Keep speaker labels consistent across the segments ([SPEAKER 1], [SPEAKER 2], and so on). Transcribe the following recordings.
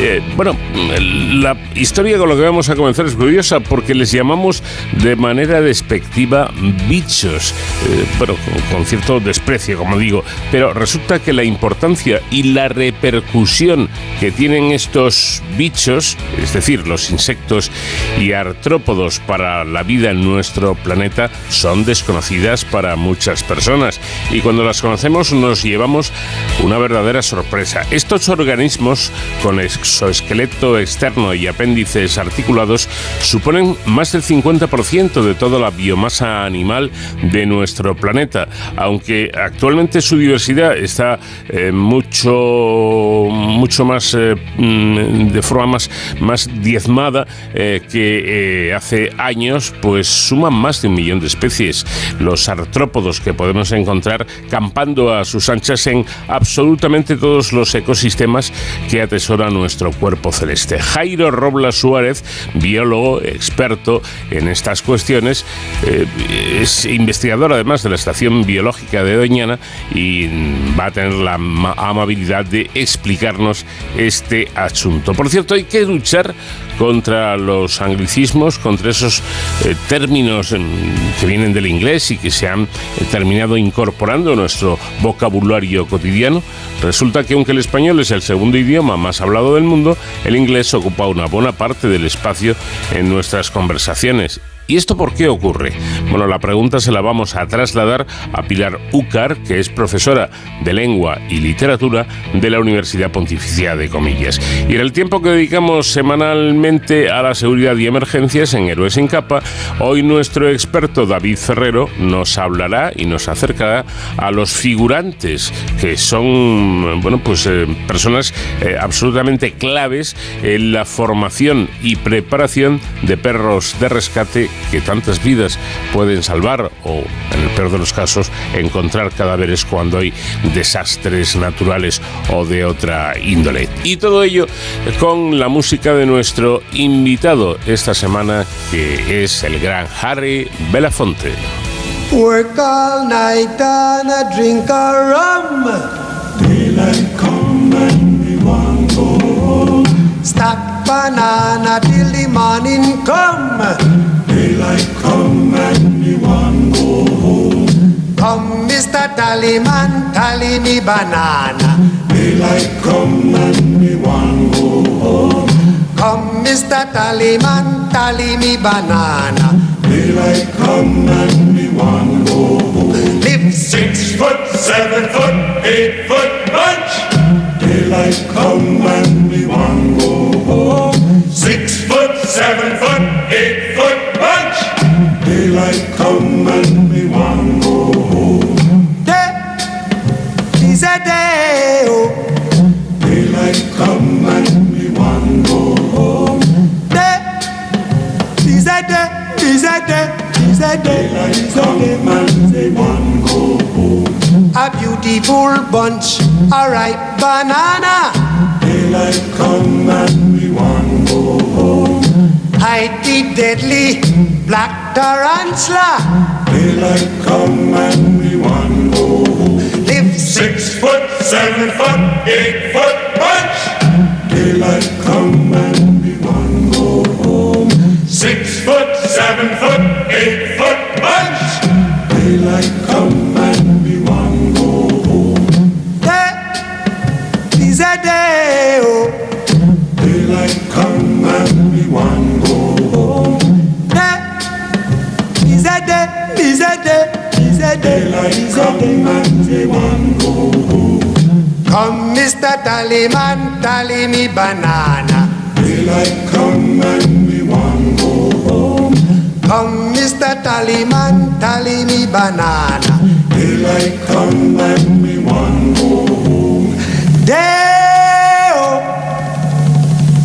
[SPEAKER 1] Eh, bueno, la historia con lo que vamos a comenzar es curiosa porque les llamamos de manera despectiva bichos, eh, bueno, con, cierto desprecio, como digo, pero resulta que la importancia y la repercusión que tienen estos bichos, es decir, los insectos y artrópodos para la vida en nuestro planeta, son desconocidas para muchas personas. Y cuando las conocemos nos llevamos una verdadera sorpresa. Estos organismos con exoesqueleto externo y apéndices articulados suponen más del 50% de toda la biomasa animal de nuestro planeta, aunque actualmente su diversidad está eh, mucho, mucho más, eh, mm, de forma más, más diezmada eh, que hace años, pues suman más de un millón de especies. Los artrópodos que podemos encontrar campando a sus anchas en absolutamente todos los ecosistemas que atesora nuestro cuerpo celeste. Jairo Robla Suárez, biólogo experto en estas cuestiones, eh, es investigador además de la Estación Biológica de Doñana y va a tener la amabilidad de explicarnos este asunto. Por cierto, hay que luchar contra los anglicismos, contra esos eh, términos que vienen del inglés y que se han terminado incorporando en nuestro vocabulario cotidiano. Resulta que aunque el español es el segundo idioma más hablado del mundo, el inglés ocupa una buena parte del espacio en nuestras conversaciones ¿Y esto por qué ocurre? Bueno, la pregunta se la vamos a trasladar a Pilar Ucar, que es profesora de lengua y literatura de la Universidad Pontificia de Comillas. Y en el tiempo que dedicamos semanalmente a la seguridad y emergencias en Héroes sin Capa, hoy nuestro experto David Ferrero nos hablará y nos acercará a los figurantes, que son, bueno, pues eh, personas eh, absolutamente claves en la formación y preparación de perros de rescate que tantas vidas pueden salvar o, en el peor de los casos, encontrar cadáveres cuando hay desastres naturales o de otra índole. Y todo ello con la música de nuestro invitado esta semana, que es el gran Harry Belafonte.
[SPEAKER 2] Work all night and a drink a rum. Daylight come and we want go home. Banana till the morning come. Daylight come and me want go home. Come, Mr. Tallyman, tally me banana. Daylight come and me want go home. Come, Mr. Tallyman, tally me banana. Daylight come and me want go home. Live six foot, seven foot, eight foot bunch. Daylight come and me want go home. Six foot, seven foot, eight foot daylight come and me want go home. Day is a day, oh. Daylight come and me want go home. Day is a day, is a day, is a day. Daylight come and me want go home. A beautiful bunch, a ripe banana. Daylight come and me want go home. Hide the deadly black tarantula. Daylight come and we one oh, go Live six foot, seven foot, eight foot bunch. Daylight come and we want go home. Six foot, seven foot, eight Come, Mr. Tallyman, tally me banana. Daylight come and we want go home. Come, Mr. Tallyman, tally me banana. Daylight come and we want go home. Day-o,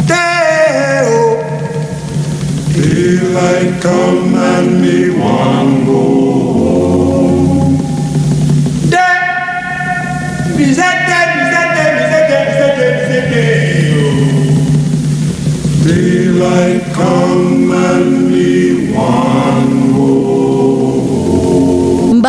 [SPEAKER 2] day-o. Daylight come and we want go home. Daylight come and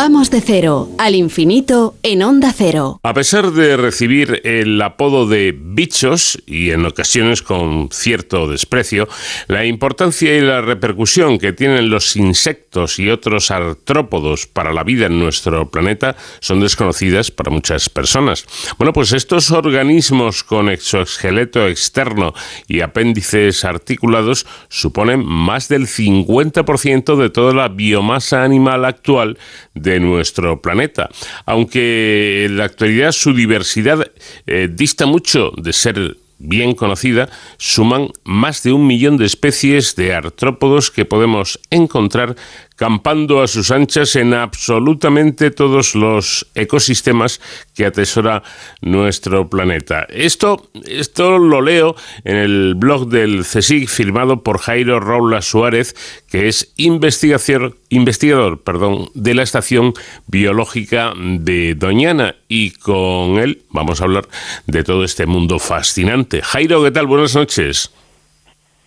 [SPEAKER 3] Vamos de cero al infinito en onda cero.
[SPEAKER 1] A pesar de recibir el apodo de bichos y en ocasiones con cierto desprecio, la importancia y la repercusión que tienen los insectos y otros artrópodos para la vida en nuestro planeta son desconocidas para muchas personas. Bueno, pues estos organismos con exoesqueleto externo y apéndices articulados suponen más del 50% de toda la biomasa animal actual de nuestro planeta. Aunque en la actualidad su diversidad eh, dista mucho de ser bien conocida, suman más de un millón de especies de artrópodos que podemos encontrar campando a sus anchas en absolutamente todos los ecosistemas que atesora nuestro planeta. Esto, esto lo leo en el blog del CSIC firmado por Jairo Raula Suárez, que es investigador, investigador perdón, de la Estación Biológica de Doñana. Y con él vamos a hablar de todo este mundo fascinante. Jairo, ¿qué tal? Buenas noches.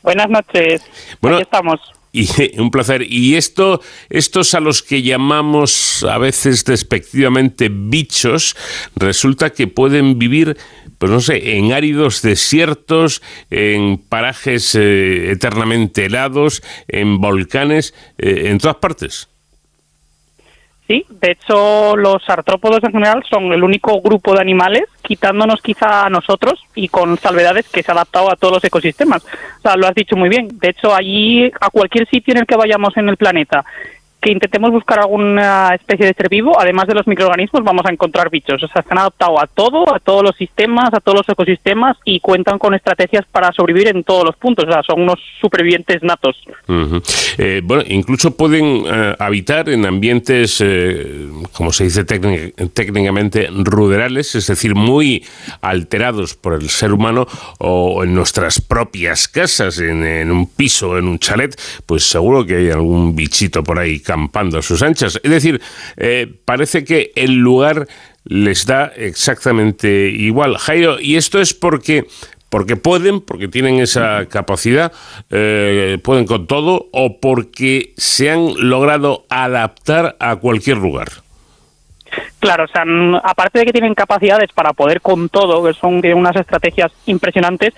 [SPEAKER 4] Buenas noches. Bueno, Aquí estamos.
[SPEAKER 1] Y un placer. Y esto, estos a los que llamamos a veces despectivamente bichos, resulta que pueden vivir, pues no sé, en áridos desiertos, en parajes eh, eternamente helados, en volcanes, eh, en todas partes.
[SPEAKER 4] Sí, de hecho los artrópodos en general son el único grupo de animales, quitándonos quizá a nosotros y con salvedades que se ha adaptado a todos los ecosistemas. O sea, lo has dicho muy bien. De hecho, allí, a cualquier sitio en el que vayamos en el planeta, que intentemos buscar alguna especie de ser vivo, además de los microorganismos, vamos a encontrar bichos. O sea, se han adaptado a todo, a todos los sistemas, a todos los ecosistemas y cuentan con estrategias para sobrevivir en todos los puntos. O sea, son unos supervivientes natos.
[SPEAKER 1] Eh, bueno, incluso pueden eh, habitar en ambientes, eh, como se dice técnicamente, ruderales, es decir, muy alterados por el ser humano o en nuestras propias casas, en, en un piso, en un chalet, pues seguro que hay algún bichito por ahí campando a sus anchas. Es decir, eh, parece que el lugar les da exactamente igual. Jairo, y esto es porque porque pueden, porque tienen esa capacidad, eh, pueden con todo, o porque se han logrado adaptar a cualquier lugar.
[SPEAKER 4] Claro, o sea, aparte de que tienen capacidades para poder con todo, que son unas estrategias impresionantes,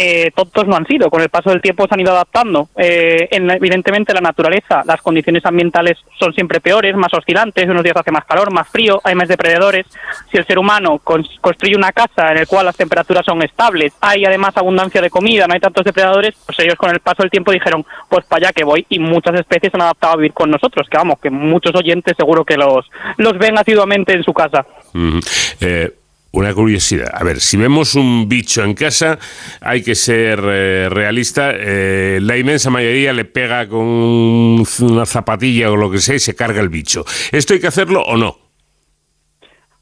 [SPEAKER 4] eh, tontos no han sido. Con el paso del tiempo se han ido adaptando. Eh, evidentemente, la naturaleza, las condiciones ambientales son siempre peores, más oscilantes. Unos días hace más calor, más frío, hay más depredadores. Si el ser humano construye una casa en la cual las temperaturas son estables, hay además abundancia de comida, no hay tantos depredadores, pues ellos con el paso del tiempo dijeron, pues para allá que voy. Y muchas especies han adaptado a vivir con nosotros, que vamos, que muchos oyentes seguro que los, los ven asiduamente en su casa.
[SPEAKER 1] Una curiosidad. A ver, si vemos un bicho en casa, hay que ser eh, realista. Eh, la inmensa mayoría le pega con una zapatilla o lo que sea y se carga el bicho. ¿Esto hay que hacerlo o no?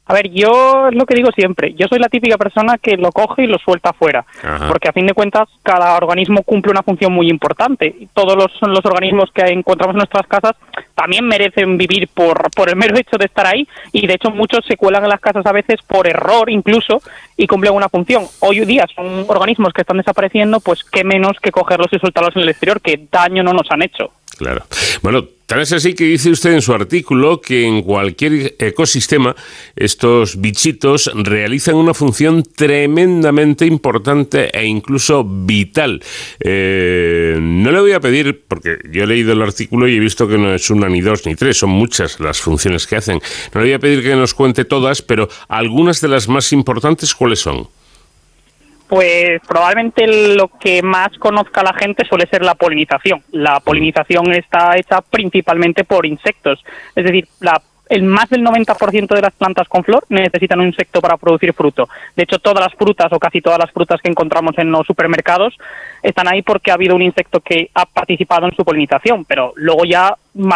[SPEAKER 4] A ver, yo es lo que digo siempre, yo soy la típica persona que lo coge y lo suelta afuera, porque a fin de cuentas cada organismo cumple una función muy importante. Todos los, los organismos que encontramos en nuestras casas también merecen vivir por, por el mero hecho de estar ahí y de hecho muchos se cuelan en las casas a veces por error incluso y cumplen una función. Hoy día son organismos que están desapareciendo, pues qué menos que cogerlos y soltarlos en el exterior, que daño no nos han hecho.
[SPEAKER 1] Claro. Bueno, tal es así que dice usted en su artículo que en cualquier ecosistema estos bichitos realizan una función tremendamente importante e incluso vital. Eh, no le voy a pedir, porque yo he leído el artículo y he visto que no es una ni dos ni tres, son muchas las funciones que hacen. No le voy a pedir que nos cuente todas, pero algunas de las más importantes, ¿cuáles son?
[SPEAKER 4] Pues probablemente lo que más conozca la gente suele ser la polinización. La polinización está hecha principalmente por insectos, es decir, la el más del 90% de las plantas con flor necesitan un insecto para producir fruto. De hecho, todas las frutas o casi todas las frutas que encontramos en los supermercados están ahí porque ha habido un insecto que ha participado en su polinización, pero luego ya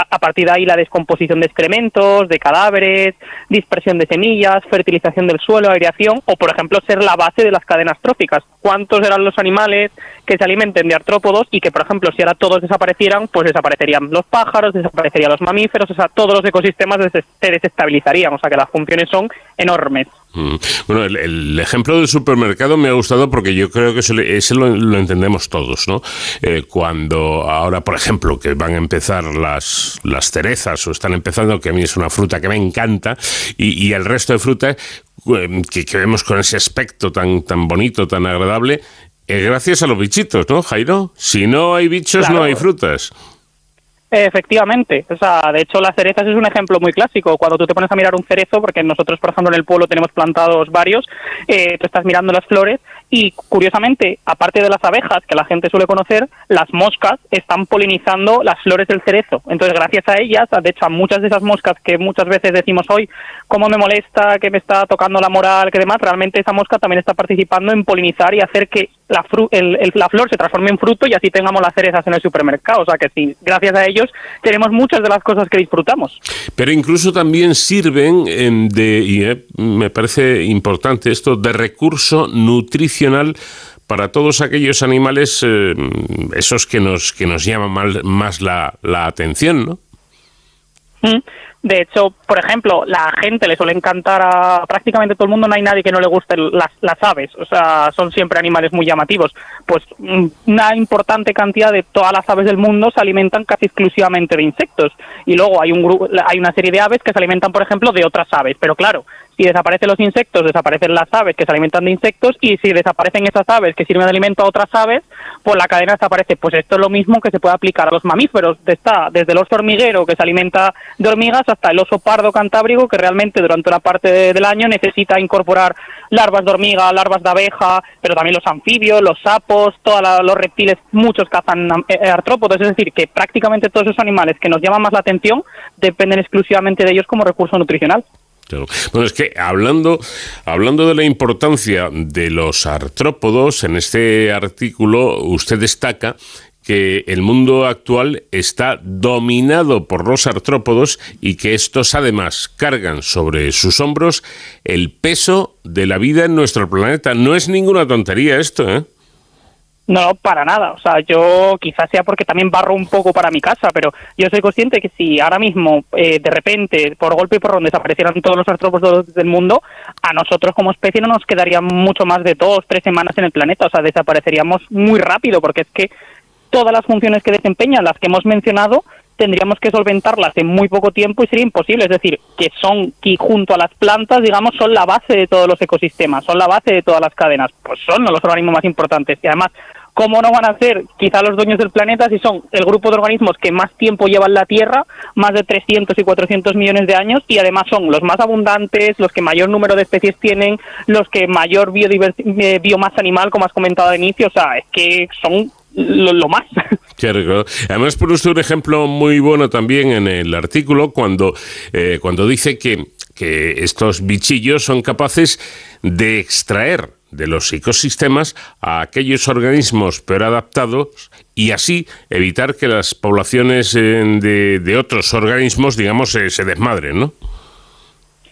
[SPEAKER 4] a partir de ahí la descomposición de excrementos, de cadáveres, dispersión de semillas, fertilización del suelo, aireación o, por ejemplo, ser la base de las cadenas tróficas. ¿Cuántos eran los animales que se alimenten de artrópodos y que, por ejemplo, si ahora todos desaparecieran, pues desaparecerían los pájaros, desaparecerían los mamíferos, o sea, todos los ecosistemas se desestabilizarían, o sea que las funciones son enormes.
[SPEAKER 1] Mm. Bueno, el, ejemplo del supermercado me ha gustado porque yo creo que ese lo, entendemos todos, ¿no? Eh, cuando ahora, por ejemplo, que van a empezar las, las cerezas o están empezando, que a mí es una fruta que me encanta, y, el resto de frutas que, que, vemos con ese aspecto tan, tan bonito, tan agradable, es gracias a los bichitos, ¿no, Jairo? Si no hay bichos, no hay frutas.
[SPEAKER 4] Efectivamente, o sea, de hecho las cerezas es un ejemplo muy clásico. Cuando tú te pones a mirar un cerezo, porque nosotros, por ejemplo, en el pueblo tenemos plantados varios, eh, tú estás mirando las flores y, curiosamente, aparte de las abejas que la gente suele conocer, las moscas están polinizando las flores del cerezo. Entonces, gracias a ellas, de hecho, a muchas de esas moscas que muchas veces decimos hoy, cómo me molesta, que me está tocando la moral, que demás, realmente esa mosca también está participando en polinizar y hacer que la, la flor se transforme en fruto y así tengamos las cerezas en el supermercado. O sea que sí, gracias a ellos tenemos muchas de las cosas que disfrutamos.
[SPEAKER 1] Pero incluso también sirven em, de, y eh, me parece importante esto, de recurso nutricional para todos aquellos animales, em, esos que nos, que nos llaman más la, la atención, ¿no?
[SPEAKER 4] Mm. De hecho, por ejemplo, la gente le suele encantar a prácticamente todo el mundo, no hay nadie que no le guste las, las aves, o sea, son siempre animales muy llamativos. Pues mm, una importante cantidad de todas las aves del mundo se alimentan casi exclusivamente de insectos. Y luego hay, un grupo, hay una serie de aves que se alimentan, por ejemplo, de otras aves. Pero claro, si desaparecen los insectos, desaparecen las aves que se alimentan de insectos y si desaparecen esas aves que sirven de alimento a otras aves, pues la cadena desaparece. Pues esto es lo mismo que se puede aplicar a los mamíferos. Está desde el oso hormiguero que se alimenta de hormigas hasta el oso pardo cantábrico que realmente durante una parte del año necesita incorporar larvas de hormiga, larvas de abeja, pero también los anfibios, los sapos, todos los reptiles, muchos cazan eh, artrópodos. Es decir, que prácticamente todos esos animales que nos llaman más la atención dependen exclusivamente de ellos como recurso nutricional.
[SPEAKER 1] Bueno, es que hablando, hablando de la importancia de los artrópodos, en este artículo usted destaca que el mundo actual está dominado por los artrópodos y que estos además cargan sobre sus hombros el peso de la vida en nuestro planeta. No es ninguna tontería esto, ¿eh?
[SPEAKER 4] No, para nada. O sea, yo quizás sea porque también barro un poco para mi casa, pero yo soy consciente que si ahora mismo, eh, de repente, por golpe y por donde desaparecieran todos los artrópodos del mundo, a nosotros como especie no nos quedaría mucho más de dos, tres semanas en el planeta. O sea, desapareceríamos muy rápido, porque es que todas las funciones que desempeñan, las que hemos mencionado, tendríamos que solventarlas en muy poco tiempo y sería imposible. Es decir, que son, que junto a las plantas, digamos, son la base de todos los ecosistemas, son la base de todas las cadenas. Pues son los organismos más importantes. Y además, ¿cómo no van a ser quizá los dueños del planeta si son el grupo de organismos que más tiempo llevan la Tierra, más de 300 y 400 millones de años, y además son los más abundantes, los que mayor número de especies tienen, los que mayor eh, biomasa animal, como has comentado al inicio, o sea, es que son lo, más.
[SPEAKER 1] Además, por usted un ejemplo muy bueno también en el artículo cuando, eh, cuando dice que, que estos bichillos son capaces de extraer de los ecosistemas a aquellos organismos peor adaptados y así evitar que las poblaciones eh, de, de otros organismos, digamos, se desmadren, ¿no?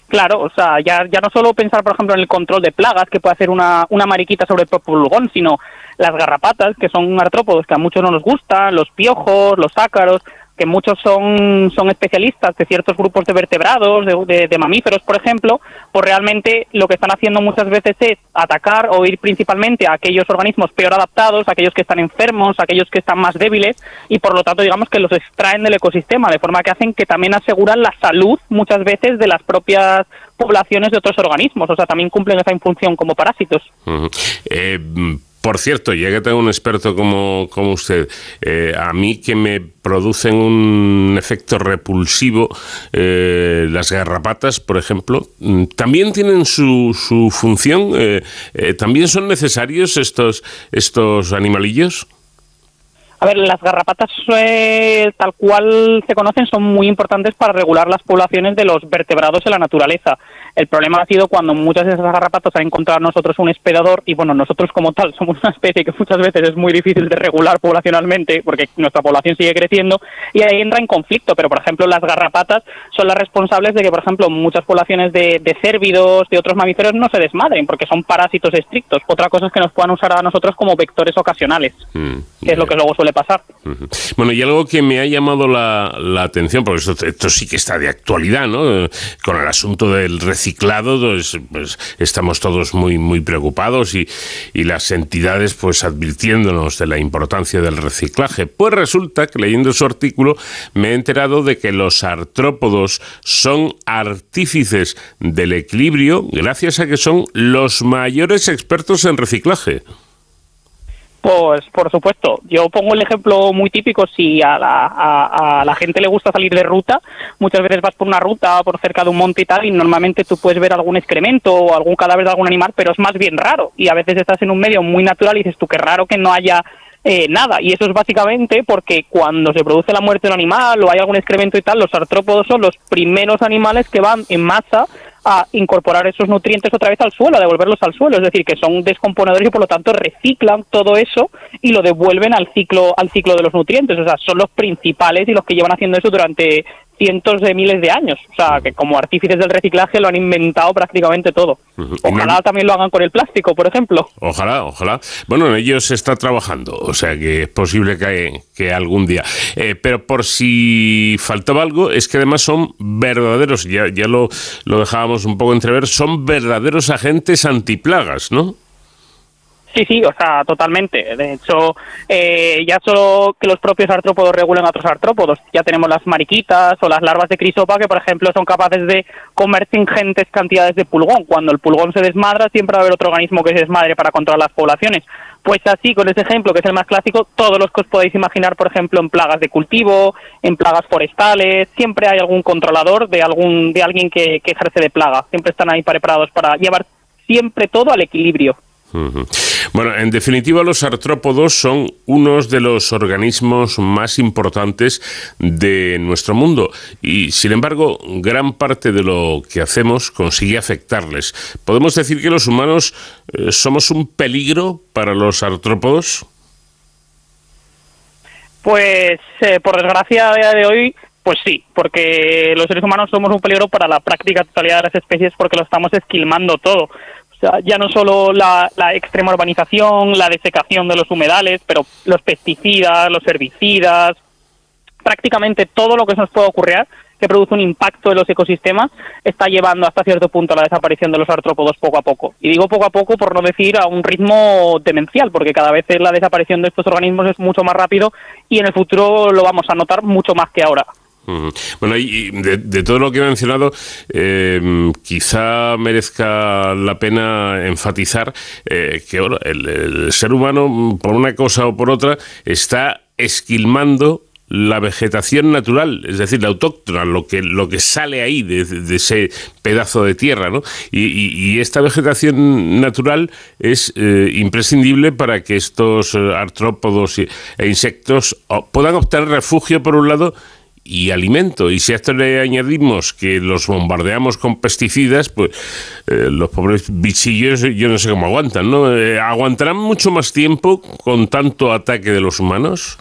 [SPEAKER 4] Claro, o sea, ya, ya no solo pensar, por ejemplo, en el control de plagas que puede hacer una, una mariquita sobre el pulgón, sino las garrapatas, que son artrópodos que a muchos no nos gustan, los piojos, los ácaros, que muchos son, son especialistas de ciertos grupos de vertebrados, de, mamíferos, por ejemplo, pues realmente lo que están haciendo muchas veces es atacar o ir principalmente a aquellos organismos peor adaptados, aquellos que están enfermos, aquellos que están más débiles y por lo tanto digamos que los extraen del ecosistema, de forma que hacen que también aseguran la salud muchas veces de las propias poblaciones de otros organismos, o sea, también cumplen esa función como parásitos.
[SPEAKER 1] Por cierto, ya que tengo un experto como, como usted, eh, a mí que me producen un efecto repulsivo eh, las garrapatas, por ejemplo, mm, ¿también tienen su, su función? Eh, ¿También son necesarios estos, estos animalillos?
[SPEAKER 4] A ver, las garrapatas tal cual se conocen son muy importantes para regular las poblaciones de los vertebrados en la naturaleza. El problema ha sido cuando muchas de esas garrapatas han encontrado nosotros un hospedador y bueno, nosotros como tal somos una especie que muchas veces es muy difícil de regular poblacionalmente porque nuestra población sigue creciendo y ahí entra en conflicto, pero por ejemplo las garrapatas son las responsables de que por ejemplo muchas poblaciones de, de cérvidos, de otros mamíferos no se desmadren porque son parásitos estrictos. Otra cosa es que nos puedan usar a nosotros como vectores ocasionales, mm, que es lo que luego suele pasar.
[SPEAKER 1] Bueno, y algo que me ha llamado la, atención, porque esto, sí que está de actualidad, ¿no? Con el asunto del reciclado, pues, pues estamos todos muy, muy preocupados y, y, las entidades pues advirtiéndonos de la importancia del reciclaje. Pues resulta que leyendo su artículo me he enterado de que los artrópodos son artífices del equilibrio gracias a que son los mayores expertos en reciclaje.
[SPEAKER 4] Pues por supuesto, yo pongo el ejemplo muy típico, si a la, a, la, gente le gusta salir de ruta, muchas veces vas por una ruta por cerca de un monte y tal, y normalmente tú puedes ver algún excremento o algún cadáver de algún animal, pero es más bien raro, y a veces estás en un medio muy natural y dices tú, qué raro que no haya eh, nada, y eso es básicamente porque cuando se produce la muerte de un animal o hay algún excremento y tal, los artrópodos son los primeros animales que van en masa a incorporar esos nutrientes otra vez al suelo, a devolverlos al suelo, es decir, que son descomponedores y por lo tanto reciclan todo eso y lo devuelven al ciclo al ciclo de los nutrientes, o sea, son los principales y los que llevan haciendo eso durante cientos de miles de años. O sea, que como artífices del reciclaje lo han inventado prácticamente todo. Ojalá también lo hagan con el plástico, por ejemplo.
[SPEAKER 1] Ojalá, ojalá. Bueno, en ello se está trabajando, o sea que es posible que, que algún día. Eh, pero por si faltaba algo, es que además son verdaderos, ya, ya lo, lo dejábamos un poco entrever, son verdaderos agentes antiplagas, ¿no?
[SPEAKER 4] Sí, sí, o sea, totalmente. De hecho, eh, ya solo que los propios artrópodos regulen a otros artrópodos. Ya tenemos las mariquitas o las larvas de crisopa que, por ejemplo, son capaces de comerse ingentes cantidades de pulgón. Cuando el pulgón se desmadra, siempre va a haber otro organismo que se desmadre para controlar las poblaciones. Pues así, con ese ejemplo, que es el más clásico, todos los que os podéis imaginar, por ejemplo, en plagas de cultivo, en plagas forestales, siempre hay algún controlador de algún de alguien que, que ejerce de plaga. Siempre están ahí preparados para llevar siempre todo al equilibrio.
[SPEAKER 1] Bueno, en definitiva, los artrópodos son unos de los organismos más importantes de nuestro mundo y, sin embargo, gran parte de lo que hacemos consigue afectarles. ¿Podemos decir que los humanos eh, somos un peligro para los artrópodos?
[SPEAKER 4] Pues, eh, por desgracia, a día de hoy, pues sí, porque los seres humanos somos un peligro para la práctica totalidad de las especies porque lo estamos esquilmando todo ya no solo la, extrema urbanización, la desecación de los humedales, pero los pesticidas, los herbicidas, prácticamente todo lo que se nos puede ocurrir que produce un impacto en los ecosistemas está llevando hasta cierto punto a la desaparición de los artrópodos poco a poco. Y digo poco a poco por no decir a un ritmo demencial, porque cada vez la desaparición de estos organismos es mucho más rápido y en el futuro lo vamos a notar mucho más que ahora.
[SPEAKER 1] Bueno, y de, todo lo que he mencionado, eh, quizá merezca la pena enfatizar eh, que el, ser humano, por una cosa o por otra, está esquilmando la vegetación natural, es decir, la autóctona, lo que, lo que sale ahí de, ese pedazo de tierra, ¿no? Y, esta vegetación natural es eh, imprescindible para que estos artrópodos e insectos puedan obtener refugio, por un lado, y alimento. Y si a esto le añadimos que los bombardeamos con pesticidas, pues eh, los pobres bichillos yo no sé cómo aguantan, ¿no? Eh, ¿Aguantarán mucho más tiempo con tanto ataque de los humanos?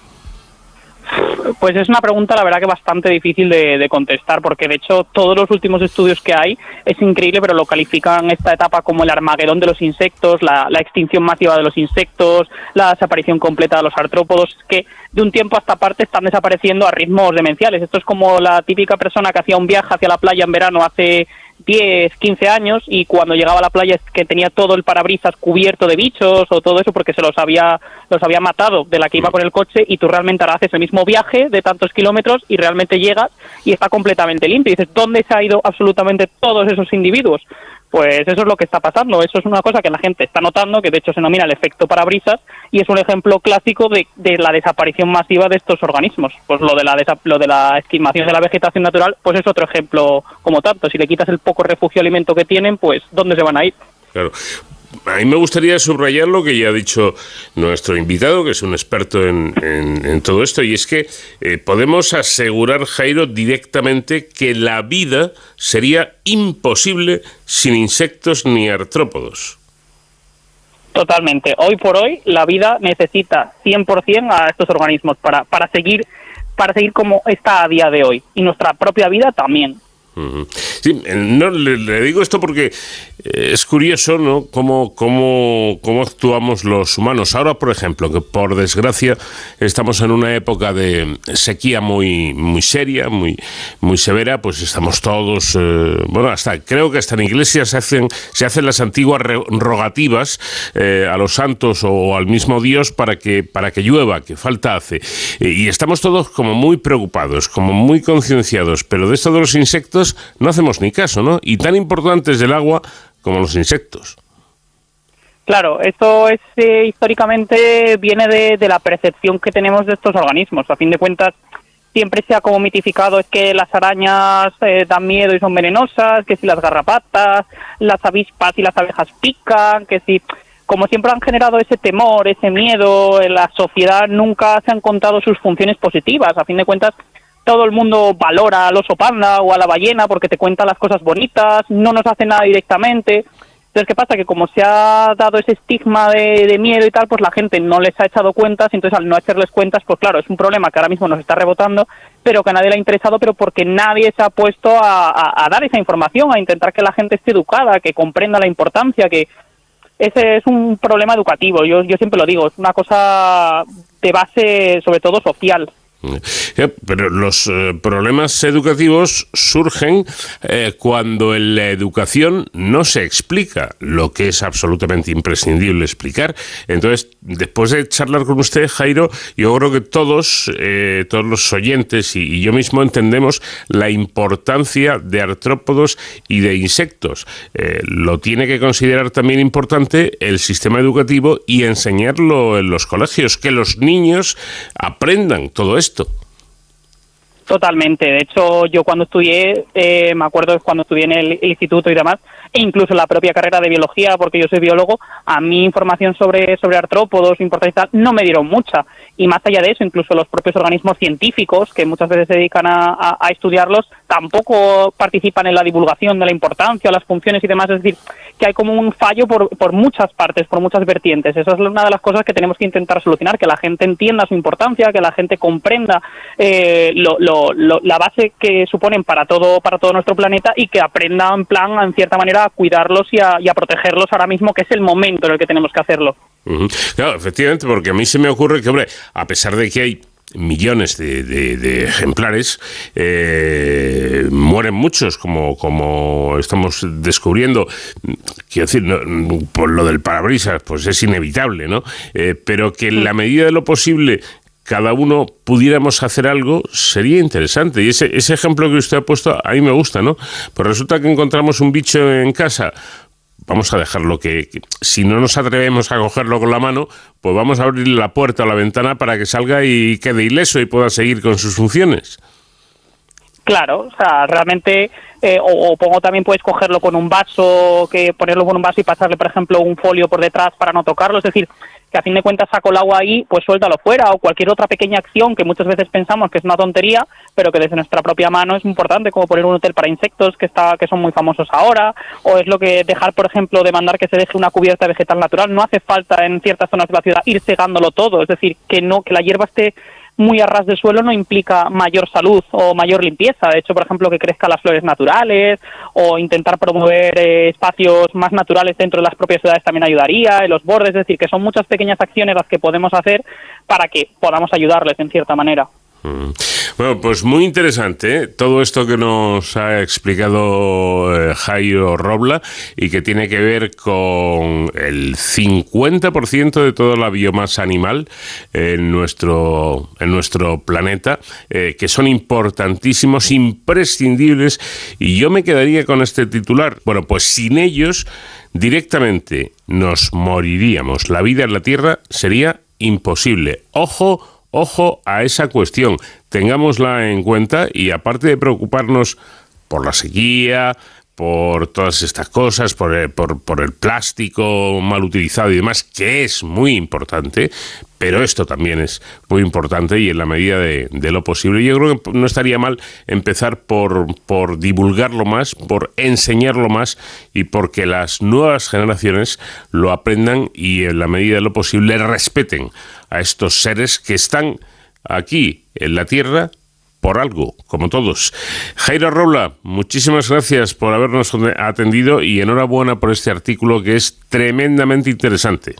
[SPEAKER 4] Pues es una pregunta, la verdad, que bastante difícil de, contestar, porque de hecho todos los últimos estudios que hay es increíble, pero lo califican esta etapa como el armagedón de los insectos, la, extinción masiva de los insectos, la desaparición completa de los artrópodos, que de un tiempo a esta parte están desapareciendo a ritmos demenciales. Esto es como la típica persona que hacía un viaje hacia la playa en verano hace 10, 15 años y cuando llegaba a la playa es que tenía todo el parabrisas cubierto de bichos o todo eso porque se los había los había matado de la que iba con el coche y tú realmente ahora haces el mismo viaje de tantos kilómetros y realmente llegas y está completamente limpio y dices, ¿dónde se ha ido absolutamente todos esos individuos? Pues eso es lo que está pasando. Eso es una cosa que la gente está notando, que de hecho se denomina el efecto parabrisas, y es un ejemplo clásico de, la desaparición masiva de estos organismos. Pues lo de la lo de la esquimación de la vegetación natural, pues es otro ejemplo como tanto. Si le quitas el poco refugio alimento que tienen, pues ¿dónde se van a ir?
[SPEAKER 1] Claro. A mí me gustaría subrayar lo que ya ha dicho nuestro invitado, que es un experto en, todo esto, y es que eh, podemos asegurar, Jairo, directamente que la vida sería imposible sin insectos ni artrópodos.
[SPEAKER 4] Totalmente. Hoy por hoy la vida necesita 100% a estos organismos para, para, seguir, para seguir como está a día de hoy. Y nuestra propia vida también.
[SPEAKER 1] No, le, digo esto porque eh, es curioso, ¿no? Cómo, cómo, cómo, actuamos los humanos. Ahora, por ejemplo, que por desgracia estamos en una época de sequía muy, muy seria, muy, muy severa, pues estamos todos, eh, bueno, hasta creo que hasta en iglesias se hacen, se hacen las antiguas rogativas eh, a los santos o al mismo Dios para que, para que llueva, que falta hace. y estamos todos como muy preocupados, como muy concienciados, pero de esto de los insectos no hacemos ni caso, ¿no? Y tan importante es el agua como los insectos.
[SPEAKER 4] Claro, esto es eh, históricamente viene de, la percepción que tenemos de estos organismos. A fin de cuentas, siempre se ha como mitificado es que las arañas eh, dan miedo y son venenosas, que si las garrapatas, las avispas y las abejas pican, que si como siempre han generado ese temor, ese miedo, en la sociedad nunca se han contado sus funciones positivas. A fin de cuentas, todo el mundo valora al oso panda o a la ballena porque te cuenta las cosas bonitas, no nos hace nada directamente. Entonces, ¿qué pasa? Que como se ha dado ese estigma de, miedo y tal, pues la gente no les ha echado cuentas, entonces al no hacerles cuentas, pues claro, es un problema que ahora mismo nos está rebotando, pero que a nadie le ha interesado, pero porque nadie se ha puesto a, a dar esa información, a intentar que la gente esté educada, que comprenda la importancia, que ese es un problema educativo, yo, yo siempre lo digo, es una cosa de base sobre todo social.
[SPEAKER 1] Pero los eh, problemas educativos surgen eh, cuando en la educación no se explica lo que es absolutamente imprescindible explicar. Entonces, después de charlar con usted, Jairo, yo creo que todos, eh, todos los oyentes y, yo mismo entendemos la importancia de artrópodos y de insectos. lo tiene que considerar también importante el sistema educativo y enseñarlo en los colegios, que los niños aprendan todo esto
[SPEAKER 4] Totalmente. De hecho, yo cuando estudié, eh, me acuerdo cuando estudié en el, instituto y demás, e incluso la propia carrera de biología, porque yo soy biólogo, a mí información sobre, sobre artrópodos, importancia no me dieron mucha. Y más allá de eso, incluso los propios organismos científicos, que muchas veces se dedican a, a, estudiarlos, tampoco participan en la divulgación de la importancia, las funciones y demás. Es decir, que hay como un fallo por, por muchas partes, por muchas vertientes. Esa es una de las cosas que tenemos que intentar solucionar, que la gente entienda su importancia, que la gente comprenda eh, lo, lo, la base que suponen para todo, para todo nuestro planeta y que aprenda en plan, en cierta manera, a cuidarlos y a, protegerlos ahora mismo, que es el momento en el que tenemos que hacerlo.
[SPEAKER 1] Claro, efectivamente, porque a mí se me ocurre que, hombre, a pesar de que hay millones de, ejemplares, eh, mueren muchos, como, como estamos descubriendo. Quiero decir, por lo del parabrisas, pues es inevitable, ¿no? Eh, pero que en la medida de lo posible cada uno pudiéramos hacer algo, sería interesante. Y ese, ese ejemplo que usted ha puesto, a mí me gusta, ¿no? Pues resulta que encontramos un bicho en casa, vamos a dejarlo que, si no nos atrevemos a cogerlo con la mano, pues vamos a abrir la puerta o la ventana para que salga y quede ileso y pueda seguir con sus funciones.
[SPEAKER 4] Claro, o sea, realmente, eh, o, pongo también puedes cogerlo con un vaso, que ponerlo con un vaso y pasarle, por ejemplo, un folio por detrás para no tocarlo. Es decir, que a fin de cuentas saco el agua ahí, pues suéltalo fuera, o cualquier otra pequeña acción que muchas veces pensamos que es una tontería, pero que desde nuestra propia mano es importante, como poner un hotel para insectos que está, que son muy famosos ahora, o es lo que dejar, por ejemplo, de mandar que se deje una cubierta vegetal natural. No hace falta en ciertas zonas de la ciudad ir cegándolo todo, es decir, que no, que la hierba esté muy a ras de suelo no implica mayor salud o mayor limpieza. De hecho, por ejemplo, que crezcan las flores naturales o intentar promover eh, espacios más naturales dentro de las propias ciudades también ayudaría, en los bordes, es decir, que son muchas pequeñas acciones las que podemos hacer para que podamos ayudarles en cierta manera.
[SPEAKER 1] Mm. Bueno, pues muy interesante ¿eh? todo esto que nos ha explicado eh, Jairo Robla y que tiene que ver con el 50% de toda la biomasa animal en nuestro, en nuestro planeta, eh, que son importantísimos, imprescindibles, y yo me quedaría con este titular. Bueno, pues sin ellos directamente nos moriríamos. La vida en la Tierra sería imposible. Ojo, Ojo a esa cuestión, tengámosla en cuenta y aparte de preocuparnos por la sequía, por todas estas cosas, por el, por, el plástico mal utilizado y demás, que es muy importante, pero esto también es muy importante y en la medida de, lo posible. Yo creo que no estaría mal empezar por, por divulgarlo más, por enseñarlo más y porque las nuevas generaciones lo aprendan y en la medida de lo posible respeten a estos seres que están aquí en la Tierra por algo, como todos. Jairo Roula, muchísimas gracias por habernos atendido y enhorabuena por este artículo que es tremendamente interesante.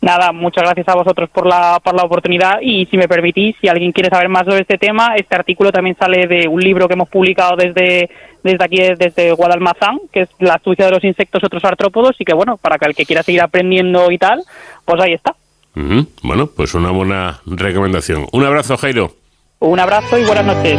[SPEAKER 4] Nada, muchas gracias a vosotros por la, por la oportunidad y si me permitís, si alguien quiere saber más sobre este tema, este artículo también sale de un libro que hemos publicado desde, desde aquí, desde Guadalmazán, que es La astucia de los insectos y otros artrópodos y que bueno, para que el que quiera seguir aprendiendo y tal, pues ahí está.
[SPEAKER 1] Bueno, pues una buena recomendación. Un abrazo, Jairo.
[SPEAKER 4] Un abrazo y buenas noches.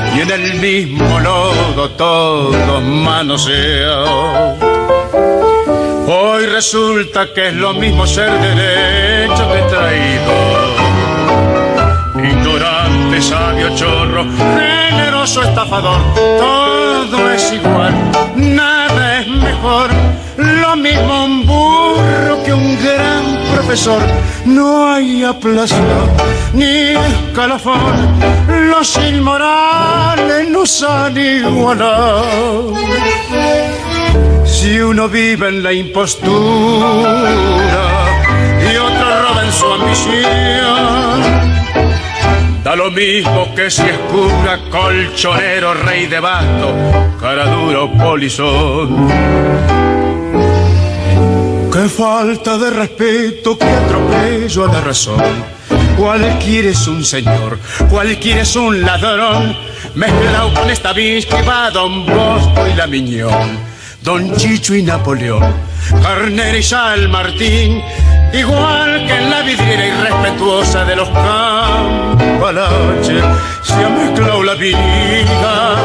[SPEAKER 5] y en el mismo lodo todos manoseados. Hoy resulta que es lo mismo ser derecho que traidor. Ignorante, sabio, chorro, generoso, estafador, todo es igual, nada es mejor. Lo mismo No hay aplauso ni escalafón, los inmorales nos han igualado. Si uno vive en la impostura y otro roba en su ambición, da lo mismo que si es cura, colchonero, rey de basto, cara duro, polizón. Qué falta de respeto, qué atropello a la razón. Cualquiera es un señor, cualquiera es un ladrón, mezclado con esta que va Don Bosco y la Miñón. Don Chicho y Napoleón, Carnera y Sal Martín, igual que en la vidriera irrespetuosa de los campalaches, se ha mezclado la vida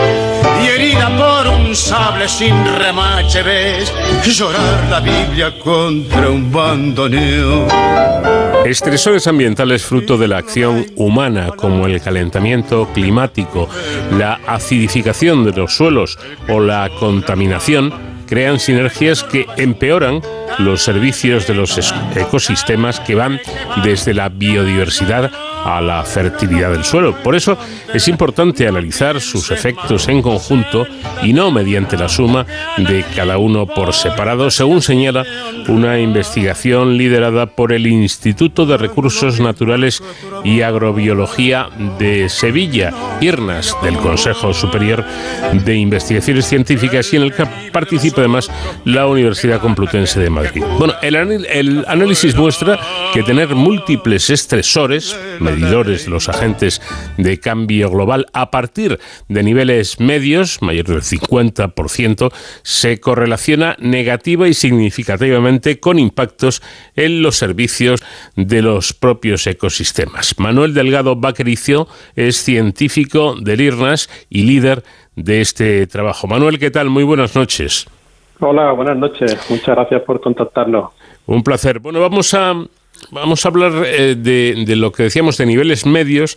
[SPEAKER 5] sable sin remache ves llorar la Biblia contra un bandoneo.
[SPEAKER 1] Estresores ambientales fruto de la acción humana como el calentamiento climático, la acidificación de los suelos o la contaminación crean sinergias que empeoran los servicios de los ecosistemas que van desde la biodiversidad a la fertilidad del suelo. Por eso es importante analizar sus efectos en conjunto y no mediante la suma de cada uno por separado, según señala una investigación liderada por el Instituto de Recursos Naturales y Agrobiología de Sevilla, IRNAS, del Consejo Superior de Investigaciones Científicas, y en el que además la Universidad Complutense de Madrid. Bueno, el, análisis muestra que tener múltiples estresores, medidores de los agentes de cambio global, a partir de niveles medios, mayor del 50%, se correlaciona negativa y significativamente con impactos en los servicios de los propios ecosistemas. Manuel Delgado Baquericio es científico del IRNAS y líder de este trabajo. Manuel, ¿qué tal? Muy buenas noches.
[SPEAKER 6] Hola, buenas noches. Muchas gracias por contactarnos.
[SPEAKER 1] Un placer. Bueno, vamos a Vamos a hablar eh, de, lo que decíamos de niveles medios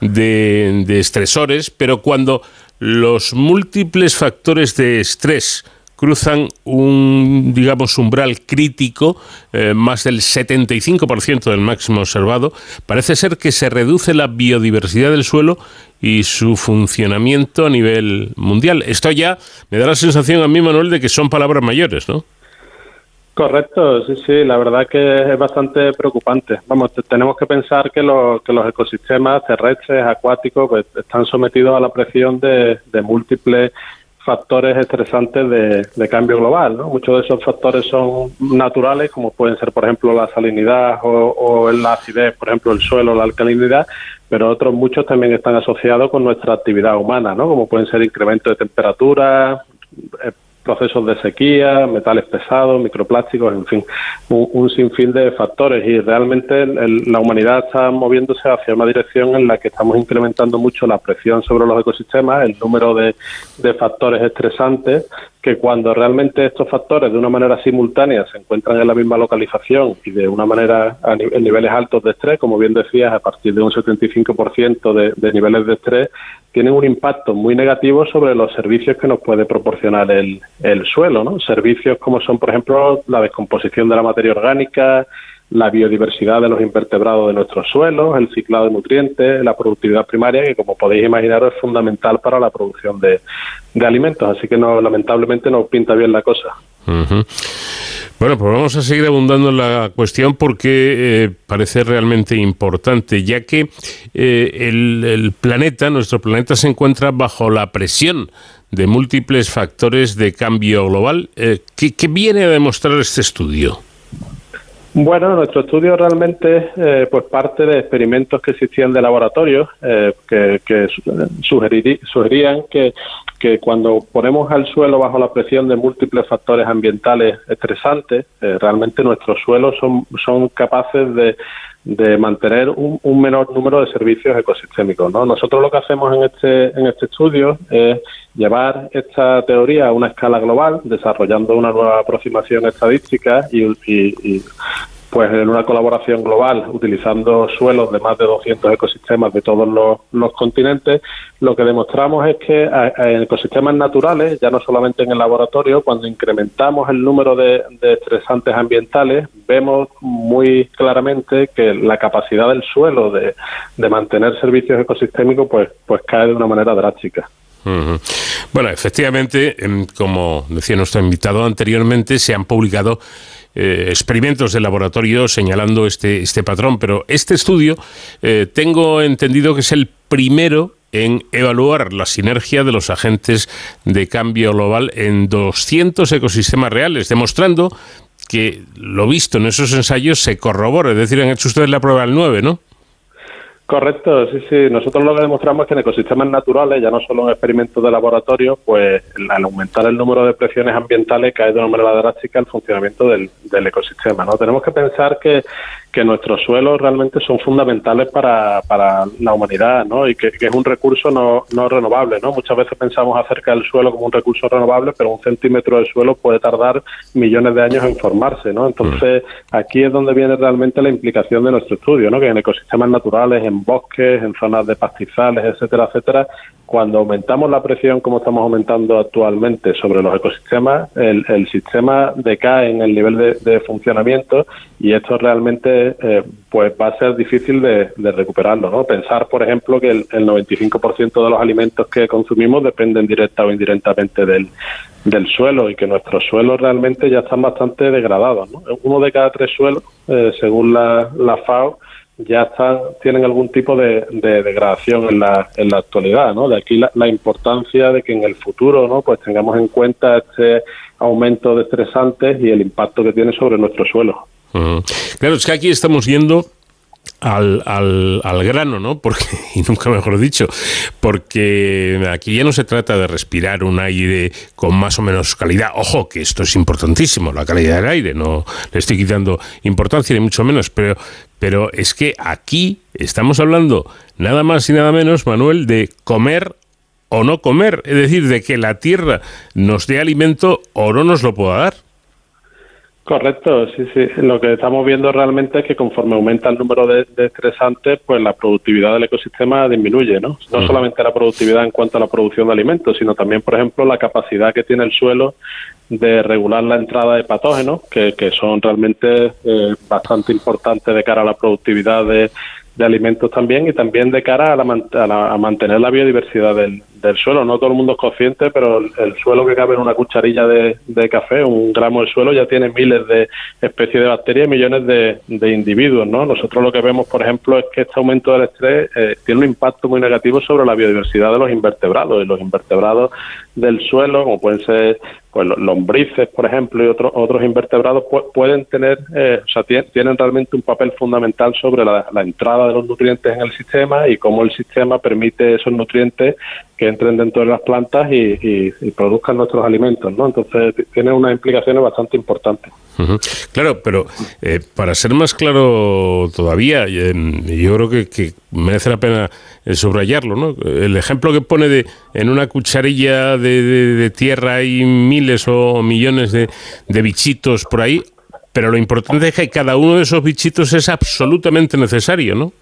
[SPEAKER 1] de, estresores, pero cuando los múltiples factores de estrés cruzan un, digamos, umbral crítico, eh, más del 75% del máximo observado, parece ser que se reduce la biodiversidad del suelo y su funcionamiento a nivel mundial. Esto ya me da la sensación a mí, Manuel, de que son palabras mayores, ¿no?
[SPEAKER 6] Correcto, sí, sí, la verdad que es bastante preocupante. Vamos, tenemos que pensar que, los ecosistemas terrestres, acuáticos, pues están sometidos a la presión de, múltiples factores estresantes de, cambio global. ¿no? Muchos de esos factores son naturales, como pueden ser, por ejemplo, la salinidad o, la acidez, por ejemplo, el suelo, la alcalinidad, pero otros muchos también están asociados con nuestra actividad humana, ¿no? como pueden ser incremento de temperatura, eh, procesos de sequía, metales pesados, microplásticos, en fin, un, sinfín de factores. Y realmente la humanidad está moviéndose hacia una dirección en la que estamos incrementando mucho la presión sobre los ecosistemas, el número de, de factores estresantes que cuando realmente estos factores de una manera simultánea se encuentran en la misma localización y de una manera a en niveles altos de estrés, como bien decías, a partir de un 75% de, de niveles de estrés, tienen un impacto muy negativo sobre los servicios que nos puede proporcionar el, el suelo, ¿no? Servicios como son, por ejemplo, la descomposición de la materia orgánica, la biodiversidad de los invertebrados de nuestros suelos, el ciclado de nutrientes, la productividad primaria, que como podéis imaginar es fundamental para la producción de, alimentos. Así que no, lamentablemente no pinta bien la cosa.
[SPEAKER 1] Bueno, pues vamos a seguir abundando en la cuestión porque eh, parece realmente importante, ya que eh, el, planeta, nuestro planeta, se encuentra bajo la presión de múltiples factores de cambio global. Eh, ¿qué, ¿Qué viene a demostrar este estudio?
[SPEAKER 6] Bueno, nuestro estudio realmente eh, pues parte de experimentos que existían de laboratorio eh, que, sugerían que, que, cuando ponemos al suelo bajo la presión de múltiples factores ambientales estresantes, eh, realmente nuestros suelos son, son capaces de, de mantener un, menor número de servicios ecosistémicos. ¿no? Nosotros lo que hacemos en este, en este estudio es llevar esta teoría a una escala global, desarrollando una nueva aproximación estadística y pues en una colaboración global, utilizando suelos de más de 200 ecosistemas de todos los, continentes, lo que demostramos es que en ecosistemas naturales, ya no solamente en el laboratorio, cuando incrementamos el número de, estresantes ambientales, vemos muy claramente que la capacidad del suelo de, mantener servicios ecosistémicos pues, pues cae de una manera drástica.
[SPEAKER 1] Bueno, efectivamente, em, como decía nuestro invitado anteriormente, se han publicado eh, experimentos de laboratorio señalando este, este patrón, pero este estudio eh, tengo entendido que es el primero en evaluar la sinergia de los agentes de cambio global en 200 ecosistemas reales, demostrando que lo visto en esos ensayos se corrobora, es decir, han hecho ustedes la prueba del 9, ¿no?
[SPEAKER 6] Correcto, sí, sí. Nosotros lo que demostramos es que en ecosistemas naturales, ya no solo en experimentos de laboratorio, pues al aumentar el número de presiones ambientales cae de una manera drástica el funcionamiento del, del ecosistema. ¿no? Tenemos que pensar que que nuestros suelos realmente son fundamentales para, para la humanidad, ¿no? Y que, es un recurso no, no renovable, ¿no? Muchas veces pensamos acerca del suelo como un recurso renovable, pero un centímetro de suelo puede tardar millones de años en formarse, ¿no? Entonces, aquí es donde viene realmente la implicación de nuestro estudio, ¿no? Que en ecosistemas naturales, en bosques, en zonas de pastizales, etcétera, etcétera, cuando aumentamos la presión como estamos aumentando actualmente sobre los ecosistemas, el, el sistema decae en el nivel de, de funcionamiento y esto realmente eh, pues va a ser difícil de, recuperarlo. ¿no? Pensar, por ejemplo, que el, 95% de los alimentos que consumimos dependen directa o indirectamente del, del suelo y que nuestros suelos realmente ya están bastante degradados. ¿no? Uno de cada tres suelos, eh, según la, FAO, ya están, tienen algún tipo de, degradación en la, en la actualidad, ¿no? De aquí la, importancia de que en el futuro, ¿no? Pues tengamos en cuenta este aumento de estresantes y el impacto que tiene sobre
[SPEAKER 1] Claro, es que aquí estamos yendo al, al, al, grano, ¿no? Porque, y nunca mejor dicho, porque aquí ya no se trata de respirar un aire con más o menos calidad. Ojo, que esto es importantísimo, la calidad del aire, no le estoy quitando importancia ni mucho menos, pero, pero es que aquí estamos hablando nada más y nada menos, Manuel, de comer o no comer, es decir, de que la tierra nos dé alimento o no nos lo pueda dar.
[SPEAKER 6] Correcto, sí, sí. Lo que estamos viendo realmente es que conforme aumenta el número de, estresantes, pues la productividad del ecosistema disminuye, ¿no? No solamente la productividad en cuanto a la producción de alimentos, sino también, por ejemplo, la capacidad que tiene el suelo de regular la entrada de patógenos, que, que son realmente eh, bastante importantes de cara a la productividad de, de alimentos también y también de cara a, la, a, mantener la biodiversidad del, del, suelo. No todo el mundo es consciente, pero el, suelo que cabe en una cucharilla de, de, café, un gramo de suelo, ya tiene miles de especies de bacterias y millones de, de, individuos. ¿no? Nosotros lo que vemos, por ejemplo, es que este aumento del estrés eh, tiene un impacto muy negativo sobre la biodiversidad de los invertebrados. Y los invertebrados del suelo, como pueden ser pues lombrices, por ejemplo, y otros otros invertebrados pueden tener, eh, o sea, tienen realmente un papel fundamental sobre la, entrada de los nutrientes en el sistema y cómo el sistema permite esos nutrientes que entren dentro de las plantas y, produzcan nuestros alimentos, ¿no? Entonces tiene unas implicaciones bastante importantes.
[SPEAKER 1] Claro, pero eh, para ser más claro todavía, yo creo que, merece la pena eh, subrayarlo, ¿no? El ejemplo que pone de en una cucharilla de, tierra hay miles o millones de, de bichitos por ahí, pero lo importante es que cada uno de esos bichitos es absolutamente necesario, ¿no?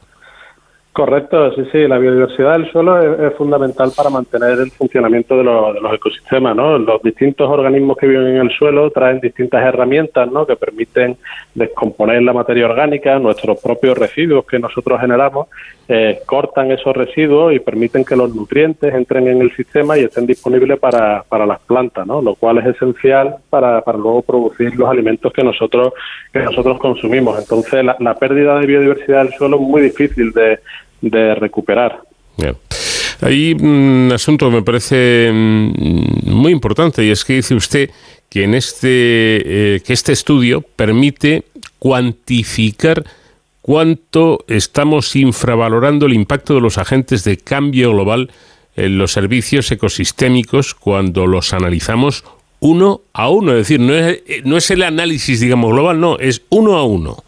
[SPEAKER 6] Correcto, sí, sí. La biodiversidad del suelo es, fundamental para mantener el funcionamiento de, los ecosistemas, ¿no? Los distintos organismos que viven en el suelo traen distintas herramientas, ¿no? Que permiten descomponer la materia orgánica, nuestros propios residuos que nosotros generamos, eh, cortan esos residuos y permiten que los nutrientes entren en el sistema y estén disponibles para, para las plantas, ¿no? Lo cual es esencial para, para luego producir los alimentos que nosotros que nosotros consumimos. Entonces, la, la pérdida de biodiversidad del suelo es muy difícil de de recuperar.
[SPEAKER 1] Hay un asunto me parece mm, muy importante y es que dice usted que en este eh, que este estudio permite cuantificar cuánto estamos infravalorando el impacto de los agentes de cambio global en los servicios ecosistémicos cuando los analizamos uno a uno, es decir, no es, no es el análisis, digamos, global, no, es uno a uno.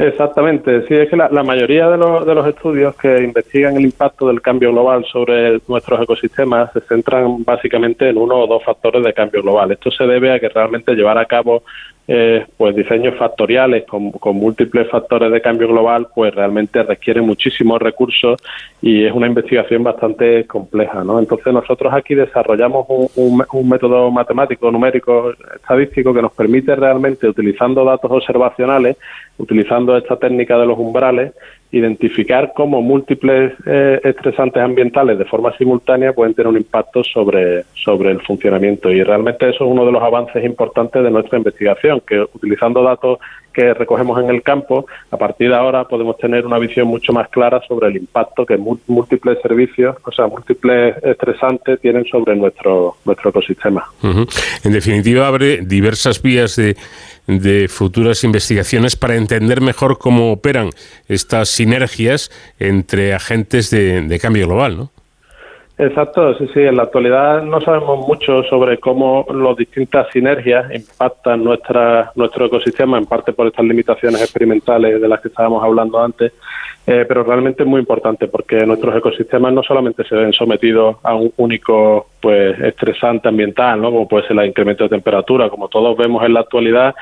[SPEAKER 6] Exactamente, sí, es que la, mayoría de los, estudios que investigan el impacto del cambio global sobre nuestros ecosistemas se centran básicamente en uno o dos factores de cambio global. Esto se debe a que realmente llevar a cabo eh, pues diseños factoriales con, múltiples factores de cambio global, pues realmente requiere muchísimos recursos y es una investigación bastante compleja, ¿no? Entonces nosotros aquí desarrollamos un, un método matemático, numérico, estadístico que nos permite realmente, utilizando datos observacionales, utilizando esta técnica de los umbrales, identificar cómo múltiples eh, estresantes ambientales de forma simultánea pueden tener un impacto sobre, sobre el funcionamiento. Y realmente eso es uno de los avances importantes de nuestra investigación, que utilizando datos que recogemos en el campo, a partir de ahora podemos tener una visión mucho más clara sobre el impacto que múltiples servicios, o sea, múltiples estresantes tienen sobre nuestro, nuestro ecosistema.
[SPEAKER 1] En definitiva, abre diversas vías de de futuras investigaciones para entender mejor cómo operan estas sinergias entre agentes de, cambio global, ¿no?
[SPEAKER 6] Exacto, sí, sí. En la actualidad no sabemos mucho sobre cómo las distintas sinergias impactan nuestra, nuestro ecosistema, en parte por estas limitaciones experimentales de las que estábamos hablando antes, eh, pero realmente es muy importante porque nuestros ecosistemas no solamente se ven sometidos a un único pues estresante ambiental, ¿no? como puede ser el incremento de temperatura, como todos vemos en la actualidad,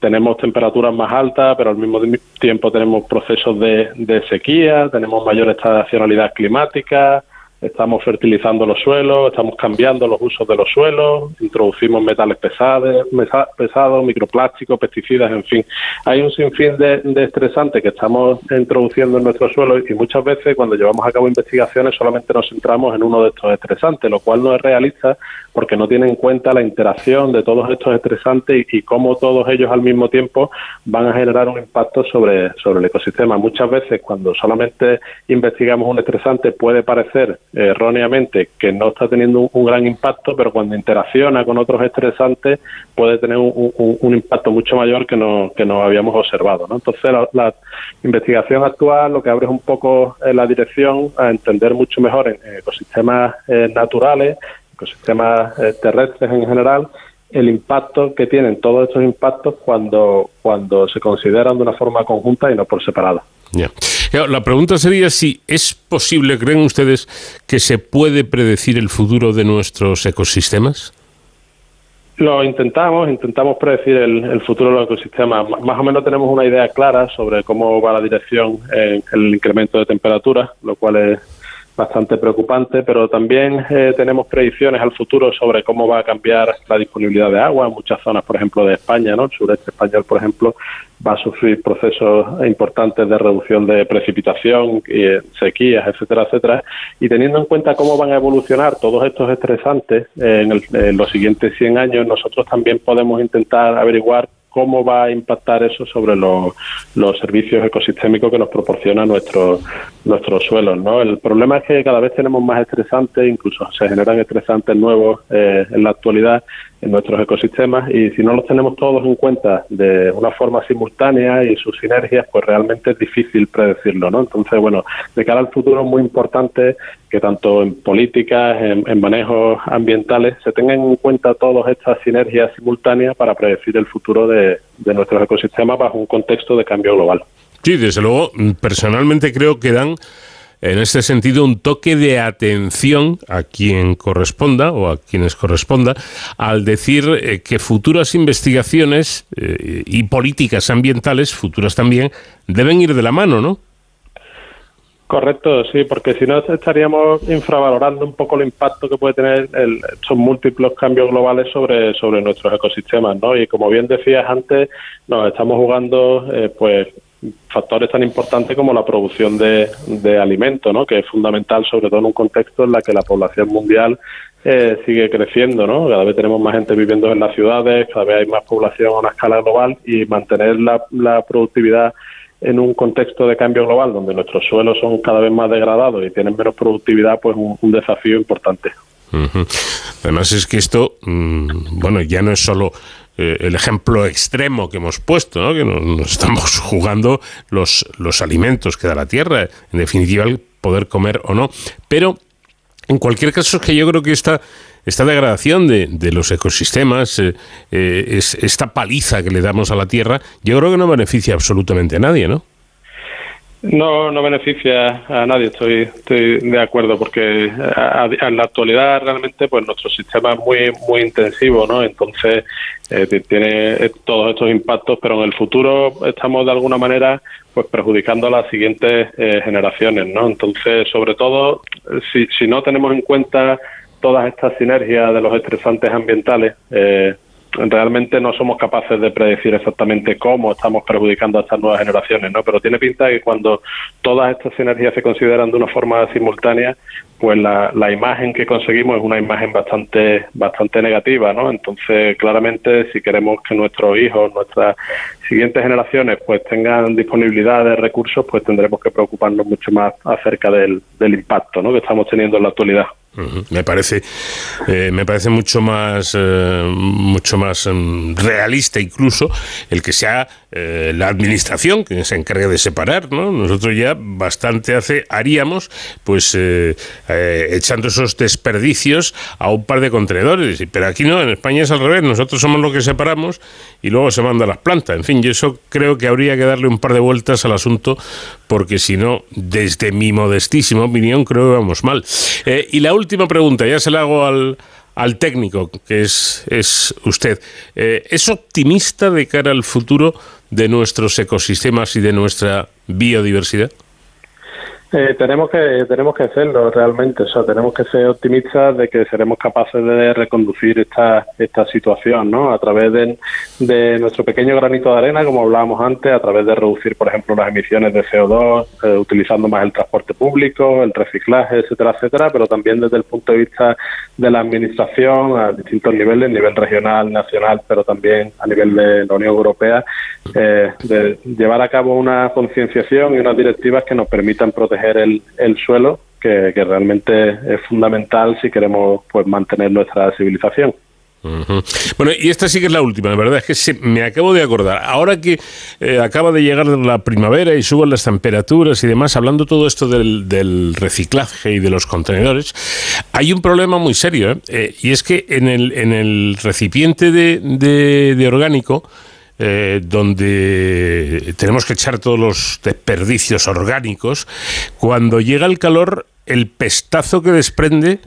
[SPEAKER 6] tenemos temperaturas más altas, pero al mismo tiempo tenemos procesos de, de sequía, tenemos mayor estacionalidad climática, estamos fertilizando los suelos, estamos cambiando los usos de los suelos, introducimos metales pesados, pesados microplásticos, pesticidas, en fin. Hay un sinfín de, estresantes que estamos introduciendo en nuestros suelos y muchas veces cuando llevamos a cabo investigaciones solamente nos centramos en uno de estos estresantes, lo cual no es realista porque no tiene en cuenta la interacción de todos estos estresantes y, cómo todos ellos al mismo tiempo van a generar un impacto sobre, sobre el ecosistema. Muchas veces cuando solamente investigamos un estresante puede parecer erróneamente que no está teniendo un, gran impacto, pero cuando interacciona con otros estresantes puede tener un, impacto mucho mayor que no, que no habíamos observado. ¿no? Entonces, la, investigación actual lo que abre es un poco eh, la dirección a entender mucho mejor en, ecosistemas eh, naturales, ecosistemas eh, terrestres en general, el impacto que tienen todos estos impactos cuando, cuando se consideran de una forma conjunta y no por separado.
[SPEAKER 1] La pregunta sería si es posible, ¿creen ustedes que se puede predecir el futuro de nuestros ecosistemas?
[SPEAKER 6] Lo intentamos, intentamos predecir el, futuro de los ecosistemas. Más o menos tenemos una idea clara sobre cómo va la dirección en el incremento de temperatura, lo cual es bastante preocupante, pero también eh, tenemos predicciones al futuro sobre cómo va a cambiar la disponibilidad de agua en muchas zonas, por ejemplo, de España, ¿no? El sureste español, por ejemplo, va a sufrir procesos importantes de reducción de precipitación, eh, sequías, etcétera, etcétera. Y teniendo en cuenta cómo van a evolucionar todos estos estresantes en, en los siguientes 100 años, nosotros también podemos intentar averiguar cómo va a impactar eso sobre los, servicios ecosistémicos que nos proporciona nuestro, nuestros suelos. ¿no? El problema es que cada vez tenemos más estresantes, incluso se generan estresantes nuevos eh, en la actualidad en nuestros ecosistemas y si no los tenemos todos en cuenta de una forma simultánea y sus sinergias, pues realmente es difícil predecirlo, ¿no? Entonces, bueno, de cara al futuro es muy importante que tanto en políticas, en, manejos ambientales, se tengan en cuenta todas estas sinergias simultáneas para predecir el futuro de, de nuestros ecosistemas bajo un contexto de cambio global.
[SPEAKER 1] Sí, desde luego, personalmente creo que dan en este sentido un toque de atención a quien corresponda o a quienes corresponda al decir eh, que futuras investigaciones eh, y políticas ambientales, futuras también, deben ir de la mano, ¿no?
[SPEAKER 6] Correcto, sí, porque si no estaríamos infravalorando un poco el impacto que puede tener el, estos múltiples cambios globales sobre, sobre nuestros ecosistemas, ¿no? Y como bien decías antes, nos estamos jugando, eh, pues, factores tan importantes como la producción de, de alimentos, ¿no? que es fundamental, sobre todo en un contexto en la que la población mundial eh, sigue creciendo, ¿no? Cada vez tenemos más gente viviendo en las ciudades, cada vez hay más población a una escala global y mantener la, la productividad en un contexto de cambio global donde nuestros suelos son cada vez más degradados y tienen menos productividad, pues un, desafío importante.
[SPEAKER 1] Además es que esto, mm, bueno, ya no es solo eh, el ejemplo extremo que hemos puesto, ¿no? que nos, estamos jugando los, los alimentos que da la tierra, en definitiva el poder comer o no, pero en cualquier caso es que yo creo que esta, esta degradación de, de los ecosistemas, eh, eh, es, esta paliza que le damos a la tierra, yo creo que no beneficia absolutamente a nadie, ¿no?
[SPEAKER 6] No, no beneficia a nadie, estoy, estoy de acuerdo, porque en la actualidad realmente pues nuestro sistema es muy muy intensivo, ¿no? Entonces eh, tiene eh, todos estos impactos, pero en el futuro estamos de alguna manera pues perjudicando a las siguientes eh, generaciones, ¿no? Entonces, sobre todo, si, si no tenemos en cuenta todas estas sinergias de los estresantes ambientales, eh, realmente no somos capaces de predecir exactamente cómo estamos perjudicando a estas nuevas generaciones, ¿no? Pero tiene pinta que cuando todas estas energías se consideran de una forma simultánea, pues la, la imagen que conseguimos es una imagen bastante bastante negativa, ¿no? Entonces, claramente, si queremos que nuestros hijos, nuestras siguientes generaciones, pues tengan disponibilidad de recursos, pues tendremos que preocuparnos mucho más acerca del, del impacto, ¿no? Que estamos teniendo en la actualidad.
[SPEAKER 1] Me parece, eh, me parece mucho más, eh, mucho más mm, realista incluso el que sea eh, la administración que se encargue de separar, ¿no? Nosotros ya bastante hace haríamos, pues echando esos desperdicios a un par de contenedores, pero aquí no, en España es al revés. Nosotros somos los que separamos y luego se manda a las plantas. En fin, yo eso creo que habría que darle un par de vueltas al asunto porque si no, desde mi modestísima opinión, creo que vamos mal. y la última pregunta, ya se la hago al, al técnico, que es, es usted. Eh, ¿Es optimista de cara al futuro de nuestros ecosistemas y de nuestra biodiversidad?
[SPEAKER 6] Eh, tenemos que tenemos que hacerlo realmente, o sea, tenemos que ser optimistas de que seremos capaces de reconducir esta esta situación, ¿no? A través de, de nuestro pequeño granito de arena, como hablábamos antes, a través de reducir, por ejemplo, las emisiones de CO2, eh, utilizando más el transporte público, el reciclaje, etcétera, etcétera, pero también desde el punto de vista de la administración a distintos niveles, nivel regional, nacional, pero también a nivel de la Unión Europea, eh, de llevar a cabo una concienciación y unas directivas que nos permitan proteger el, el suelo, que, realmente es fundamental si queremos pues mantener nuestra civilización.
[SPEAKER 1] Bueno, y esta sí que es la última, la verdad es que me acabo de acordar. Ahora que eh, acaba de llegar la primavera y suben las temperaturas y demás, hablando todo esto del, reciclaje y de los contenedores, hay un problema muy serio, ¿eh? Eh, y es que en el, en el recipiente de, de orgánico, eh, donde tenemos que echar todos los desperdicios orgánicos, cuando llega el calor, el pestazo que desprende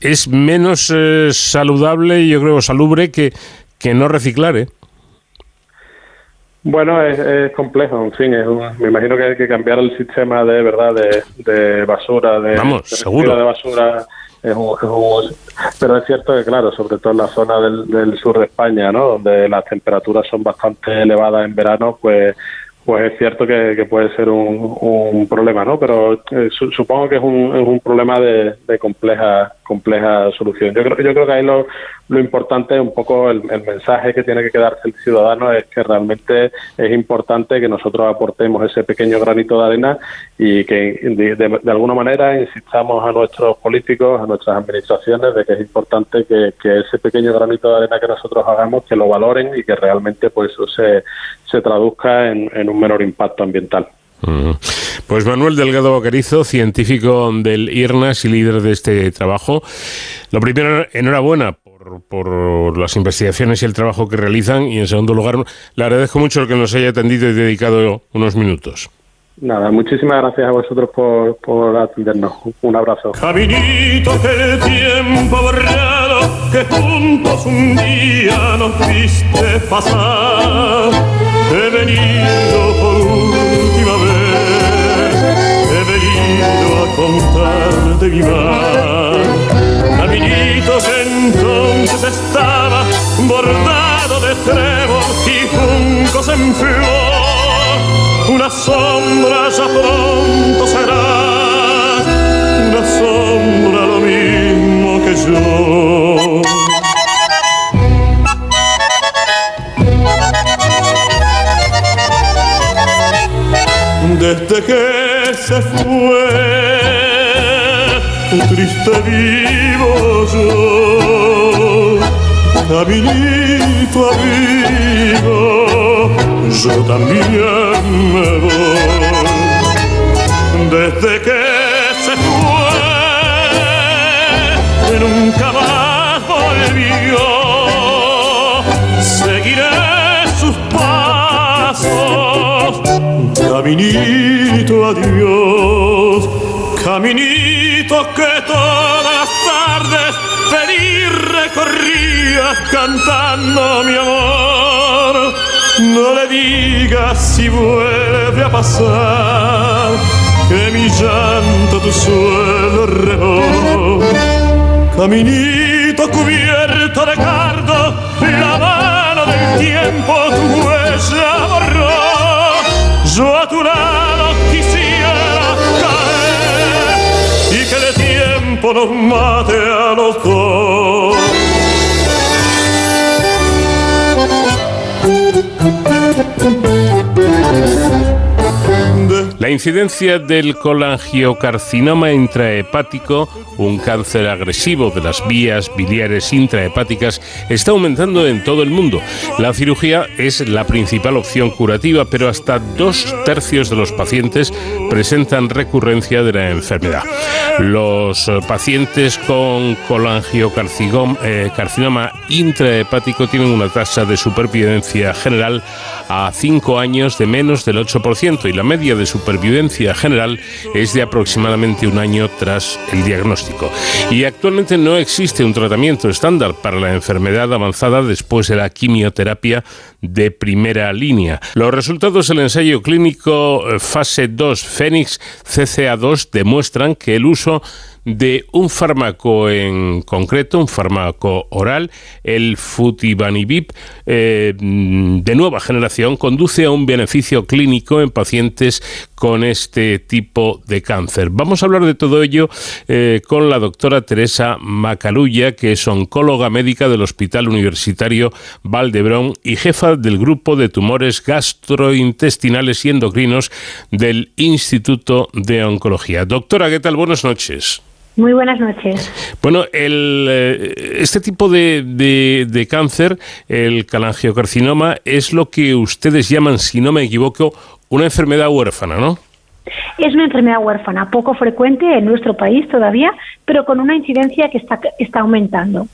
[SPEAKER 1] es menos eh, saludable y yo creo salubre que, que no reciclar. ¿eh?
[SPEAKER 6] Bueno, es, complejo, en fin, me imagino que hay que cambiar el sistema de verdad de, basura, de,
[SPEAKER 1] Vamos, seguro.
[SPEAKER 6] de basura es pero es cierto que, claro, sobre todo en la zona del, sur de España, ¿no? donde las temperaturas son bastante elevadas en verano, pues pues es cierto que, puede ser un, un, problema, ¿no? Pero eh, supongo que es un, es un problema de, de complejas compleja solución. Yo creo, yo creo que ahí lo, lo importante, un poco el, mensaje que tiene que quedarse el ciudadano es que realmente es importante que nosotros aportemos ese pequeño granito de arena y que de, alguna manera insistamos a nuestros políticos, a nuestras administraciones, de que es importante que, ese pequeño granito de arena que nosotros hagamos, que lo valoren y que realmente pues eso se, se traduzca en, un menor impacto ambiental.
[SPEAKER 1] Pues Manuel Delgado Boquerizo, científico del IRNAS y líder de este trabajo. Lo primero, enhorabuena por, las investigaciones y el trabajo que realizan y en segundo lugar le agradezco mucho el que nos haya atendido y dedicado unos minutos.
[SPEAKER 6] Nada, muchísimas gracias a vosotros por, por atendernos. Un abrazo.
[SPEAKER 7] Caminito que el tiempo borrado, que juntos un día nos viste pasar. He venido por contar de mi mar. Caminito que entonces estaba bordado de trébol y juncos en flor una sombra ya pronto será, una sombra lo mismo que yo. Desde que se fue, triste vivo yo, caminito amigo yo también me voy. Desde que se fue, nunca más volvió. Seguiré sus pasos, caminito adiós, caminito que todas las tardes feliz recorría cantando mi amor no le digas si vuelve a pasar que mi llanto tu suelo regó. Caminito cubierto de cardo, la mano del tiempo tu huella borró. Yo a tu lado tiempo nos mate a los dos.
[SPEAKER 1] La incidencia del colangiocarcinoma intrahepático, un cáncer agresivo de las vías biliares intrahepáticas, está aumentando en todo el mundo. La cirugía es la principal opción curativa, pero hasta dos tercios de los pacientes presentan recurrencia de la enfermedad. Los pacientes con colangiocarcinoma eh, intrahepático tienen una tasa de supervivencia general a 5 años de menos del 8% y la media de supervivencia general es de aproximadamente un año tras el diagnóstico. Y actualmente no existe un tratamiento estándar para la enfermedad avanzada después de la quimioterapia de primera línea. Los resultados del ensayo clínico eh, fase 2 Fénix CCA2 demuestran que el uso de un fármaco en concreto, un fármaco oral, el Futibanibib, eh, de nueva generación, conduce a un beneficio clínico en pacientes con este tipo de cáncer. Vamos a hablar de todo ello eh, con la doctora Teresa Macalulla, que es oncóloga médica del Hospital Universitario Valdebrón y jefa del grupo de tumores gastrointestinales y endocrinos del Instituto de Oncología. Doctora, ¿qué tal? Buenas noches.
[SPEAKER 8] Muy buenas noches.
[SPEAKER 1] Bueno, el, eh, este tipo de, de, cáncer, el calangiocarcinoma, es lo que ustedes llaman, si no me equivoco, una enfermedad huérfana, ¿no?
[SPEAKER 8] Es una enfermedad huérfana, poco frecuente en nuestro país todavía, pero con una incidencia que está, está aumentando.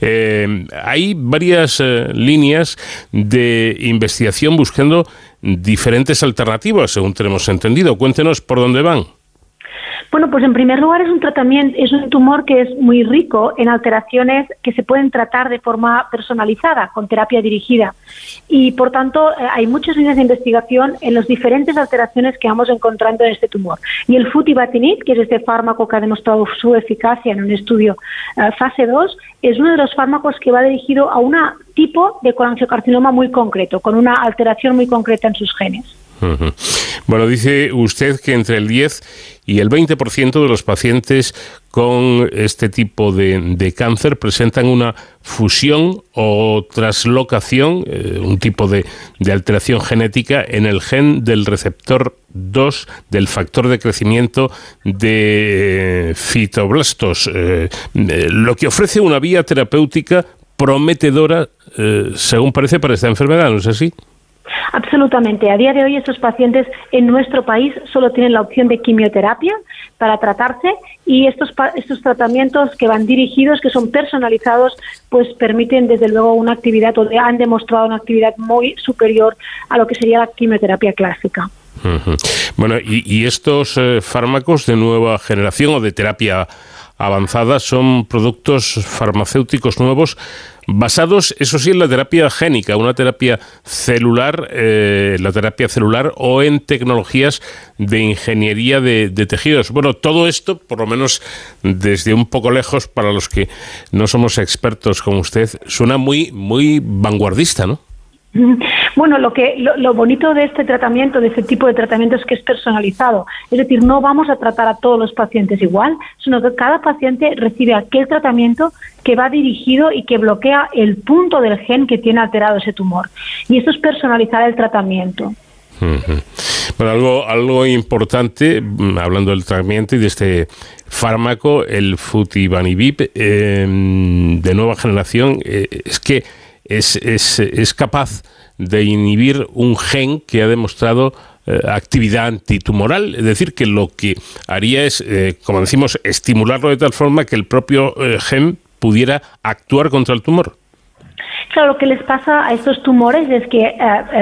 [SPEAKER 1] Eh, hay varias eh, líneas de investigación buscando diferentes alternativas, según tenemos entendido. Cuéntenos por dónde van.
[SPEAKER 8] Bueno, pues en primer lugar es un tratamiento, es un tumor que es muy rico en alteraciones que se pueden tratar de forma personalizada, con terapia dirigida. Y por tanto, eh, hay muchas líneas de investigación en las diferentes alteraciones que vamos encontrando en este tumor. Y el futibatinib, que es este fármaco que ha demostrado su eficacia en un estudio eh, fase 2, es uno de los fármacos que va dirigido a un tipo de colangiocarcinoma muy concreto, con una alteración muy concreta en sus genes.
[SPEAKER 1] Bueno, dice usted que entre el 10 y el 20% de los pacientes con este tipo de, cáncer presentan una fusión o traslocación, eh, un tipo de, alteración genética en el gen del receptor 2 del factor de crecimiento de fitoblastos, eh, eh, lo que ofrece una vía terapéutica prometedora, según parece, para esta enfermedad, ¿no es así?
[SPEAKER 8] Absolutamente. A día de hoy estos pacientes en nuestro país solo tienen la opción de quimioterapia para tratarse y estos, estos tratamientos que van dirigidos, que son personalizados, pues permiten desde luego una actividad o han demostrado una actividad muy superior a lo que sería la quimioterapia clásica.
[SPEAKER 1] Bueno, y, estos eh, fármacos de nueva generación o de terapia avanzada son productos farmacéuticos nuevos basados, eso sí, en la terapia génica, una terapia celular, eh, la terapia celular o en tecnologías de ingeniería de, de, tejidos. Bueno, todo esto, por lo menos desde un poco lejos, para los que no somos expertos como usted, suena muy, muy vanguardista, ¿no?
[SPEAKER 8] Bueno, lo que lo, bonito de este tratamiento, de este tipo de tratamiento, es que es personalizado. Es decir, no vamos a tratar a todos los pacientes igual, sino que cada paciente recibe aquel tratamiento que va dirigido y que bloquea el punto del gen que tiene alterado ese tumor. Y eso es personalizar el tratamiento.
[SPEAKER 1] Bueno, algo, algo importante, mm, hablando del tratamiento y de este fármaco, el futibanibib em, de nueva generación, eh, es que es, es, es capaz de inhibir un gen que ha demostrado eh, actividad antitumoral, es decir, que lo que haría es, eh, como decimos, estimularlo de tal forma que el propio eh, gen pudiera actuar contra el tumor.
[SPEAKER 8] Claro, lo que les pasa a estos tumores es que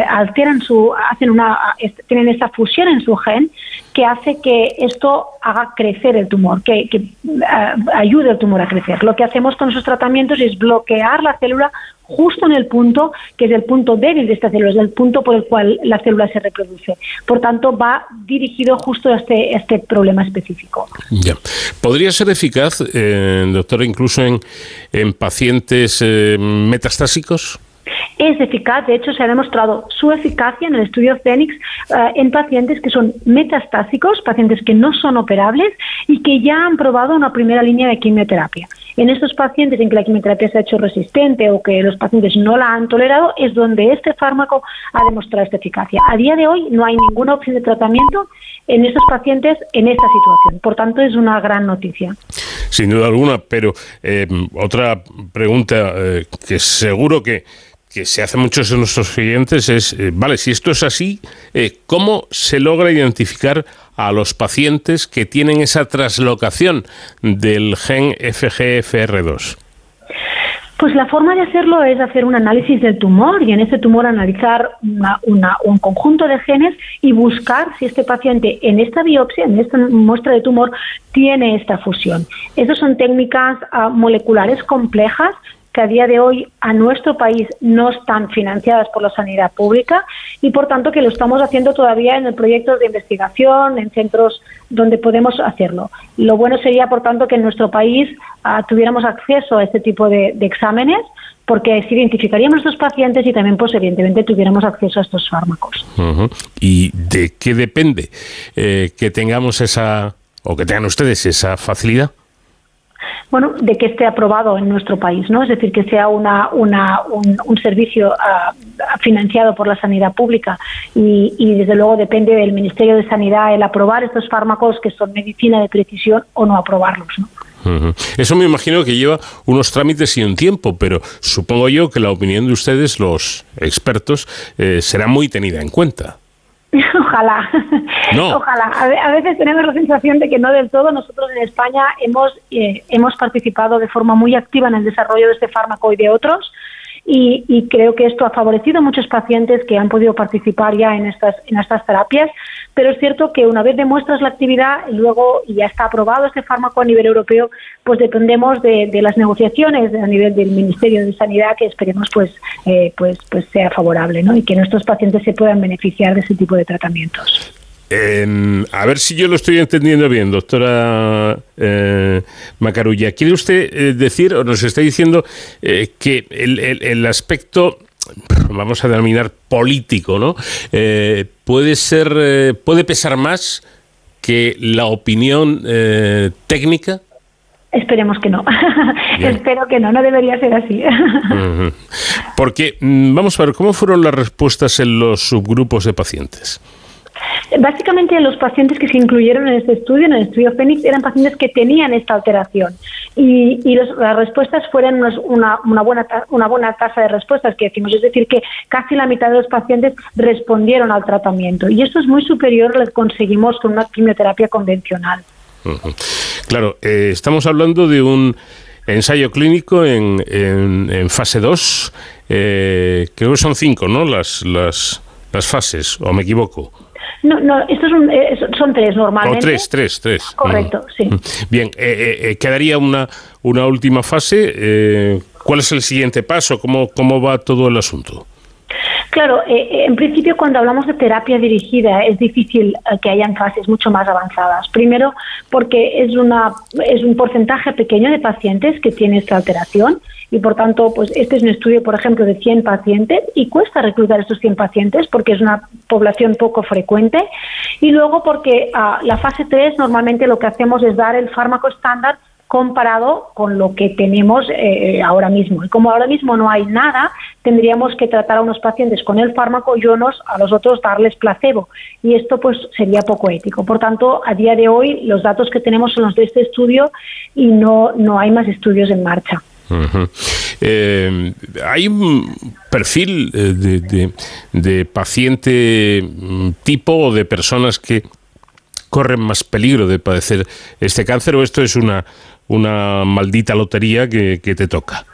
[SPEAKER 8] alteran su, hacen una, tienen esa fusión en su gen que hace que esto haga crecer el tumor, que, que ayude al tumor a crecer. Lo que hacemos con esos tratamientos es bloquear la célula justo en el punto que es el punto débil de esta célula, es el punto por el cual la célula se reproduce. Por tanto, va dirigido justo a este, este problema específico.
[SPEAKER 1] Ya. ¿Podría ser eficaz, eh, doctora, incluso en, en pacientes eh, metastásicos?
[SPEAKER 8] Es eficaz, de hecho se ha demostrado su eficacia en el estudio Fénix eh, en pacientes que son metastásicos, pacientes que no son operables y que ya han probado una primera línea de quimioterapia. En estos pacientes en que la quimioterapia se ha hecho resistente o que los pacientes no la han tolerado es donde este fármaco ha demostrado esta eficacia. A día de hoy no hay ninguna opción de tratamiento en estos pacientes en esta situación. Por tanto, es una gran noticia.
[SPEAKER 1] Sin duda alguna, pero eh, otra pregunta eh, que seguro que que se hace muchos de nuestros clientes es, eh, vale, si esto es así, eh, ¿cómo se logra identificar a los pacientes que tienen esa traslocación del gen FGFR2?
[SPEAKER 8] Pues la forma de hacerlo es hacer un análisis del tumor y en ese tumor analizar un conjunto de genes y buscar si este paciente en esta biopsia, en esta muestra de tumor, tiene esta fusión. Esas son técnicas ah, moleculares complejas que a día de hoy a nuestro país no están financiadas por la sanidad pública y por tanto que lo estamos haciendo todavía en el proyectos de investigación, en centros donde podemos hacerlo. Lo bueno sería, por tanto, que en nuestro país ah, tuviéramos acceso a este tipo de, exámenes porque así identificaríamos a estos pacientes y también, pues, evidentemente, tuviéramos acceso a estos fármacos.
[SPEAKER 1] ¿Y de qué depende eh, que tengamos esa, o que tengan ustedes esa facilidad?
[SPEAKER 8] Bueno, de que esté aprobado en nuestro país, ¿no? Es decir, que sea una, una un, servicio ah, financiado por la sanidad pública y, y, desde luego depende del Ministerio de Sanidad el aprobar estos fármacos que son medicina de precisión o no aprobarlos, ¿no?
[SPEAKER 1] Eso me imagino que lleva unos trámites y un tiempo, pero supongo yo que la opinión de ustedes, los expertos, eh, será muy tenida en cuenta.
[SPEAKER 8] Ojalá. Ojalá. A, veces tenemos la sensación de que no del todo. Nosotros en España hemos, eh, hemos participado de forma muy activa en el desarrollo de este fármaco y de otros. Y, creo que esto ha favorecido a muchos pacientes que han podido participar ya en estas, en estas terapias, pero es cierto que una vez demuestras la actividad y luego ya está aprobado este fármaco a nivel europeo, pues dependemos de, las negociaciones a nivel del Ministerio de Sanidad que esperemos pues, eh, pues, pues sea favorable ¿no? y que nuestros pacientes se puedan beneficiar de ese tipo de tratamientos.
[SPEAKER 1] A ver si yo lo estoy entendiendo bien, doctora eh, Macarulla. ¿Quiere usted eh, decir o nos está diciendo eh, que el, el, aspecto vamos a denominar político, ¿no? Puede ser, puede pesar más que la opinión técnica.
[SPEAKER 8] Esperemos que no. Espero que no, no debería ser así.
[SPEAKER 1] Porque, mm, vamos a ver, ¿cómo fueron las respuestas en los subgrupos de pacientes?
[SPEAKER 8] Básicamente los pacientes que se incluyeron en este estudio, en el estudio Fénix, eran pacientes que tenían esta alteración y, las respuestas fueron una, buena, una buena tasa de respuestas que decimos, es decir, que casi la mitad de los pacientes respondieron al tratamiento y esto es muy superior a lo que conseguimos con una quimioterapia convencional.
[SPEAKER 1] Claro, eh, estamos hablando de un ensayo clínico en, en, fase 2, eh, creo que son cinco, ¿no? Las, las, las fases, o me equivoco.
[SPEAKER 8] No, no, estos eh, son, tres normalmente.
[SPEAKER 1] O tres, tres, tres.
[SPEAKER 8] Correcto, mm. sí. Mm.
[SPEAKER 1] Bien, eh, eh, quedaría una, una última fase. ¿Cuál es el siguiente paso? ¿Cómo, cómo va todo el asunto?
[SPEAKER 8] Claro, en principio cuando hablamos de terapia dirigida es difícil que hayan fases mucho más avanzadas. Primero porque es, una, es un porcentaje pequeño de pacientes que tiene esta alteración y por tanto, pues este es un estudio, por ejemplo, de 100 pacientes y cuesta reclutar estos 100 pacientes porque es una población poco frecuente y luego porque ah, la fase 3 normalmente lo que hacemos es dar el fármaco estándar comparado con lo que tenemos eh, ahora mismo. Y como ahora mismo no hay nada, tendríamos que tratar a unos pacientes con el fármaco y a los otros darles placebo. Y esto pues sería poco ético. Por tanto, a día de hoy los datos que tenemos son los de este estudio y no, no hay más estudios en marcha.
[SPEAKER 1] Eh, hay un perfil eh, de, paciente mm, tipo o de personas que corren más peligro de padecer este cáncer o esto es una, una maldita lotería que, te toca?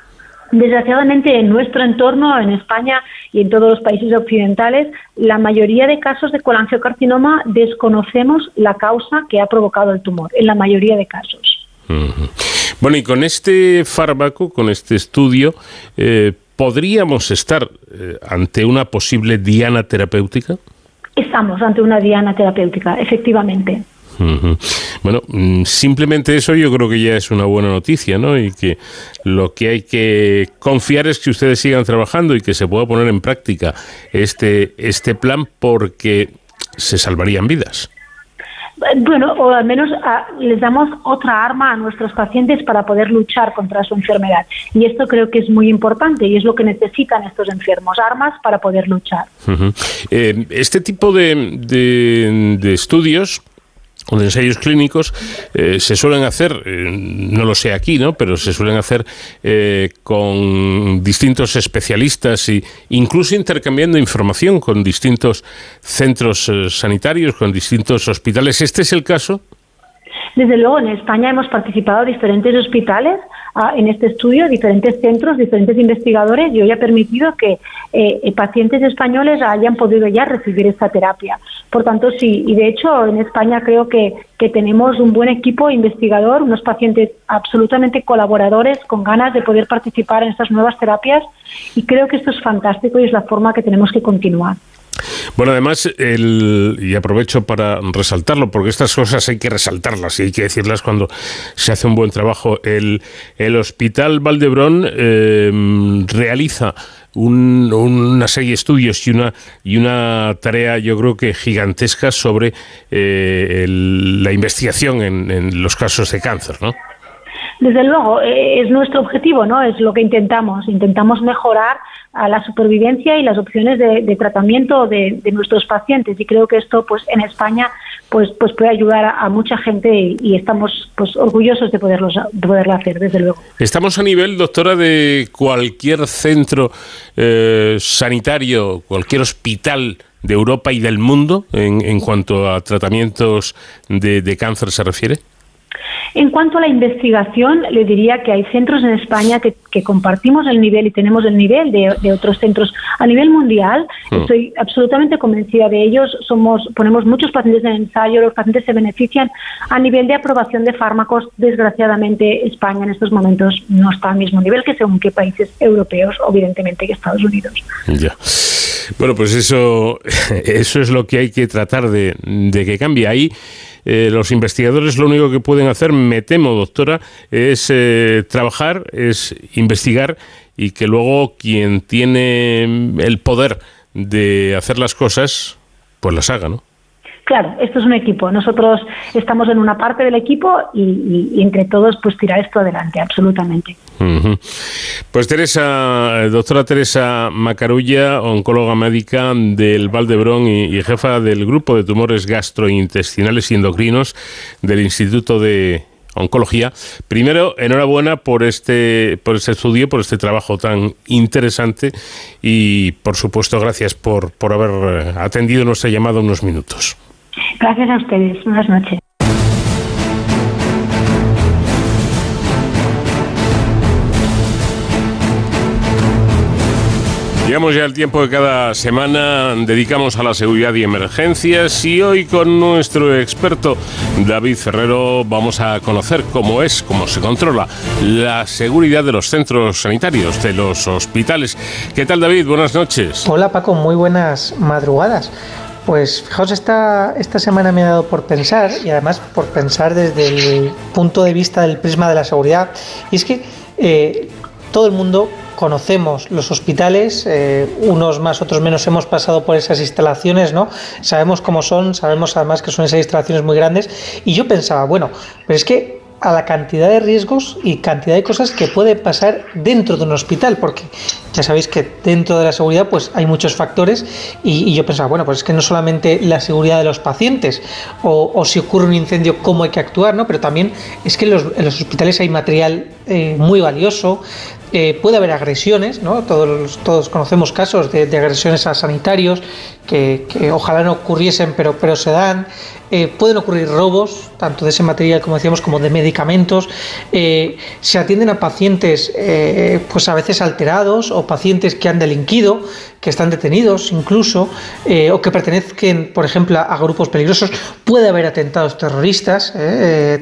[SPEAKER 8] Desgraciadamente, en nuestro entorno, en España y en todos los países occidentales, la mayoría de casos de colangiocarcinoma desconocemos la causa que ha provocado el tumor, en la mayoría de casos.
[SPEAKER 1] Bueno, y con este fármaco, con este estudio, eh, ¿podríamos estar eh, ante una posible diana terapéutica?
[SPEAKER 8] Estamos ante una diana terapéutica, efectivamente.
[SPEAKER 1] Bueno, mm, simplemente eso yo creo que ya es una buena noticia, ¿no? Y que lo que hay que confiar es que ustedes sigan trabajando y que se pueda poner en práctica este, este plan porque se salvarían vidas.
[SPEAKER 8] Bueno, o al menos ah, les damos otra arma a nuestros pacientes para poder luchar contra su enfermedad. Y esto creo que es muy importante y es lo que necesitan estos enfermos, armas para poder luchar.
[SPEAKER 1] Eh, este tipo de, de estudios o de ensayos clínicos eh, se suelen hacer, eh, no lo sé aquí, ¿no? pero se suelen hacer eh, con distintos especialistas e incluso intercambiando información con distintos centros sanitarios, con distintos hospitales. ¿Este es el caso?
[SPEAKER 8] Desde luego, en España hemos participado diferentes hospitales en este estudio, diferentes centros, diferentes investigadores y hoy ha permitido que eh, eh, pacientes españoles hayan podido ya recibir esta terapia. Por tanto, sí, y de hecho en España creo que, que tenemos un buen equipo investigador, unos pacientes absolutamente colaboradores con ganas de poder participar en estas nuevas terapias y creo que esto es fantástico y es la forma que tenemos que continuar.
[SPEAKER 1] Bueno, además, el, y aprovecho para resaltarlo, porque estas cosas hay que resaltarlas y hay que decirlas cuando se hace un buen trabajo. El, el Hospital Valdebrón eh, realiza una serie de estudios y una, y una tarea, yo creo que gigantesca, sobre eh, la investigación en, en los casos de cáncer, ¿no?
[SPEAKER 8] Desde luego, eh, es nuestro objetivo, ¿no? Es lo que intentamos. Intentamos mejorar a la supervivencia y las opciones de, tratamiento de, nuestros pacientes y creo que esto pues en España pues pues puede ayudar a, mucha gente y, estamos pues orgullosos de poderlo de poderlo hacer desde luego
[SPEAKER 1] estamos a nivel doctora de cualquier centro eh, sanitario cualquier hospital de Europa y del mundo en, en cuanto a tratamientos de cáncer se refiere
[SPEAKER 8] en cuanto a la investigación, le diría que hay centros en España que, compartimos el nivel y tenemos el nivel de, otros centros a nivel mundial. Hmm. Estoy absolutamente convencida de ellos. Somos, ponemos muchos pacientes en ensayo, los pacientes se benefician. A nivel de aprobación de fármacos, desgraciadamente España en estos momentos no está al mismo nivel que según qué países europeos, evidentemente que Estados Unidos.
[SPEAKER 1] Ya. Bueno, pues eso, eso es lo que hay que tratar de, de que cambie. Ahí eh, los investigadores lo único que pueden hacer, me temo, doctora, es eh, trabajar, es investigar y que luego quien tiene el poder de hacer las cosas, pues las haga, ¿no?
[SPEAKER 8] Claro, esto es un equipo. Nosotros estamos en una parte del equipo y, entre todos pues tirar esto adelante, absolutamente.
[SPEAKER 1] Pues Teresa, doctora Teresa Macarulla, oncóloga médica del Valdebrón y, jefa del grupo de tumores gastrointestinales y endocrinos del Instituto de oncología. Primero, enhorabuena por este, por este estudio, por este trabajo tan interesante y, por supuesto, gracias por, por haber atendido nuestra llamada unos minutos.
[SPEAKER 8] Gracias a ustedes. Buenas noches.
[SPEAKER 1] Llegamos ya al tiempo que cada semana dedicamos a la seguridad y emergencias y hoy con nuestro experto David Ferrero vamos a conocer cómo es, cómo se controla la seguridad de los centros sanitarios, de los hospitales. ¿Qué tal David? Buenas noches.
[SPEAKER 9] Hola Paco, muy buenas madrugadas. Pues fijaos, esta, esta semana me ha dado por pensar, y además por pensar desde el punto de vista del prisma de la seguridad, y es que eh, todo el mundo conocemos los hospitales, eh, unos más, otros menos hemos pasado por esas instalaciones, ¿no? Sabemos cómo son, sabemos además que son esas instalaciones muy grandes, y yo pensaba, bueno, pero es que a la cantidad de riesgos y cantidad de cosas que puede pasar dentro de un hospital, porque ya sabéis que dentro de la seguridad pues hay muchos factores y, yo pensaba, bueno, pues es que no solamente la seguridad de los pacientes o, si ocurre un incendio, cómo hay que actuar, ¿no? Pero también es que en los, hospitales hay material eh, muy valioso, eh, puede haber agresiones, ¿no? Todos, todos conocemos casos de, agresiones a sanitarios que, ojalá no ocurriesen, pero, pero se dan. Eh, pueden ocurrir robos, tanto de ese material, como decíamos, como de medicamentos. Eh, se atienden a pacientes, pues a veces alterados o pacientes que han delinquido, que están detenidos incluso, o que pertenecen, por ejemplo, a, grupos peligrosos. Puede haber atentados terroristas,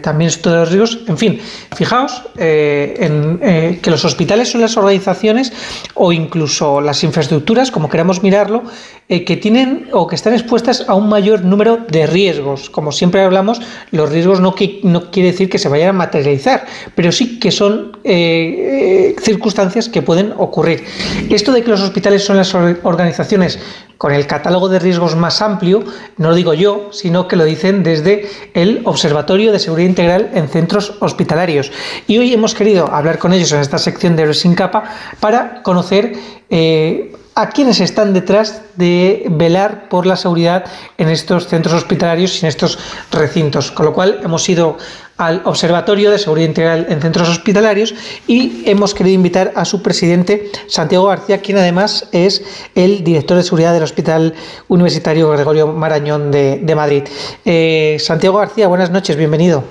[SPEAKER 9] también todos los riesgos. En fin, fijaos que los hospitales son las organizaciones o incluso las infraestructuras, como queramos mirarlo, eh, que tienen o que están expuestas a un mayor número de riesgos. Como siempre hablamos, los riesgos no, quiere decir que se vayan a materializar, pero sí que son eh, eh, circunstancias que pueden ocurrir. Esto de que los hospitales son las organizaciones con el catálogo de riesgos más amplio, no lo digo yo, sino que lo dicen desde el Observatorio de Seguridad Integral en Centros Hospitalarios. Y hoy hemos querido hablar con ellos en esta sección de Sin Capa para conocer eh, a quienes están detrás de velar por la seguridad en estos centros hospitalarios y en estos recintos. Con lo cual hemos ido al Observatorio de Seguridad Integral en Centros Hospitalarios y hemos querido invitar a su presidente, Santiago García, quien además es el director de seguridad del Hospital Universitario Gregorio Marañón de, Madrid. Eh, Santiago García, buenas noches, bienvenido.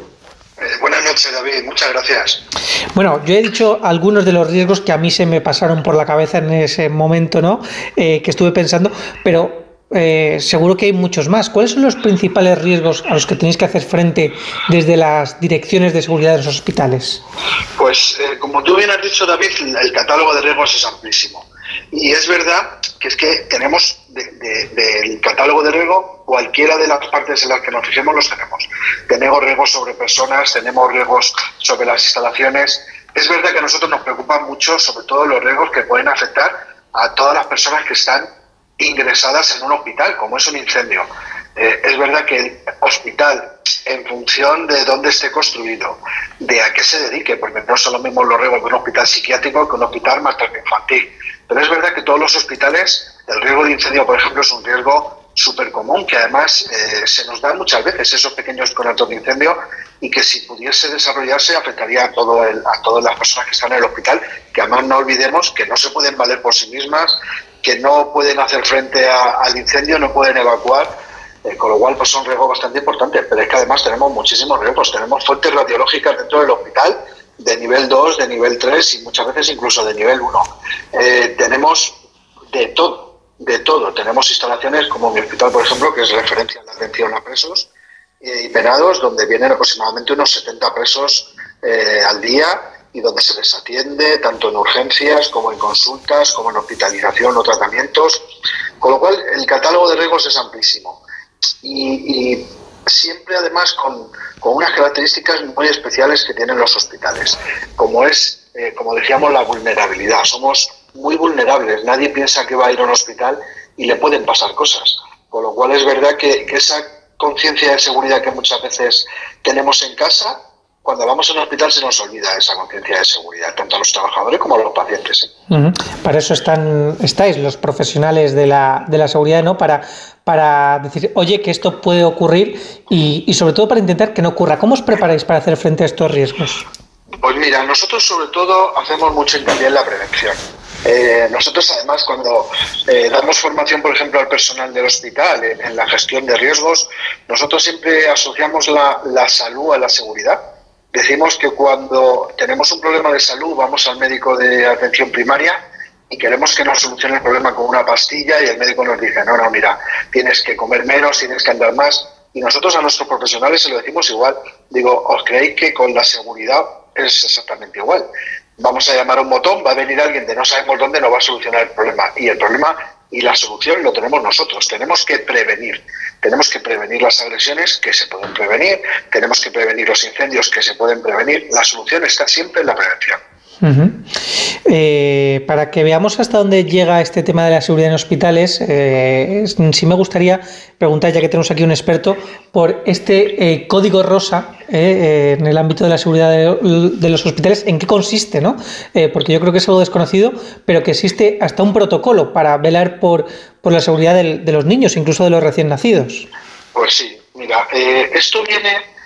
[SPEAKER 10] Eh, buenas noches, David. Muchas gracias.
[SPEAKER 9] Bueno, yo he dicho algunos de los riesgos que a mí se me pasaron por la cabeza en ese momento, ¿no? Eh, que estuve pensando, pero eh, seguro que hay muchos más. ¿Cuáles son los principales riesgos a los que tenéis que hacer frente desde las direcciones de seguridad de los hospitales?
[SPEAKER 10] Pues, como tú bien has dicho, David, el catálogo de riesgos es amplísimo. Y es verdad que es que tenemos del catálogo de riesgo, cualquiera de las partes en las que nos fijemos los tenemos. Tenemos riesgos sobre personas, tenemos riesgos sobre las instalaciones. Es verdad que a nosotros nos preocupan mucho, sobre todo los riesgos que pueden afectar a todas las personas que están ingresadas en un hospital, como es un incendio. Eh, es verdad que el hospital, en función de dónde esté construido, de a qué se dedique, porque no son los mismos los riesgos de un hospital psiquiátrico que un hospital materno infantil. Pero es verdad que todos los hospitales, el riesgo de incendio, por ejemplo, es un riesgo súper común, que además eh, se nos da muchas veces esos pequeños conatos de incendio y que si pudiese desarrollarse afectaría a, todo a todas las personas que están en el hospital, que además no olvidemos que no se pueden valer por sí mismas, que no pueden hacer frente al incendio, no pueden evacuar, eh, con lo cual pues son riesgos bastante importantes, pero es que además tenemos muchísimos riesgos, tenemos fuentes radiológicas dentro del hospital de nivel 2, de nivel 3 y muchas veces incluso de nivel 1. Eh, tenemos de todo, de todo. Tenemos instalaciones como mi hospital, por ejemplo, que es referencia a la atención a presos y penados, donde vienen aproximadamente unos 70 presos eh, al día y donde se les atiende tanto en urgencias como en consultas, como en hospitalización o tratamientos. Con lo cual, el catálogo de riesgos es amplísimo. y siempre además con, con unas características muy especiales que tienen los hospitales, como es, eh, como decíamos, la vulnerabilidad. Somos muy vulnerables, nadie piensa que va a ir a un hospital y le pueden pasar cosas. Con lo cual es verdad que, que esa conciencia de seguridad que muchas veces tenemos en casa, cuando vamos a un hospital se nos olvida esa conciencia de seguridad, tanto a los trabajadores como a los pacientes.
[SPEAKER 9] Ujú. Para eso están, estáis los profesionales de la, de la seguridad, ¿no? Para, para decir, oye, que esto puede ocurrir y, y sobre todo para intentar que no ocurra. ¿Cómo os preparáis para hacer frente a estos riesgos?
[SPEAKER 10] Pues mira, nosotros sobre todo hacemos mucho hincapié en la prevención. Eh, nosotros además cuando eh, damos formación, por ejemplo, al personal del hospital en, en la gestión de riesgos, nosotros siempre asociamos la, la salud a la seguridad. Decimos que cuando tenemos un problema de salud vamos al médico de atención primaria y queremos que nos solucione el problema con una pastilla y el médico nos dice, no, no, mira, tienes que comer menos, tienes que andar más. Y nosotros a nuestros profesionales se lo decimos igual. Digo, ¿os creéis que con la seguridad es exactamente igual? Vamos a llamar un botón, va a venir alguien de no sabemos dónde, no va a solucionar el problema. Y el problema y la solución lo tenemos nosotros. Tenemos que prevenir. Tenemos que prevenir las agresiones que se pueden prevenir. Tenemos que prevenir los incendios que se pueden prevenir. La solución está siempre en la prevención.
[SPEAKER 9] Eh, para que veamos hasta dónde llega este tema de la seguridad en hospitales, eh, sí me gustaría preguntar, ya que tenemos aquí un experto, por este eh, código rosa eh, en el ámbito de la seguridad de, de los hospitales, ¿en qué consiste? ¿no? Porque yo creo que es algo desconocido, pero que existe hasta un protocolo para velar por, por la seguridad de los niños, incluso de los recién nacidos.
[SPEAKER 10] Pues sí, mira, esto viene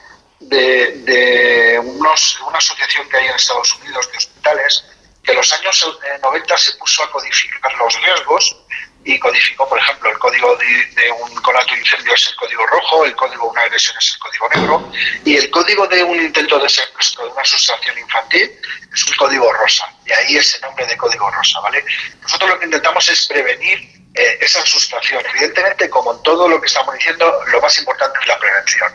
[SPEAKER 10] de, de unos- una asociación que hay en Estados Unidos de hospitales que en los años eh, 90 se puso a codificar los riesgos y codificó, por ejemplo, el código de, de un conato de incendio es el código rojo, el código de una agresión es el código negro y el código de un intento de secuestro de una sustracción infantil es un código rosa. Y ahí ese nombre de código rosa, ¿vale? Nosotros lo que intentamos es prevenir eh, esa sustracción. Evidentemente, como en todo lo que estamos diciendo, lo más importante es la prevención.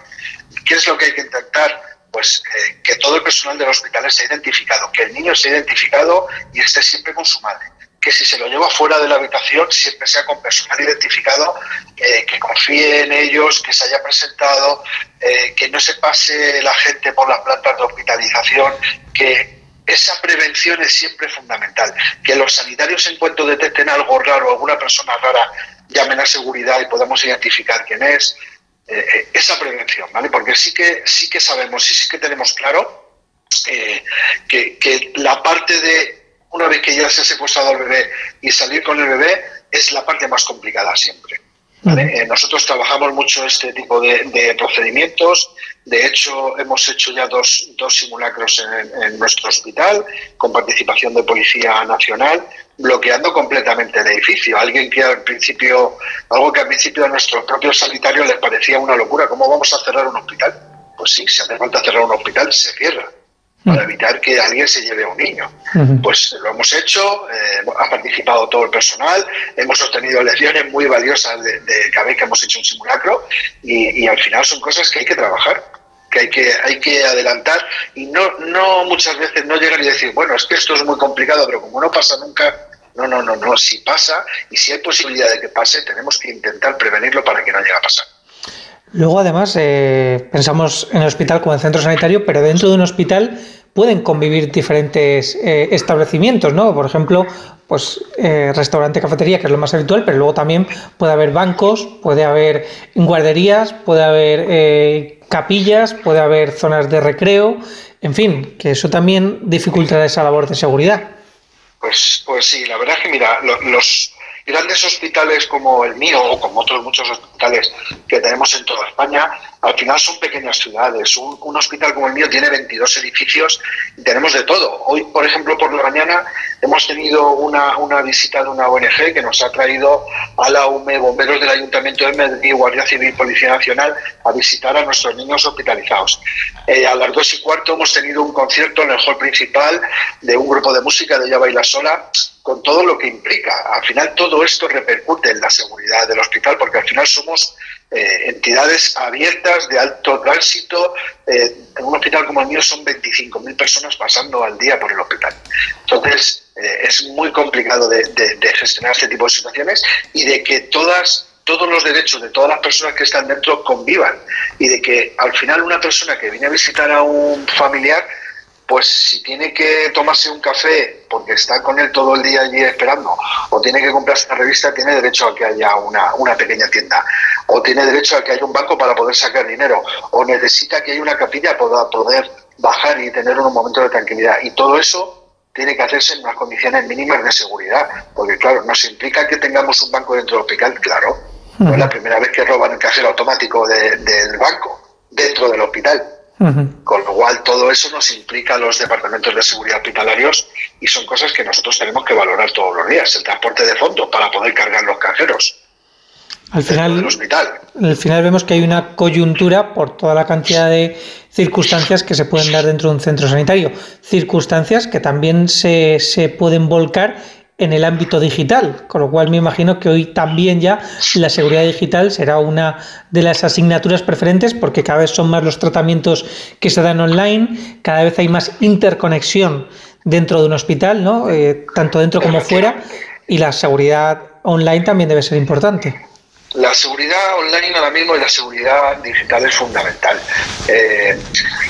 [SPEAKER 10] ¿Qué es lo que hay que intentar? Pues eh, que todo el personal del hospital esté identificado, que el niño esté identificado y esté siempre con su madre. Que si se lo lleva fuera de la habitación, siempre sea con personal identificado, eh, que confíe en ellos, que se haya presentado, eh, que no se pase la gente por las plantas de hospitalización, que esa prevención es siempre fundamental. Que los sanitarios, en cuanto detecten algo raro, alguna persona rara, llamen a seguridad y podamos identificar quién es. Eh, esa prevención, ¿vale? Porque sí que, sí que sabemos y sí que tenemos claro eh, que, que la parte de una vez que ya se ha secuestrado al bebé y salir con el bebé es la parte más complicada siempre. ¿vale? Eh, nosotros trabajamos mucho este tipo de, de procedimientos. De hecho, hemos hecho ya dos, dos simulacros en, en nuestro hospital con participación de Policía Nacional, bloqueando completamente el edificio. Alguien que al principio, algo que al principio a nuestros propios sanitarios les parecía una locura. ¿Cómo vamos a cerrar un hospital? Pues sí, si hace falta cerrar un hospital, se cierra para evitar que alguien se lleve a un niño. Pues lo hemos hecho, eh, ha participado todo el personal, hemos obtenido lecciones muy valiosas de, de cada vez que hemos hecho un simulacro y, y al final son cosas que hay que trabajar, que hay que, hay que adelantar y no, no muchas veces no llegan y decir, bueno, es que esto es muy complicado, pero como no pasa nunca, no, no, no, no, si pasa y si hay posibilidad de que pase, tenemos que intentar prevenirlo para que no llegue a pasar.
[SPEAKER 9] Luego, además, eh, pensamos en el hospital como en centro sanitario, pero dentro de un hospital pueden convivir diferentes eh, establecimientos, ¿no? Por ejemplo, pues eh, restaurante, cafetería, que es lo más habitual, pero luego también puede haber bancos, puede haber guarderías, puede haber capillas, puede haber zonas de recreo, en fin, que eso también dificultará esa labor de seguridad.
[SPEAKER 10] Pues, pues sí, la verdad es que mira, lo- los grandes hospitales como el mío o como otros muchos hospitales que tenemos en toda España, al final son pequeñas ciudades. Un, hospital como el mío tiene 22 edificios y tenemos de todo. Hoy, por ejemplo, por la mañana hemos tenido una, una visita de una ONG que nos ha traído a la UME, bomberos del Ayuntamiento de Madrid, Guardia Civil, Policía Nacional, a visitar a nuestros niños hospitalizados. Eh, a las dos y cuarto hemos tenido un concierto en el hall principal de un grupo de música de Ella Baila Sola, con todo lo que implica. Al final todo esto repercute en la seguridad del hospital, porque al final somos eh, entidades abiertas de alto tránsito. Eh, en un hospital como el mío son 25.000 personas pasando al día por el hospital. Entonces, eh, es muy complicado de, de- de gestionar este tipo de situaciones y de que todas todos los derechos de todas las personas que están dentro convivan y de que al final una persona que viene a visitar a un familiar pues si tiene que tomarse un café porque está con él todo el día allí esperando, o tiene que comprarse una revista, tiene derecho a que haya una, una pequeña tienda, o tiene derecho a que haya un banco para poder sacar dinero, o necesita que haya una capilla para poder bajar y tener un momento de tranquilidad. Y todo eso tiene que hacerse en unas condiciones mínimas de seguridad, porque claro, nos implica que tengamos un banco dentro del hospital, claro. No es la primera vez que roban el cajero automático del banco dentro del hospital con lo cual, todo eso nos implica a los departamentos de seguridad hospitalarios y son cosas que nosotros tenemos que valorar todos los días. El transporte de fondos para poder cargar los cajeros.
[SPEAKER 9] Al final, hospital. al final vemos que hay una coyuntura por toda la cantidad de circunstancias que se pueden dar dentro de un centro sanitario. Circunstancias que también se, se pueden volcar en el ámbito digital, con lo cual me imagino que hoy también ya la seguridad digital será una de las asignaturas preferentes porque cada vez son más los tratamientos que se dan online, cada vez hay más interconexión dentro de un hospital, ¿no? Eh, tanto dentro como fuera, y la seguridad online también debe ser importante.
[SPEAKER 10] La seguridad online ahora mismo y la seguridad digital es fundamental. Eh,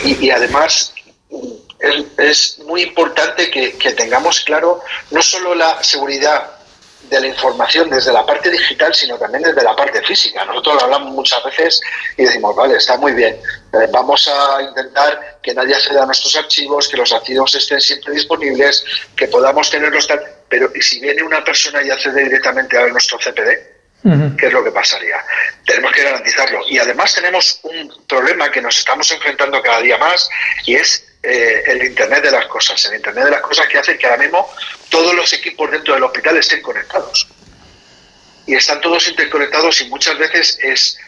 [SPEAKER 10] y, y además es, muy importante que, tengamos claro no solo la seguridad de la información desde la parte digital, sino también desde la parte física. Nosotros lo hablamos muchas veces y decimos, vale, está muy bien, eh, vamos a intentar que nadie acceda a nuestros archivos, que los archivos estén siempre disponibles, que podamos tenerlos tal, pero ¿y si viene una persona y accede directamente a nuestro CPD? ¿Qué es lo que pasaría? Tenemos que garantizarlo. Y además tenemos un problema que nos estamos enfrentando cada día más y es eh, el Internet de las cosas. El Internet de las cosas que hace que ahora mismo todos los equipos dentro del hospital estén conectados. Y están todos interconectados y muchas veces es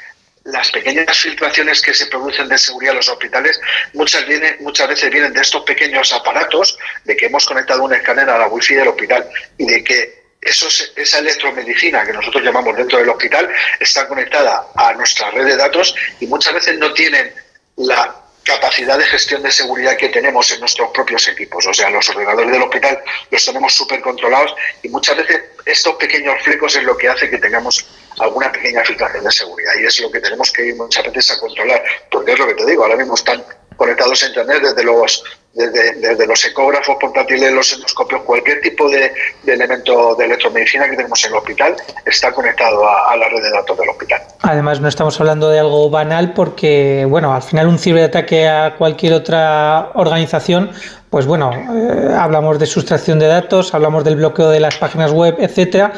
[SPEAKER 10] las pequeñas filtraciones que se producen de seguridad en los hospitales muchas, vienen, muchas veces vienen de estos pequeños aparatos, de que hemos conectado un escáner a la wifi del hospital y de que esa electromedicina que nosotros llamamos dentro del hospital está conectada a nuestra red de datos y muchas veces no tienen la capacidad de gestión de seguridad que tenemos en nuestros propios equipos. O sea, los ordenadores del hospital los tenemos súper controlados y muchas veces estos pequeños flecos es lo que hace que tengamos alguna pequeña filtración de seguridad y es lo que tenemos que ir muchas veces a controlar, porque es lo que te digo, ahora mismo están conectados a Internet desde los desde, los ecógrafos portátiles, los endoscopios, cualquier tipo de, elemento de electromedicina que tenemos en el hospital está conectado a, la red de datos del hospital.
[SPEAKER 9] Además, no estamos hablando de algo banal porque, bueno, al final un ciberataque a cualquier otra organización pues bueno, eh, hablamos de sustracción de datos, hablamos del bloqueo de las páginas web, etcétera,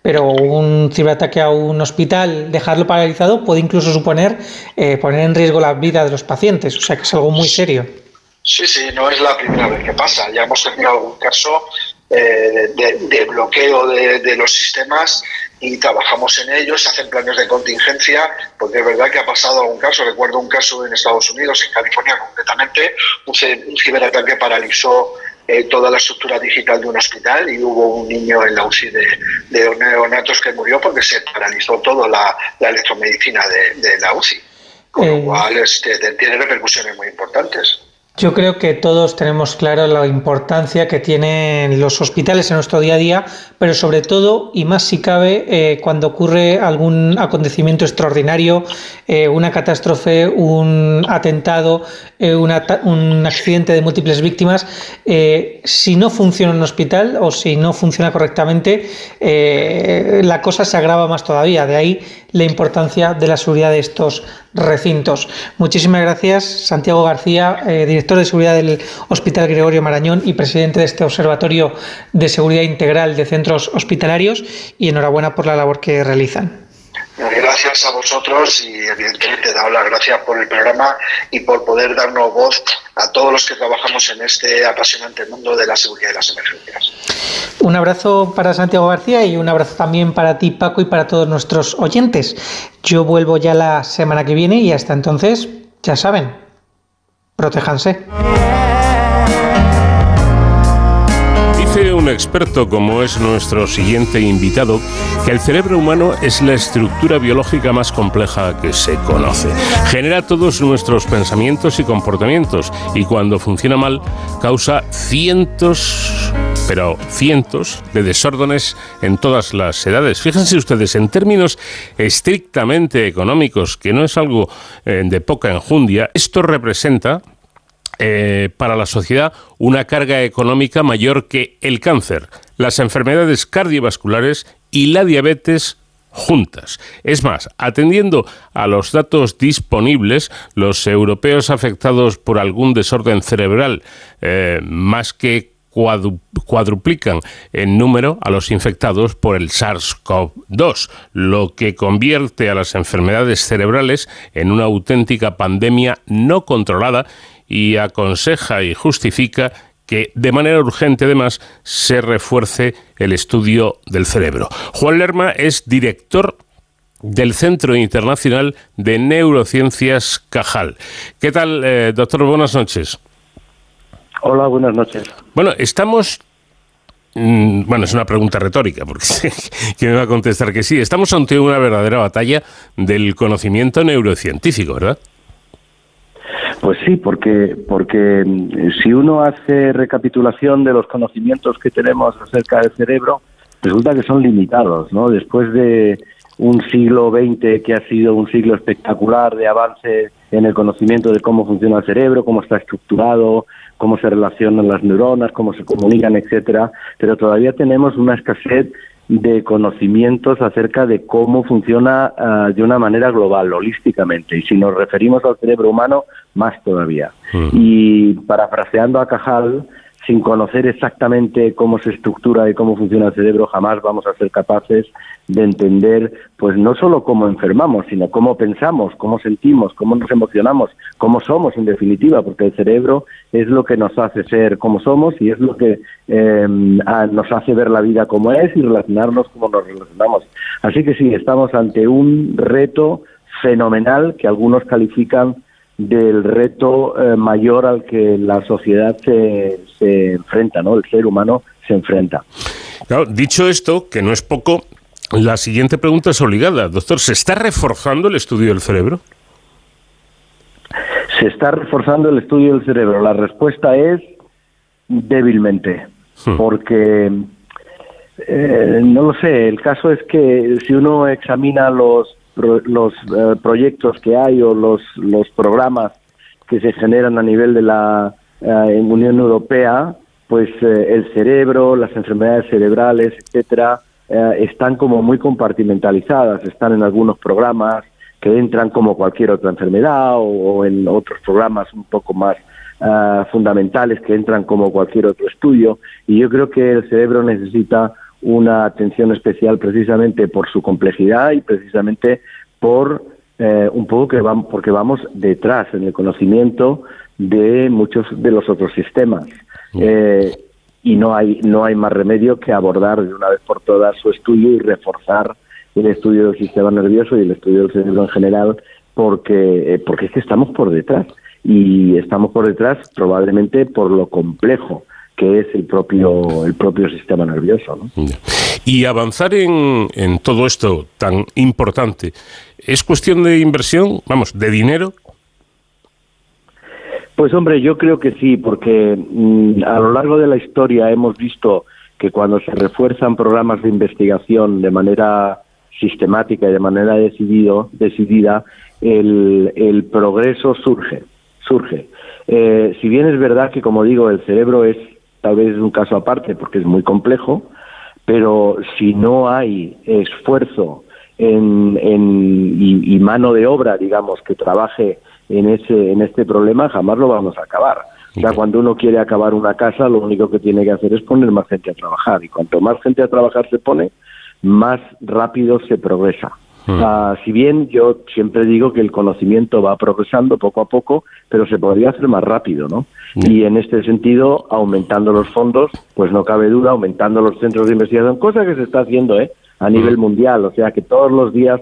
[SPEAKER 9] pero un ciberataque a un hospital, dejarlo paralizado, puede incluso suponer eh, poner en riesgo la vida de los pacientes, o sea que es algo muy serio.
[SPEAKER 10] Sí, sí, no es la primera vez que pasa. Ya hemos tenido algún caso eh, de, bloqueo de, los sistemas y trabajamos en ellos, se hacen planes de contingencia, porque es verdad que ha pasado algún caso. Recuerdo un caso en Estados Unidos, en California concretamente, un, ciberataque paralizó eh, toda la estructura digital de un hospital y hubo un niño en la UCI de, neonatos que murió porque se paralizó toda la, electromedicina de, la UCI. Con lo eh. cual este, tiene repercusiones muy importantes.
[SPEAKER 9] Yo creo que todos tenemos claro la importancia que tienen los hospitales en nuestro día a día, pero sobre todo, y más si cabe, eh, cuando ocurre algún acontecimiento extraordinario, eh, una catástrofe, un atentado, eh, un accidente de múltiples víctimas, si no funciona un hospital o si no funciona correctamente, la cosa se agrava más todavía. De ahí la importancia de la seguridad de estos recintos. Muchísimas gracias, Santiago García, eh, director de seguridad del Hospital Gregorio Marañón y presidente de este Observatorio de Seguridad Integral de Centros Hospitalarios, y enhorabuena por la labor que realizan.
[SPEAKER 10] Gracias a vosotros y evidentemente dado las gracias por el programa y por poder darnos voz a todos los que trabajamos en este apasionante mundo de la seguridad y las emergencias.
[SPEAKER 9] Un abrazo para Santiago García y un abrazo también para ti Paco y para todos nuestros oyentes. Yo vuelvo ya la semana que viene y hasta entonces, ya saben, protéjanse.
[SPEAKER 1] Un experto, como es nuestro siguiente invitado, que el cerebro humano es la estructura biológica más compleja que se conoce. Genera todos nuestros pensamientos y comportamientos y cuando funciona mal causa cientos pero cientos de desórdenes en todas las edades. Fíjense ustedes, en términos estrictamente económicos, que no es algo eh, de poca enjundia, esto representa eh, para la sociedad una carga económica mayor que el cáncer, las enfermedades cardiovasculares y la diabetes juntas. Es más, atendiendo a los datos disponibles, los europeos afectados por algún desorden cerebral eh, más que cuadruplican en número a los infectados por el SARS-CoV-2, lo que convierte a las enfermedades cerebrales en una auténtica pandemia no controlada y aconseja y justifica que de manera urgente además se refuerce el estudio del cerebro. Juan Lerma es director del Centro Internacional de Neurociencias Cajal. ¿Qué tal, eh, doctor? Buenas noches.
[SPEAKER 11] Hola, buenas noches.
[SPEAKER 1] Bueno, estamos mm, bueno, es una pregunta retórica, porque ¿quién me va a contestar que sí? Estamos ante una verdadera batalla del conocimiento neurocientífico, ¿verdad?
[SPEAKER 11] Pues sí, porque, porque mm, si uno hace recapitulación de los conocimientos que tenemos acerca del cerebro, resulta que son limitados, ¿no? Después de un siglo XX que ha sido un siglo espectacular de avance en el conocimiento de cómo funciona el cerebro, cómo está estructurado, cómo se relacionan las neuronas, cómo se comunican, etcétera, pero todavía tenemos una escasez de conocimientos acerca de cómo funciona ah, de una manera global, holísticamente. Y si nos referimos al cerebro humano, más todavía. Mm. Y parafraseando a Cajal, sin conocer exactamente cómo se estructura y cómo funciona el cerebro, jamás vamos a ser capaces de entender, pues no solo cómo enfermamos, sino cómo pensamos, cómo sentimos, cómo nos emocionamos, cómo somos en definitiva, porque el cerebro es lo que nos hace ser como somos y es lo que eh, nos hace ver la vida como es y relacionarnos como nos relacionamos. Así que sí, estamos ante un reto fenomenal que algunos califican del reto eh, mayor al que la sociedad se, se enfrenta, ¿no? El ser humano se enfrenta.
[SPEAKER 1] dicho esto, que no es poco, la siguiente pregunta es obligada. Doctor, ¿se está reforzando el estudio del cerebro?
[SPEAKER 11] Se está reforzando el estudio del cerebro. La respuesta es débilmente, hmm. porque eh, no lo sé. El caso es que si uno examina los los eh, proyectos que hay o los, los programas que se generan a nivel de la eh, Unión Europea, pues eh, el cerebro, las enfermedades cerebrales, etcétera, están como muy compartimentalizadas, están en algunos programas que entran como cualquier otra enfermedad o, en otros programas un poco más fundamentales que entran como cualquier otro estudio y yo creo que el cerebro necesita una atención especial precisamente por su complejidad y precisamente por eh, un poco que vamos, porque vamos detrás en el conocimiento de muchos de los otros sistemas. Eh, y no hay, no hay más remedio que abordar de una vez por todas su estudio y reforzar el estudio del sistema nervioso y el estudio del cerebro en general, porque, eh, porque es que estamos por detrás. Y estamos por detrás probablemente por lo complejo que es el propio, el propio sistema nervioso.
[SPEAKER 1] Y avanzar en, en todo esto tan importante, ¿es cuestión de inversión, vamos, de dinero?
[SPEAKER 11] Pues hombre, yo creo que sí, porque mm, a lo largo de la historia hemos visto que cuando se refuerzan programas de investigación de manera sistemática y de manera decidido, decidida, el, el progreso surge, surge. Eh, si bien es verdad que, como digo, el cerebro es tal vez es un caso aparte porque es muy complejo, pero si no hay esfuerzo en, y, mano de obra, digamos, que trabaje en ese en este problema, jamás lo vamos a acabar. O sea, cuando uno quiere acabar una casa, lo único que tiene que hacer es poner más gente a trabajar. Y cuanto más gente a trabajar se pone, más rápido se progresa. Hmm. Ah, si bien yo siempre digo que el conocimiento va progresando poco a poco, pero se podría hacer más rápido, ¿no? Hmm. Y en este sentido, aumentando los fondos, pues no cabe duda, aumentando los centros de investigación, cosa que se está haciendo, ¿eh? A nivel hmm. mundial, o sea que todos los días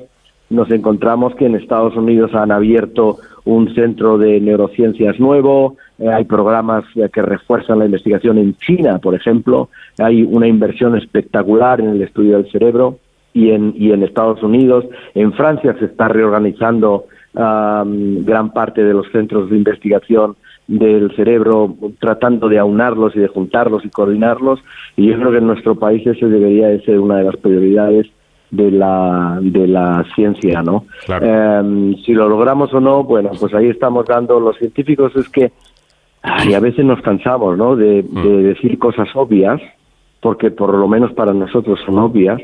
[SPEAKER 11] nos encontramos que en Estados Unidos han abierto un centro de neurociencias nuevo, eh, hay programas que refuerzan la investigación en China, por ejemplo, hay una inversión espectacular en el estudio del cerebro y en, y en Estados Unidos. En Francia se está reorganizando gran parte de los centros de investigación del cerebro tratando de aunarlos y de juntarlos y coordinarlos y yo creo que en nuestro país ese debería de ser una de las prioridades de la, de la ciencia, ¿no? Em, si lo logramos o no, bueno, pues ahí estamos dando, los científicos es que y a veces nos cansamos, ¿no? De, de
[SPEAKER 1] Mm.
[SPEAKER 11] decir cosas obvias, porque por lo menos para nosotros son obvias,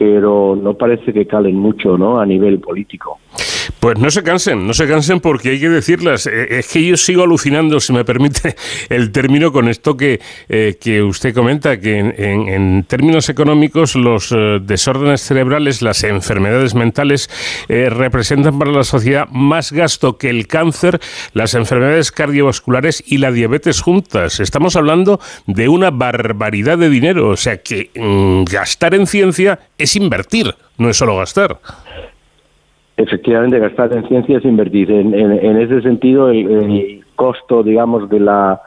[SPEAKER 11] pero no parece que calen mucho, ¿no? A nivel político.
[SPEAKER 1] Pues no se cansen, no se cansen porque hay que decirlas. Eh, Es que yo sigo alucinando, si me permite el término, con esto que, eh, que usted comenta, que en, en- términos económicos los eh, desórdenes cerebrales, las enfermedades mentales, eh, representan para la sociedad más gasto que el cáncer, las enfermedades cardiovasculares y la diabetes juntas. Estamos hablando de una barbaridad de dinero, o sea que mm, gastar en ciencia es invertir, no es solo gastar.
[SPEAKER 11] Efectivamente, gastar en ciencia es invertir. En, en- en ese sentido, el, el costo, digamos, de la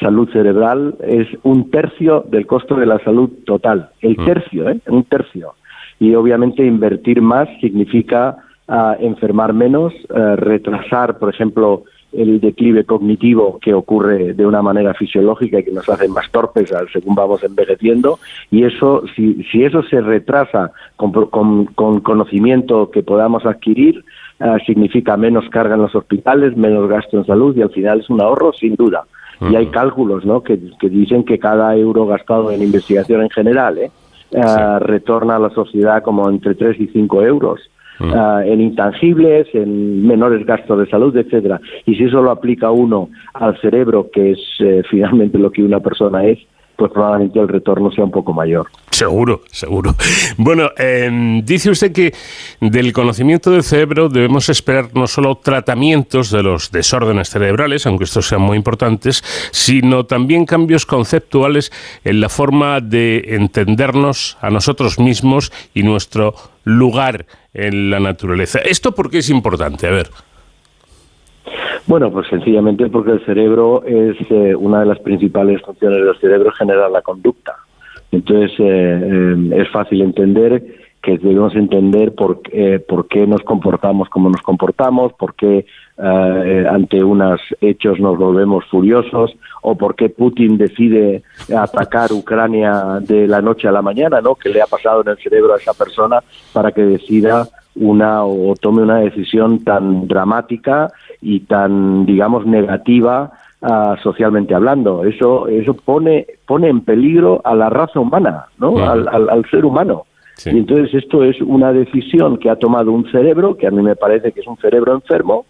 [SPEAKER 11] salud cerebral es un tercio del costo de la salud total. El tercio, ¿eh? Un tercio. Y obviamente invertir más significa ah, enfermar menos, ah, retrasar, por ejemplo, el declive cognitivo que ocurre de una manera fisiológica y que nos hace más torpes al- según vamos envejeciendo. Y eso si, si eso se retrasa con, con- con conocimiento que podamos adquirir ah, significa menos carga en los hospitales menos gasto en salud y al final es un ahorro sin duda. Y hay cálculos ¿no? que, que dicen que cada euro gastado en investigación en general ¿eh? ah, retorna a la sociedad como entre 3 y 5 euros ah, en intangibles, en menores gastos de salud, etcétera. Y si eso lo aplica uno al cerebro, que es eh, finalmente lo que una persona es, pues probablemente el retorno sea un poco mayor.
[SPEAKER 1] Seguro, seguro. Bueno, eh, dice usted que del conocimiento del cerebro debemos esperar no solo tratamientos de los desórdenes cerebrales, aunque estos sean muy importantes, sino también cambios conceptuales en la forma de entendernos a nosotros mismos y nuestro lugar en la naturaleza. ¿Esto por qué es importante? A ver.
[SPEAKER 11] Bueno, pues sencillamente porque el cerebro es eh, una de las principales funciones del cerebro, generar la conducta. Entonces eh, eh, es fácil entender que debemos entender por, eh, por qué nos comportamos como nos comportamos, por qué eh, ante unos hechos nos volvemos furiosos o por qué Putin decide atacar Ucrania de la noche a la mañana, ¿no? ¿Qué le ha pasado en el cerebro a esa persona para que decida una o tome una decisión tan dramática y tan digamos negativa ah, socialmente hablando. Eso eso pone pone en peligro a la raza humana no al, al- al ser humano.
[SPEAKER 1] Sí.
[SPEAKER 11] y entonces esto es una decisión que ha tomado un cerebro que a mí me parece que es un cerebro enfermo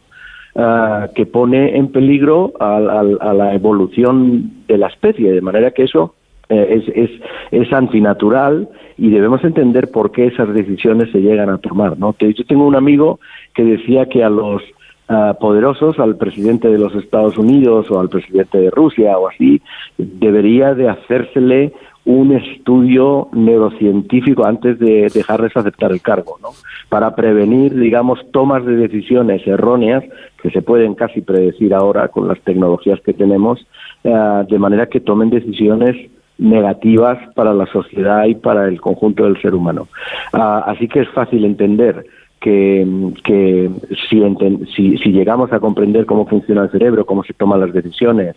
[SPEAKER 11] ah, que pone en peligro al- a, la evolución de la especie de manera que eso eh, es, es, es antinatural y debemos entender por qué esas decisiones se llegan a tomar. ¿no? Yo tengo un amigo que decía que a los ah, poderosos, al presidente de los Estados Unidos o al presidente de Rusia o así, debería de hacérsele un estudio neurocientífico antes de dejarles aceptar el cargo, ¿no? Para prevenir, digamos, tomas de decisiones erróneas que se pueden casi predecir ahora con las tecnologías que tenemos, eh, de manera que tomen decisiones negativas para la sociedad y para el conjunto del ser humano. Ah, así que es fácil entender que, que si, si, llegamos a comprender cómo funciona el cerebro, cómo se toman las decisiones,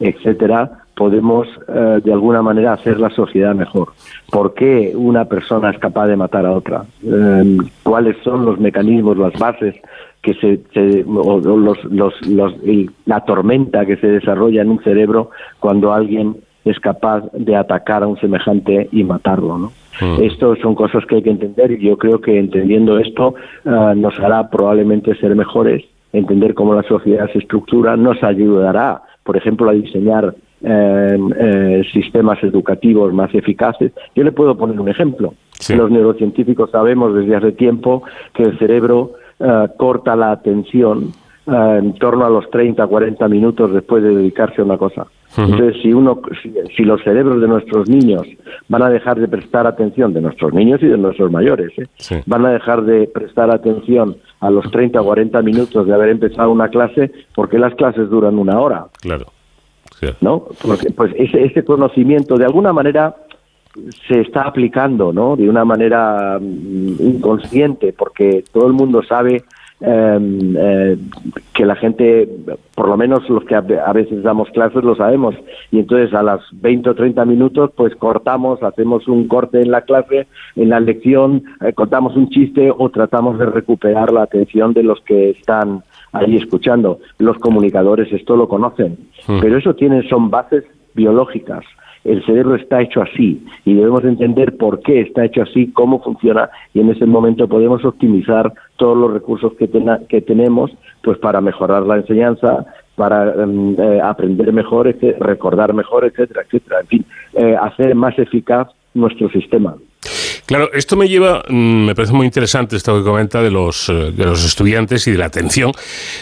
[SPEAKER 11] etcétera, podemos eh, de alguna manera hacer la sociedad mejor. ¿Por qué una persona es capaz de matar a otra? Eh, ¿Cuáles son los mecanismos, las bases que se, se- o, los, los, los- la tormenta que se desarrolla en un cerebro cuando alguien es capaz de atacar a un semejante y matarlo, ¿no? Esto son cosas que hay que entender y yo creo que entendiendo esto ah, nos hará probablemente ser mejores, entender cómo la sociedad se estructura, nos ayudará, por ejemplo, a diseñar eh, eh, sistemas educativos más eficaces. Yo le puedo poner un ejemplo.
[SPEAKER 1] Sí.
[SPEAKER 11] Los neurocientíficos sabemos desde hace tiempo que el cerebro eh, corta la atención eh, en torno a los 30, 40 minutos después de dedicarse a una cosa. Entonces, si uno, si, si los cerebros de nuestros niños van a dejar de prestar atención, de nuestros niños y de nuestros mayores, ¿eh?
[SPEAKER 1] Sí.
[SPEAKER 11] van a dejar de prestar atención a los 30 o 40 minutos de haber empezado una clase, porque las clases duran una hora,
[SPEAKER 1] Claro. Sí.
[SPEAKER 11] ¿no? Porque pues ese, ese conocimiento de alguna manera se está aplicando, ¿no? De una manera mm, inconsciente, porque todo el mundo sabe em, eh, que la gente, por lo menos los que a veces damos clases lo sabemos, y entonces a las 20 o 30 minutos pues cortamos, hacemos un corte en la clase, en la lección, eh, contamos un chiste o tratamos de recuperar la atención de los que están ahí escuchando. Los comunicadores esto lo conocen,
[SPEAKER 1] Mm.
[SPEAKER 11] pero eso tiene, son bases biológicas. El cerebro está hecho así y debemos entender por qué está hecho así, cómo funciona y en ese momento podemos optimizar todos los recursos que, que tenemos pues para mejorar la enseñanza, para em, eh, aprender mejor, recordar mejor, etcétera, etcétera. En fin, eh, hacer más eficaz nuestro sistema.
[SPEAKER 1] Claro, esto me lleva, mm, me parece muy interesante esto que comenta de los, eh, de los estudiantes y de la atención.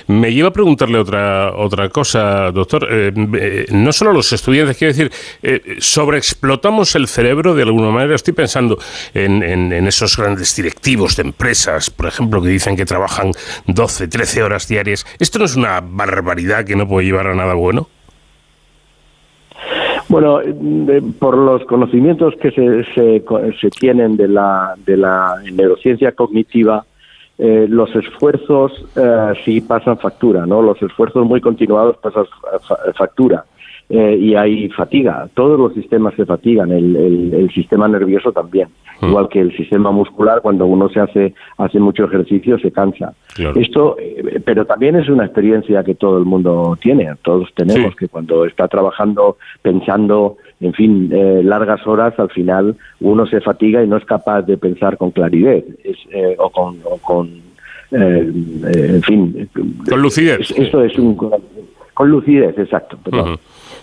[SPEAKER 1] Me lleva a preguntarle otra, otra cosa, doctor. Eh, eh, no solo los estudiantes, quiero decir, eh, sobreexplotamos el cerebro de alguna manera. Estoy pensando en, en- en esos grandes directivos de empresas, por ejemplo, que dicen que trabajan 12, 13 horas diarias. ¿Esto no es una barbaridad que no puede llevar a nada bueno?
[SPEAKER 11] Bueno, por los conocimientos que se, se, se tienen de la, de la neurociencia cognitiva, eh, los esfuerzos eh, sí pasan factura, ¿no? Los esfuerzos muy continuados pasan fa- factura. Eh, y hay fatiga. Todos los sistemas se fatigan, el, el- el sistema nervioso también. Igual que el sistema muscular, cuando uno se hace, hace mucho ejercicio, se cansa.
[SPEAKER 1] Claro.
[SPEAKER 11] Esto, eh, pero también es una experiencia que todo el mundo tiene, todos tenemos, que cuando está trabajando, pensando, en fin, eh, largas horas, al final uno se fatiga y no es capaz de pensar con claridad es, eh, o con, o con eh, en fin.
[SPEAKER 1] Con lucidez.
[SPEAKER 11] Es- Eso es un. Con lucidez, exacto. perdón.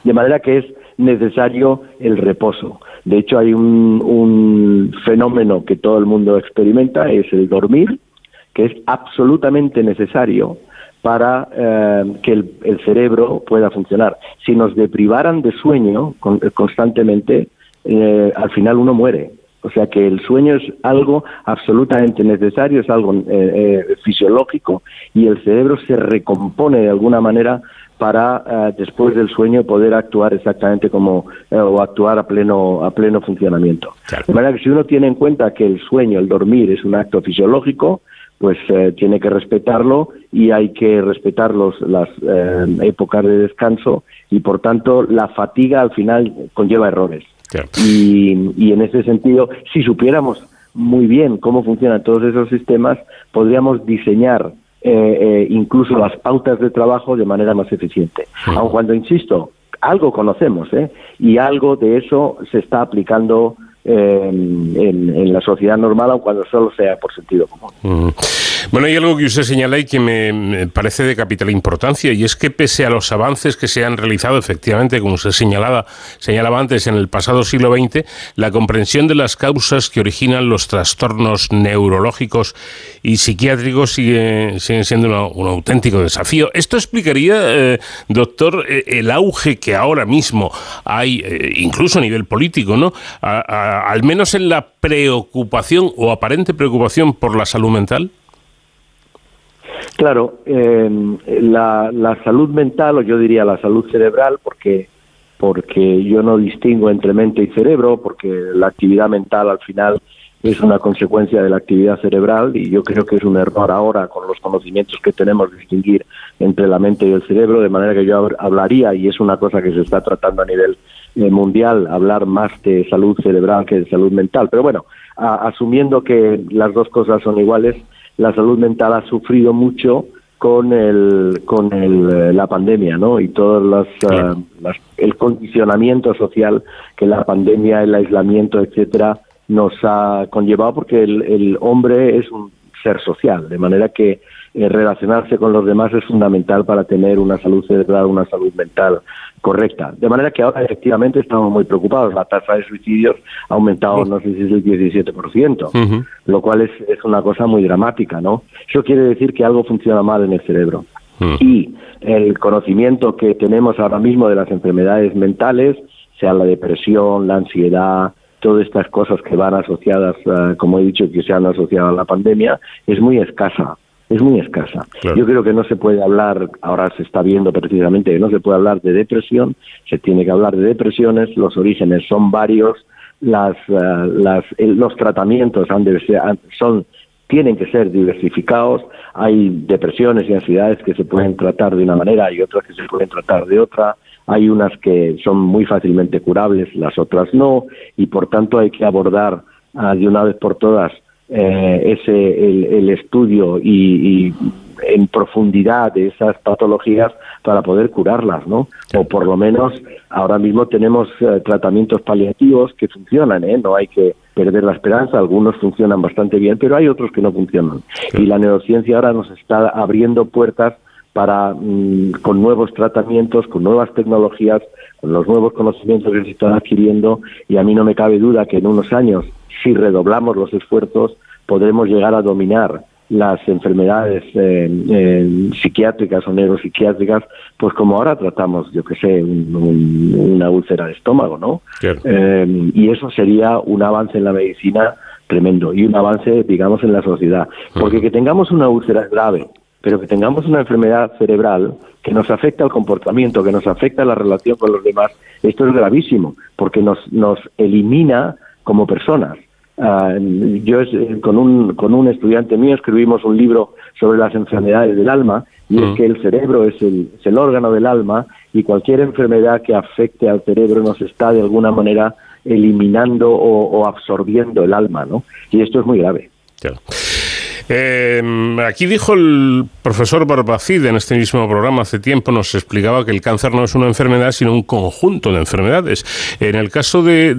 [SPEAKER 11] De manera que es necesario el reposo. De hecho, hay un, un fenómeno que todo el mundo experimenta, es el dormir, que es absolutamente necesario para eh, que el, el cerebro pueda funcionar. Si nos deprivaran de sueño con- constantemente, eh, al final uno muere. O sea que el sueño es algo absolutamente necesario, es algo eh, eh, fisiológico y el cerebro se recompone de alguna manera para eh, después del sueño poder actuar exactamente como eh, o actuar a pleno a pleno funcionamiento. De manera que si uno tiene en cuenta que el sueño, el dormir es un acto fisiológico, pues eh, tiene que respetarlo y hay que respetar los, las eh, épocas de descanso y por tanto la fatiga al final conlleva errores. Y, y en ese sentido, si supiéramos muy bien cómo funcionan todos esos sistemas, podríamos diseñar eh, eh, incluso las pautas de trabajo de manera más eficiente. Aun cuando, insisto, algo conocemos ¿eh? y algo de eso se está aplicando eh, en, en la sociedad normal, aun cuando solo sea por sentido común.
[SPEAKER 1] Mm. Bueno, hay algo que usted señala y que me, parece de capital importancia, y es que pese a los avances que se han realizado, efectivamente, como usted señalaba, señalaba antes, en el pasado siglo XX, la comprensión de las causas que originan los trastornos neurológicos y psiquiátricos sigue, sigue siendo un auténtico desafío. ¿Esto explicaría, eh, doctor, eh, el auge que ahora mismo hay, eh, incluso a nivel político, ¿no? Al menos en la preocupación o aparente preocupación por la salud mental?
[SPEAKER 11] Claro, eh, la, la salud mental, o yo diría la salud cerebral, porque, porque yo no distingo entre mente y cerebro, porque la actividad mental al final es una consecuencia de la actividad cerebral y yo creo que es un error ahora con los conocimientos que tenemos distinguir entre la mente y el cerebro, de manera que yo hab- hablaría, y es una cosa que se está tratando a nivel eh, mundial, hablar más de salud cerebral que de salud mental. Pero bueno, asumiendo que las dos cosas son iguales, la salud mental ha sufrido mucho con el con el, eh, la pandemia, ¿no? Y todas las, ah, las- el condicionamiento social que la pandemia, el aislamiento, etcétera, nos ha conllevado, porque el, el hombre es un ser social, de manera que eh, relacionarse con los demás es fundamental para tener una salud cerebral, una salud mental correcta. De manera que ahora efectivamente estamos muy preocupados. La tasa de suicidios ha aumentado, no sé si es el 17%, lo cual es, es una cosa muy dramática, ¿no? Eso quiere decir que algo funciona mal en el cerebro. Y el conocimiento que tenemos ahora mismo de las enfermedades mentales, sea la depresión, la ansiedad, todas estas cosas que van asociadas, eh, como he dicho, que se han asociado a la pandemia, es muy escasa. Es muy escasa. Yo creo que no se puede hablar, ahora se está viendo precisamente que no se puede hablar de depresión, se tiene que hablar de depresiones, los orígenes son varios, las, eh, las, el- los tratamientos han de ser- son tienen que ser diversificados. Hay depresiones y ansiedades que se pueden tratar de una manera y otras que se pueden tratar de otra. Hay unas que son muy fácilmente curables, las otras no, y por tanto hay que abordar ah, de una vez por todas eh, ese el, estudio y, en profundidad de esas patologías para poder curarlas, ¿no? O por lo menos ahora mismo tenemos eh, tratamientos paliativos que funcionan, ¿eh? No hay que perder la esperanza, algunos funcionan bastante bien, pero hay otros que no funcionan. Y la neurociencia ahora nos está abriendo puertas para, mm, con nuevos tratamientos, con nuevas tecnologías, con los nuevos conocimientos que se están adquiriendo, y a mí no me cabe duda que en unos años, si redoblamos los esfuerzos, podremos llegar a dominar las enfermedades eh, eh, psiquiátricas o neuropsiquiátricas, pues como ahora tratamos, yo que sé, una úlcera de estómago, ¿no? Eh, y eso sería un avance en la medicina tremendo y un avance, digamos, en la sociedad. Porque que tengamos una úlcera grave, pero que tengamos una enfermedad cerebral que nos afecta al comportamiento, que nos afecta a la relación con los demás, esto es gravísimo, porque nos, nos elimina como personas. Ah, yo eh, con un, con un estudiante mío escribimos un libro sobre las enfermedades del alma y es mm. que el cerebro es el, es el órgano del alma y cualquier enfermedad que afecte al cerebro nos está de alguna manera eliminando o, o absorbiendo el alma, ¿no? Y esto es muy grave.
[SPEAKER 1] Claro. Eh, aquí dijo el profesor Barbacid en este mismo programa hace tiempo, nos explicaba que el cáncer no es una enfermedad, sino un conjunto de enfermedades. En el caso de,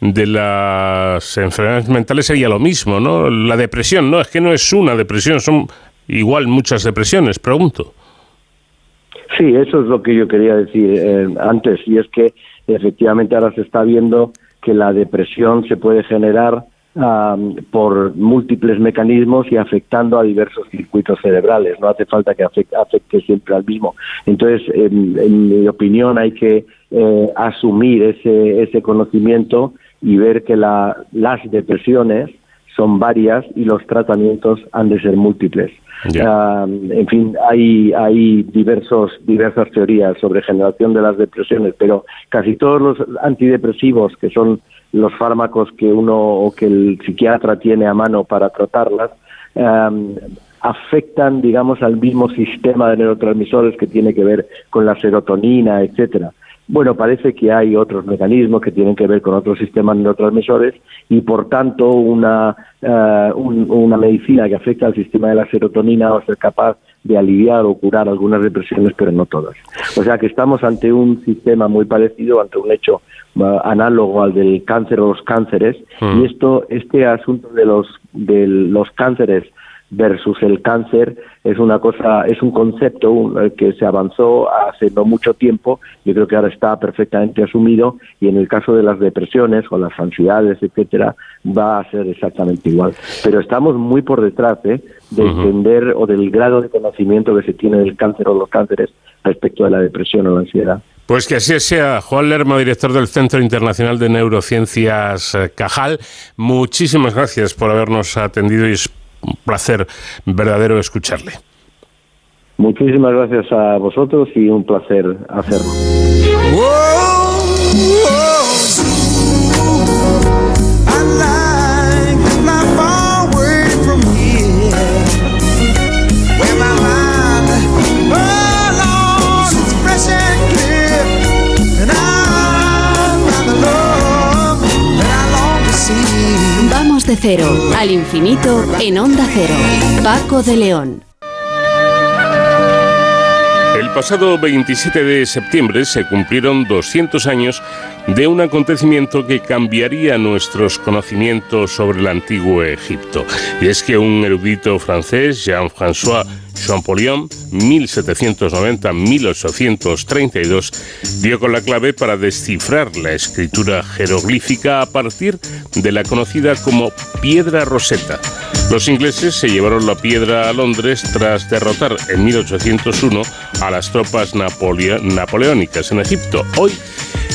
[SPEAKER 1] las enfermedades mentales sería lo mismo, ¿no? La depresión, no, es que no es una depresión, son igual muchas depresiones, pregunto.
[SPEAKER 11] Sí, eso es lo que yo quería decir eh, antes, y es que efectivamente ahora se está viendo que la depresión se puede generar por múltiples mecanismos y afectando a diversos circuitos cerebrales. No hace falta que afecte, siempre al mismo. Entonces, en, mi opinión, hay que eh, asumir ese, ese conocimiento y ver que la, las depresiones son varias y los tratamientos han de ser múltiples. en fin, hay, hay diversos, diversas teorías sobre generación de las depresiones, pero casi todos los antidepresivos que son los fármacos que uno o que el psiquiatra tiene a mano para tratarlas em, afectan, digamos, al mismo sistema de neurotransmisores que tiene que ver con la serotonina, etcétera. Bueno, parece que hay otros mecanismos que tienen que ver con otros sistemas neurotransmisores y, por tanto, una, eh, una medicina que afecta al sistema de la serotonina va a ser capaz de aliviar o curar algunas depresiones, pero no todas. O sea que estamos ante un sistema muy parecido, ante un hecho uh, análogo al del cáncer o los cánceres, mm. y esto, este asunto de los, de los cánceres versus el cáncer es una cosa, es un concepto que se avanzó hace no mucho tiempo, yo creo que ahora está perfectamente asumido y en el caso de las depresiones o las ansiedades, etcétera, va a ser exactamente igual. Pero estamos muy por detrás ¿eh? de entender o del grado de conocimiento que se tiene del cáncer o los cánceres respecto a la depresión o la ansiedad.
[SPEAKER 1] Pues que así sea. Juan Lerma, director del Centro Internacional de Neurociencias eh, Cajal, muchísimas gracias por habernos atendido y un placer verdadero escucharle.
[SPEAKER 11] Muchísimas gracias a vosotros y un placer hacerlo.
[SPEAKER 3] Cero al infinito en onda cero. Paco de León.
[SPEAKER 1] El pasado 27 de septiembre se cumplieron 200 años de un acontecimiento que cambiaría nuestros conocimientos sobre el antiguo Egipto. Y es que un erudito francés, Jean-François Champollion, 1790-1832, dio con la clave para descifrar la escritura jeroglífica a partir de la conocida como piedra roseta. Los ingleses se llevaron la piedra a Londres tras derrotar en 1801 a las tropas napoleónicas en Egipto. Hoy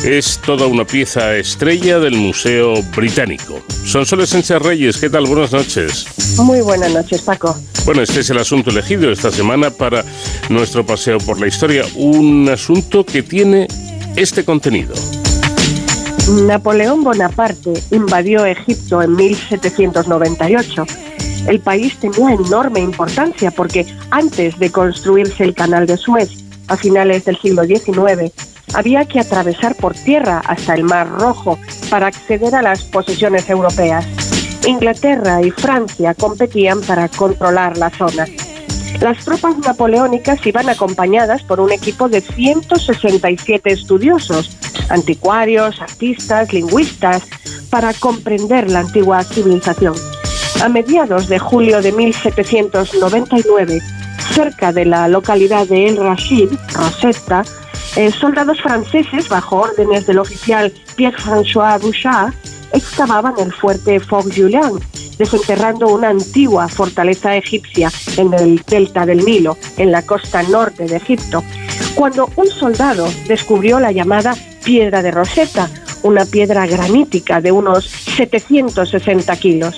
[SPEAKER 1] es toda una pieza estrella del Museo Británico. Son Soles Sánchez Reyes, ¿qué tal? Buenas noches.
[SPEAKER 12] Muy buenas noches, Paco.
[SPEAKER 1] Bueno, este es el asunto elegido esta semana para nuestro paseo por la historia. Un asunto que tiene este contenido.
[SPEAKER 12] Napoleón Bonaparte invadió Egipto en 1798 El país tenía enorme importancia porque antes de construirse el canal de Suez a finales del siglo XIX, había que atravesar por tierra hasta el Mar Rojo para acceder a las posesiones europeas. Inglaterra y Francia competían para controlar la zona. Las tropas napoleónicas iban acompañadas por un equipo de 167 estudiosos, anticuarios, artistas, lingüistas, para comprender la antigua civilización. A mediados de julio de 1799, cerca de la localidad de El Rachid, Rosetta, eh, soldados franceses, bajo órdenes del oficial Pierre-François Bouchard, excavaban el fuerte Fort Julien, desenterrando una antigua fortaleza egipcia en el delta del Nilo, en la costa norte de Egipto, cuando un soldado descubrió la llamada Piedra de Rosetta, una piedra granítica de unos 760 kilos.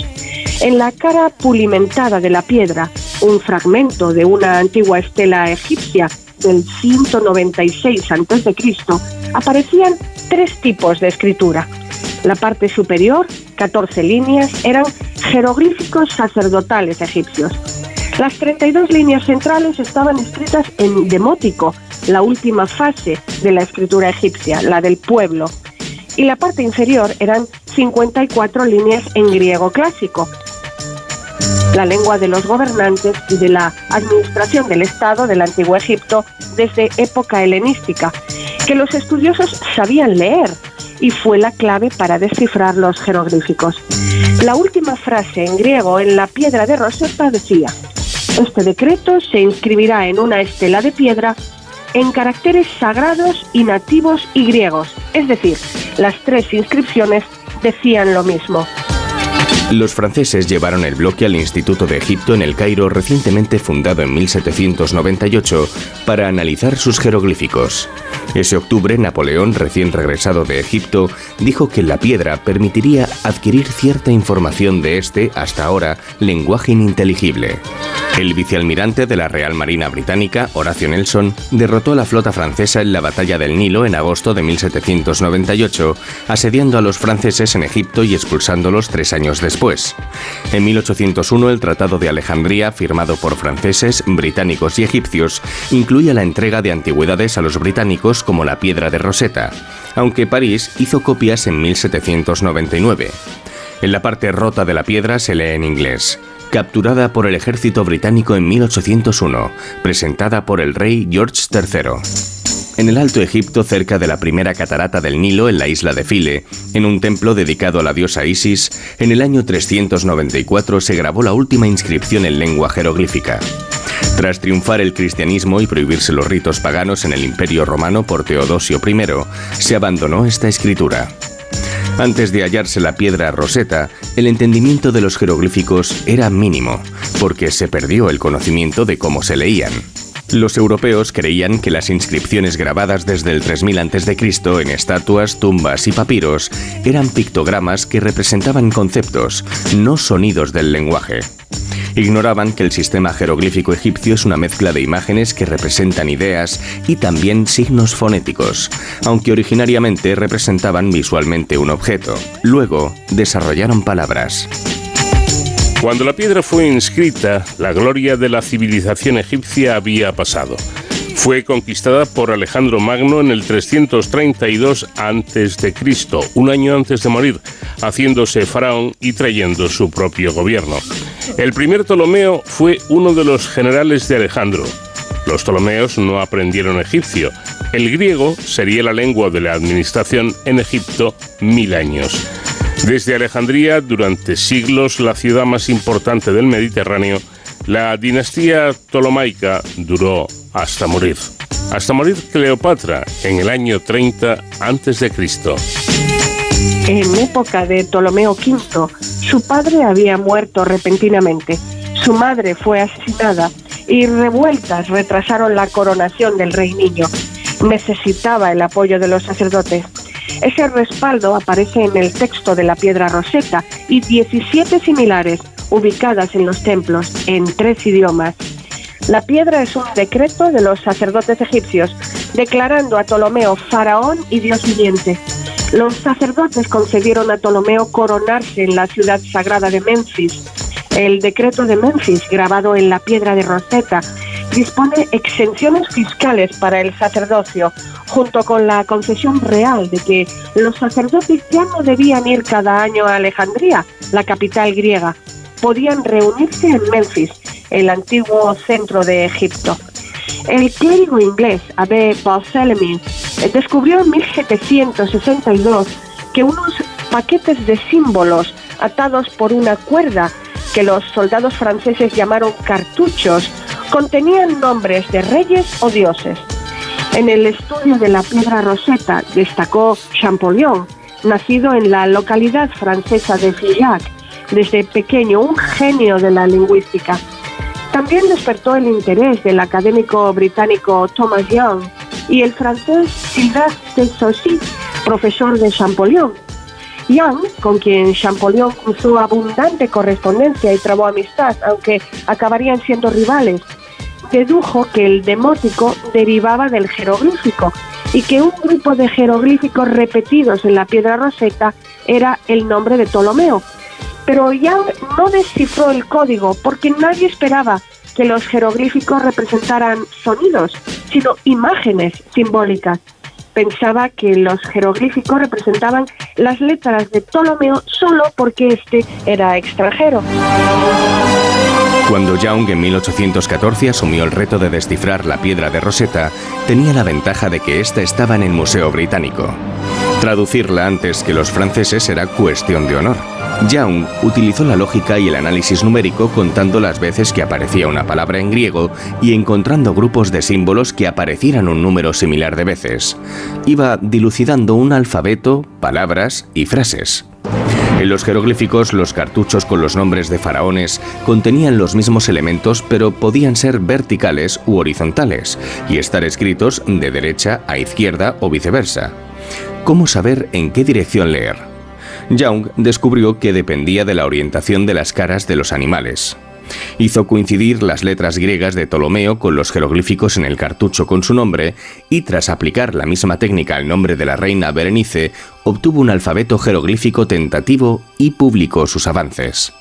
[SPEAKER 12] En la cara pulimentada de la piedra, un fragmento de una antigua estela egipcia del 196 a.C., aparecían tres tipos de escritura. La parte superior, 14 líneas, eran jeroglíficos sacerdotales egipcios. Las 32 líneas centrales estaban escritas en demótico, la última fase de la escritura egipcia, la del pueblo. Y la parte inferior eran 54 líneas en griego clásico, la lengua de los gobernantes y de la administración del Estado del Antiguo Egipto desde época helenística, que los estudiosos sabían leer y fue la clave para descifrar los jeroglíficos. La última frase en griego en la piedra de Rosetta decía, este decreto se inscribirá en una estela de piedra en caracteres sagrados y nativos y griegos, es decir, las tres inscripciones decían lo mismo.
[SPEAKER 13] Los franceses llevaron el bloque al Instituto de Egipto en el Cairo recientemente fundado en 1798 para analizar sus jeroglíficos. Ese octubre, Napoleón, recién regresado de Egipto, dijo que la piedra permitiría adquirir cierta información de este, hasta ahora, lenguaje ininteligible. El vicealmirante de la Real Marina Británica, Horacio Nelson, derrotó a la flota francesa en la Batalla del Nilo en agosto de 1798, asediando a los franceses en Egipto y expulsándolos tres años después. En 1801, el Tratado de Alejandría, firmado por franceses, británicos y egipcios, incluía la entrega de antigüedades a los británicos como la piedra de Rosetta, aunque París hizo copias en 1799. En la parte rota de la piedra se lee en inglés capturada por el ejército británico en 1801, presentada por el rey George III. En el Alto Egipto, cerca de la primera catarata del Nilo, en la isla de File, en un templo dedicado a la diosa Isis, en el año 394 se grabó la última inscripción en lengua jeroglífica. Tras triunfar el cristianismo y prohibirse los ritos paganos en el Imperio Romano por Teodosio I, se abandonó esta escritura. Antes de hallarse la piedra roseta, el entendimiento de los jeroglíficos era mínimo, porque se perdió el conocimiento de cómo se leían. Los europeos creían que las inscripciones grabadas desde el 3000 a.C. en estatuas, tumbas y papiros eran pictogramas que representaban conceptos, no sonidos del lenguaje. Ignoraban que el sistema jeroglífico egipcio es una mezcla de imágenes que representan ideas y también signos fonéticos, aunque originariamente representaban visualmente un objeto. Luego desarrollaron palabras.
[SPEAKER 1] Cuando la piedra fue inscrita, la gloria de la civilización egipcia había pasado. Fue conquistada por Alejandro Magno en el 332 a.C., un año antes de morir, haciéndose faraón y trayendo su propio gobierno. El primer Ptolomeo fue uno de los generales de Alejandro. Los Ptolomeos no aprendieron egipcio. El griego sería la lengua de la administración en Egipto mil años. Desde Alejandría, durante siglos, la ciudad más importante del Mediterráneo, la dinastía ptolomaica duró hasta morir. Hasta morir Cleopatra en el año 30 a.C.
[SPEAKER 12] En época de Ptolomeo V, su padre había muerto repentinamente, su madre fue asesinada y revueltas retrasaron la coronación del rey niño. Necesitaba el apoyo de los sacerdotes. Ese respaldo aparece en el texto de la piedra roseta y 17 similares ubicadas en los templos en tres idiomas. La piedra es un decreto de los sacerdotes egipcios, declarando a Ptolomeo faraón y dios viviente. Los sacerdotes concedieron a Ptolomeo coronarse en la ciudad sagrada de Memphis. El decreto de Memphis, grabado en la piedra de Rosetta, dispone exenciones fiscales para el sacerdocio, junto con la concesión real de que los sacerdotes ya no debían ir cada año a Alejandría, la capital griega, podían reunirse en Memphis, el antiguo centro de Egipto. El clérigo inglés Abe Barthélemy descubrió en 1762 que unos paquetes de símbolos atados por una cuerda que los soldados franceses llamaron cartuchos contenían nombres de reyes o dioses. En el estudio de la piedra roseta destacó Champollion, nacido en la localidad francesa de Fillac, desde pequeño un genio de la lingüística. También despertó el interés del académico británico Thomas Young y el francés Sylvestre de Saussy, profesor de Champollion. Young, con quien Champollion cruzó abundante correspondencia y trabó amistad, aunque acabarían siendo rivales, dedujo que el demótico derivaba del jeroglífico y que un grupo de jeroglíficos repetidos en la piedra roseta era el nombre de Ptolomeo. Pero Young no descifró el código porque nadie esperaba que los jeroglíficos representaran sonidos, sino imágenes simbólicas pensaba que los jeroglíficos representaban las letras de Ptolomeo solo porque este era extranjero.
[SPEAKER 13] Cuando Young en 1814 asumió el reto de descifrar la piedra de Rosetta, tenía la ventaja de que ésta estaba en el Museo Británico. Traducirla antes que los franceses era cuestión de honor. Young utilizó la lógica y el análisis numérico contando las veces que aparecía una palabra en griego y encontrando grupos de símbolos que aparecieran un número similar de veces. Iba dilucidando un alfabeto, palabras y frases. En los jeroglíficos, los cartuchos con los nombres de faraones contenían los mismos elementos, pero podían ser verticales u horizontales, y estar escritos de derecha a izquierda o viceversa. ¿Cómo saber en qué dirección leer? Young descubrió que dependía de la orientación de las caras de los animales. Hizo coincidir las letras griegas de Ptolomeo con los jeroglíficos en el cartucho con su nombre y tras aplicar la misma técnica al nombre de la reina Berenice, obtuvo un alfabeto jeroglífico tentativo y publicó sus avances.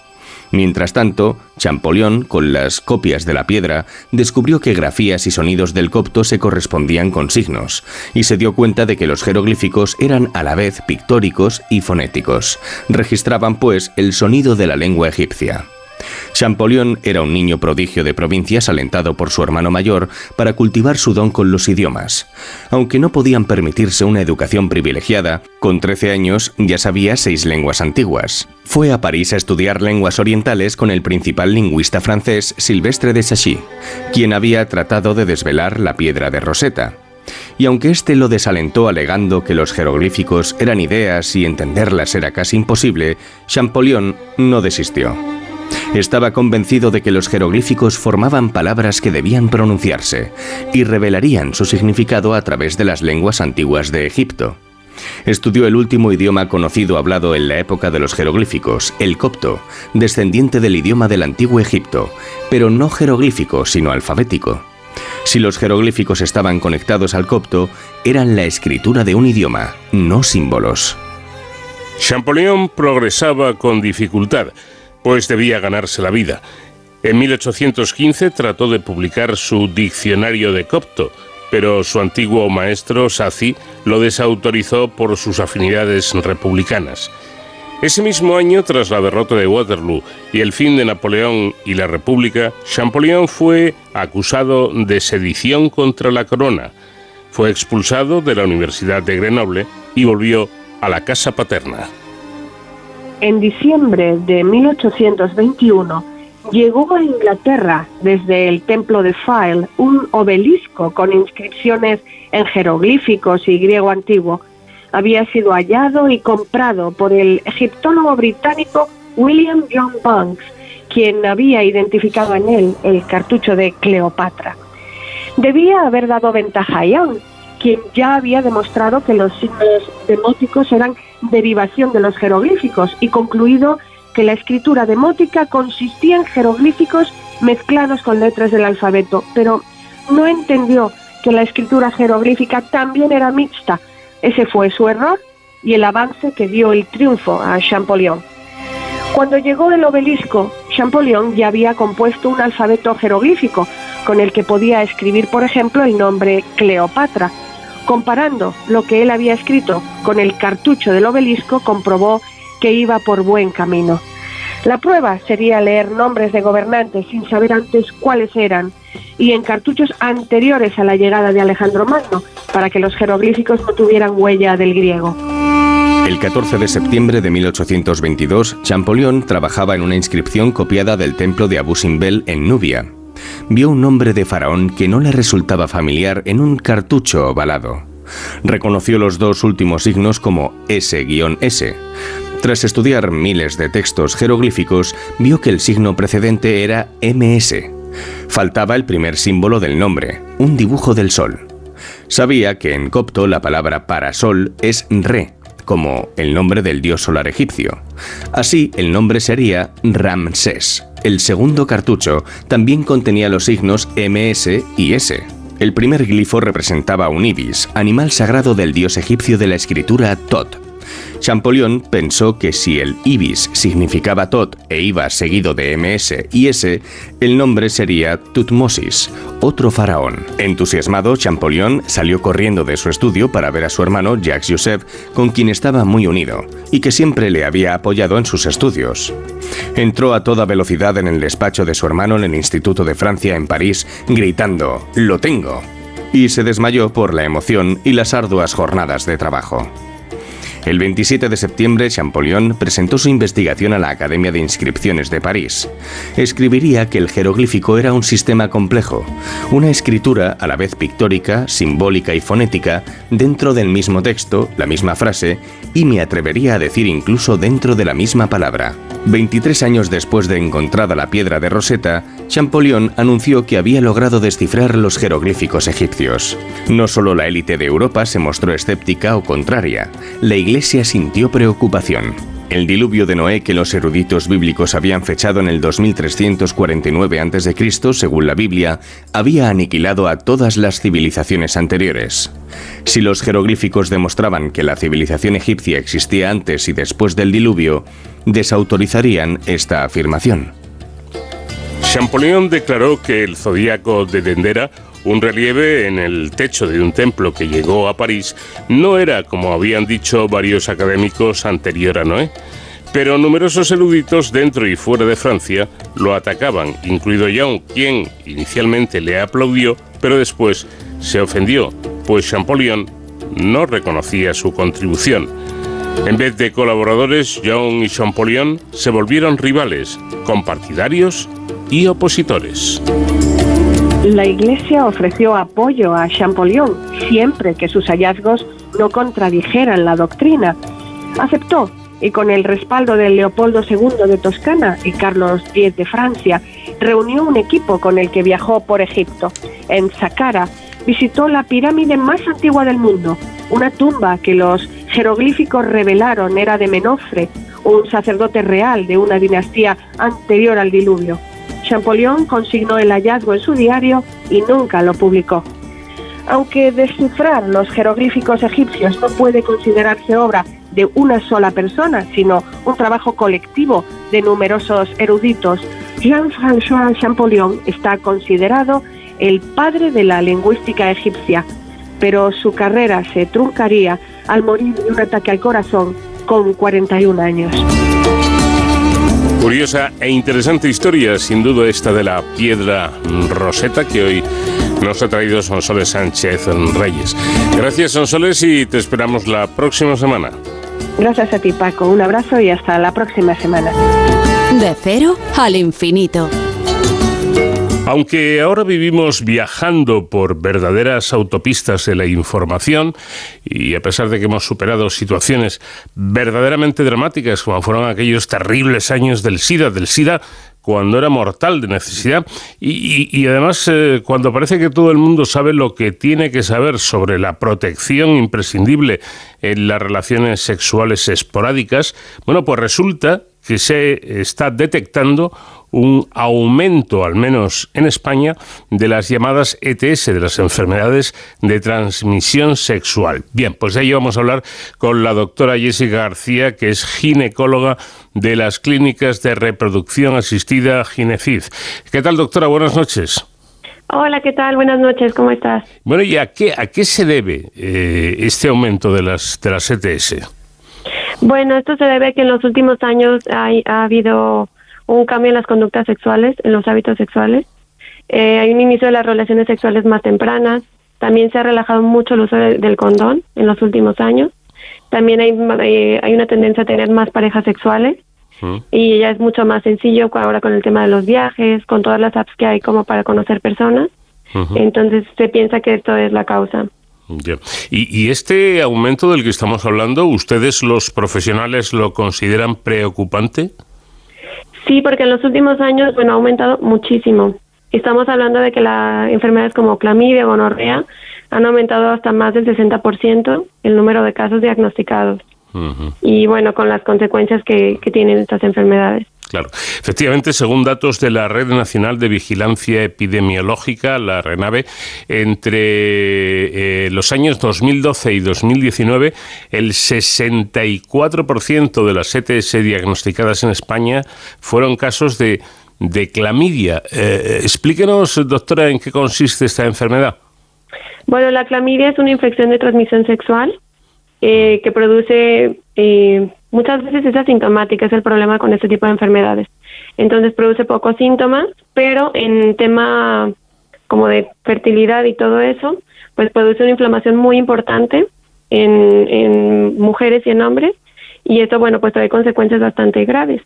[SPEAKER 13] Mientras tanto, Champollion, con las copias de la piedra, descubrió que grafías y sonidos del copto se correspondían con signos, y se dio cuenta de que los jeroglíficos eran a la vez pictóricos y fonéticos. Registraban, pues, el sonido de la lengua egipcia. Champollion era un niño prodigio de provincias alentado por su hermano mayor para cultivar su don con los idiomas. Aunque no podían permitirse una educación privilegiada, con 13 años ya sabía seis lenguas antiguas. Fue a París a estudiar lenguas orientales con el principal lingüista francés Silvestre de Sachy, quien había tratado de desvelar la piedra de Rosetta y aunque éste lo desalentó alegando que los jeroglíficos eran ideas y entenderlas era casi imposible, Champollion no desistió. Estaba convencido de que los jeroglíficos formaban palabras que debían pronunciarse y revelarían su significado a través de las lenguas antiguas de Egipto. Estudió el último idioma conocido hablado en la época de los jeroglíficos, el copto, descendiente del idioma del antiguo Egipto, pero no jeroglífico, sino alfabético. Si los jeroglíficos estaban conectados al copto, eran la escritura de un idioma, no símbolos.
[SPEAKER 1] Champollion progresaba con dificultad pues debía ganarse la vida. En 1815 trató de publicar su Diccionario de Copto, pero su antiguo maestro, Sazi, lo desautorizó por sus afinidades republicanas. Ese mismo año, tras la derrota de Waterloo y el fin de Napoleón y la República, Champollion fue acusado de sedición contra la corona. Fue expulsado de la Universidad de Grenoble y volvió a la casa paterna.
[SPEAKER 12] En diciembre de 1821 llegó a Inglaterra desde el templo de File un obelisco con inscripciones en jeroglíficos y griego antiguo. Había sido hallado y comprado por el egiptólogo británico William John Banks, quien había identificado en él el cartucho de Cleopatra. Debía haber dado ventaja a Young, quien ya había demostrado que los signos demóticos eran derivación de los jeroglíficos y concluido que la escritura demótica consistía en jeroglíficos mezclados con letras del alfabeto, pero no entendió que la escritura jeroglífica también era mixta. Ese fue su error y el avance que dio el triunfo a Champollion. Cuando llegó el obelisco, Champollion ya había compuesto un alfabeto jeroglífico con el que podía escribir, por ejemplo, el nombre Cleopatra. Comparando lo que él había escrito con el cartucho del obelisco, comprobó que iba por buen camino. La prueba sería leer nombres de gobernantes sin saber antes cuáles eran y en cartuchos anteriores a la llegada de Alejandro Magno, para que los jeroglíficos no tuvieran huella del griego.
[SPEAKER 13] El 14 de septiembre de 1822, Champollion trabajaba en una inscripción copiada del templo de Abu Simbel en Nubia. Vio un nombre de faraón que no le resultaba familiar en un cartucho ovalado. Reconoció los dos últimos signos como S-S. Tras estudiar miles de textos jeroglíficos, vio que el signo precedente era MS. Faltaba el primer símbolo del nombre, un dibujo del sol. Sabía que en copto la palabra para sol es re, como el nombre del dios solar egipcio. Así, el nombre sería Ramsés. El segundo cartucho también contenía los signos MS y S. El primer glifo representaba un ibis, animal sagrado del dios egipcio de la escritura Tot. Champollion pensó que si el ibis significaba Tot e iba seguido de MS y S, el nombre sería Tutmosis, otro faraón. Entusiasmado, Champollion salió corriendo de su estudio para ver a su hermano Jacques Joseph, con quien estaba muy unido y que siempre le había apoyado en sus estudios. Entró a toda velocidad en el despacho de su hermano en el Instituto de Francia en París, gritando ¡Lo tengo! y se desmayó por la emoción y las arduas jornadas de trabajo. El 27 de septiembre, Champollion presentó su investigación a la Academia de Inscripciones de París. Escribiría que el jeroglífico era un sistema complejo, una escritura a la vez pictórica, simbólica y fonética dentro del mismo texto, la misma frase, y me atrevería a decir incluso dentro de la misma palabra. 23 años después de encontrada la piedra de Rosetta, Champollion anunció que había logrado descifrar los jeroglíficos egipcios. No solo la élite de Europa se mostró escéptica o contraria, sintió preocupación. El diluvio de Noé que los eruditos bíblicos habían fechado en el 2349 a.C., según la Biblia, había aniquilado a todas las civilizaciones anteriores. Si los jeroglíficos demostraban que la civilización egipcia existía antes y después del diluvio, desautorizarían esta afirmación.
[SPEAKER 1] Champollion declaró que el zodíaco de Dendera, un relieve en el techo de un templo que llegó a París, no era, como habían dicho varios académicos anterior a Noé. Pero numerosos eruditos dentro y fuera de Francia lo atacaban, incluido Young, quien inicialmente le aplaudió, pero después se ofendió, pues Champollion no reconocía su contribución. En vez de colaboradores, Young y Champollion se volvieron rivales, compartidarios y opositores.
[SPEAKER 12] La Iglesia ofreció apoyo a Champollion siempre que sus hallazgos no contradijeran la doctrina. Aceptó y con el respaldo de Leopoldo II de Toscana y Carlos X de Francia, reunió un equipo con el que viajó por Egipto. En Saqqara visitó la pirámide más antigua del mundo, una tumba que los jeroglíficos revelaron era de Menofre, un sacerdote real de una dinastía anterior al diluvio. Champollion consignó el hallazgo en su diario y nunca lo publicó. Aunque descifrar los jeroglíficos egipcios no puede considerarse obra de una sola persona, sino un trabajo colectivo de numerosos eruditos, Jean-François Champollion está considerado el padre de la lingüística egipcia, pero su carrera se truncaría al morir de un ataque al corazón con 41 años.
[SPEAKER 1] Curiosa e interesante historia, sin duda, esta de la piedra roseta que hoy nos ha traído Sonsoles Sánchez Reyes. Gracias, Sonsoles, y te esperamos la próxima semana.
[SPEAKER 12] Gracias a ti, Paco. Un abrazo y hasta la próxima semana.
[SPEAKER 3] De cero al infinito.
[SPEAKER 1] Aunque ahora vivimos viajando por verdaderas autopistas de la información y a pesar de que hemos superado situaciones verdaderamente dramáticas como fueron aquellos terribles años del SIDA, del SIDA cuando era mortal de necesidad y, además eh, cuando parece que todo el mundo sabe lo que tiene que saber sobre la protección imprescindible en las relaciones sexuales esporádicas, bueno, pues resulta que se está detectando un aumento, al menos en España, de las llamadas ETS, de las enfermedades de transmisión sexual. Bien, pues de ello vamos a hablar con la doctora Jessica García, que es ginecóloga de las clínicas de reproducción asistida Ginefid. ¿Qué tal, doctora? Buenas noches.
[SPEAKER 14] Hola, ¿qué tal? Buenas noches, ¿cómo estás?
[SPEAKER 1] Bueno, ¿y a qué, a qué se debe eh, este aumento de las, de las ETS?
[SPEAKER 14] Bueno, esto se debe a que en los últimos años hay, ha habido un cambio en las conductas sexuales, en los hábitos sexuales. Eh, hay un inicio de las relaciones sexuales más tempranas. También se ha relajado mucho el uso del condón en los últimos años. También hay, eh, hay una tendencia a tener más parejas sexuales. Y ya es mucho más sencillo ahora con el tema de los viajes, con todas las apps que hay como para conocer personas. Entonces se piensa que esto es la causa.
[SPEAKER 1] ¿Y, ¿Y, este aumento del que estamos hablando, ustedes los profesionales lo consideran preocupante?
[SPEAKER 14] Sí, porque en los últimos años, bueno, ha aumentado muchísimo. Estamos hablando de que las enfermedades como clamidia, gonorrea, han aumentado hasta más del 60% el número de casos diagnosticados. Y bueno, con las consecuencias que tienen estas enfermedades.
[SPEAKER 1] Claro. Efectivamente, según datos de la Red Nacional de Vigilancia Epidemiológica, la RENAVE, entre eh, los años 2012 y 2019, el 64% de las ETS diagnosticadas en España fueron casos de, clamidia. Eh, explíquenos, doctora, en qué consiste esta enfermedad.
[SPEAKER 14] Bueno, la clamidia es una infección de transmisión sexual eh, que produce eh, muchas veces es asintomática, es el problema con este tipo de enfermedades. Entonces produce pocos síntomas, pero en tema como de fertilidad y todo eso, pues produce una inflamación muy importante en, en mujeres y en hombres y esto, bueno, pues trae consecuencias bastante graves.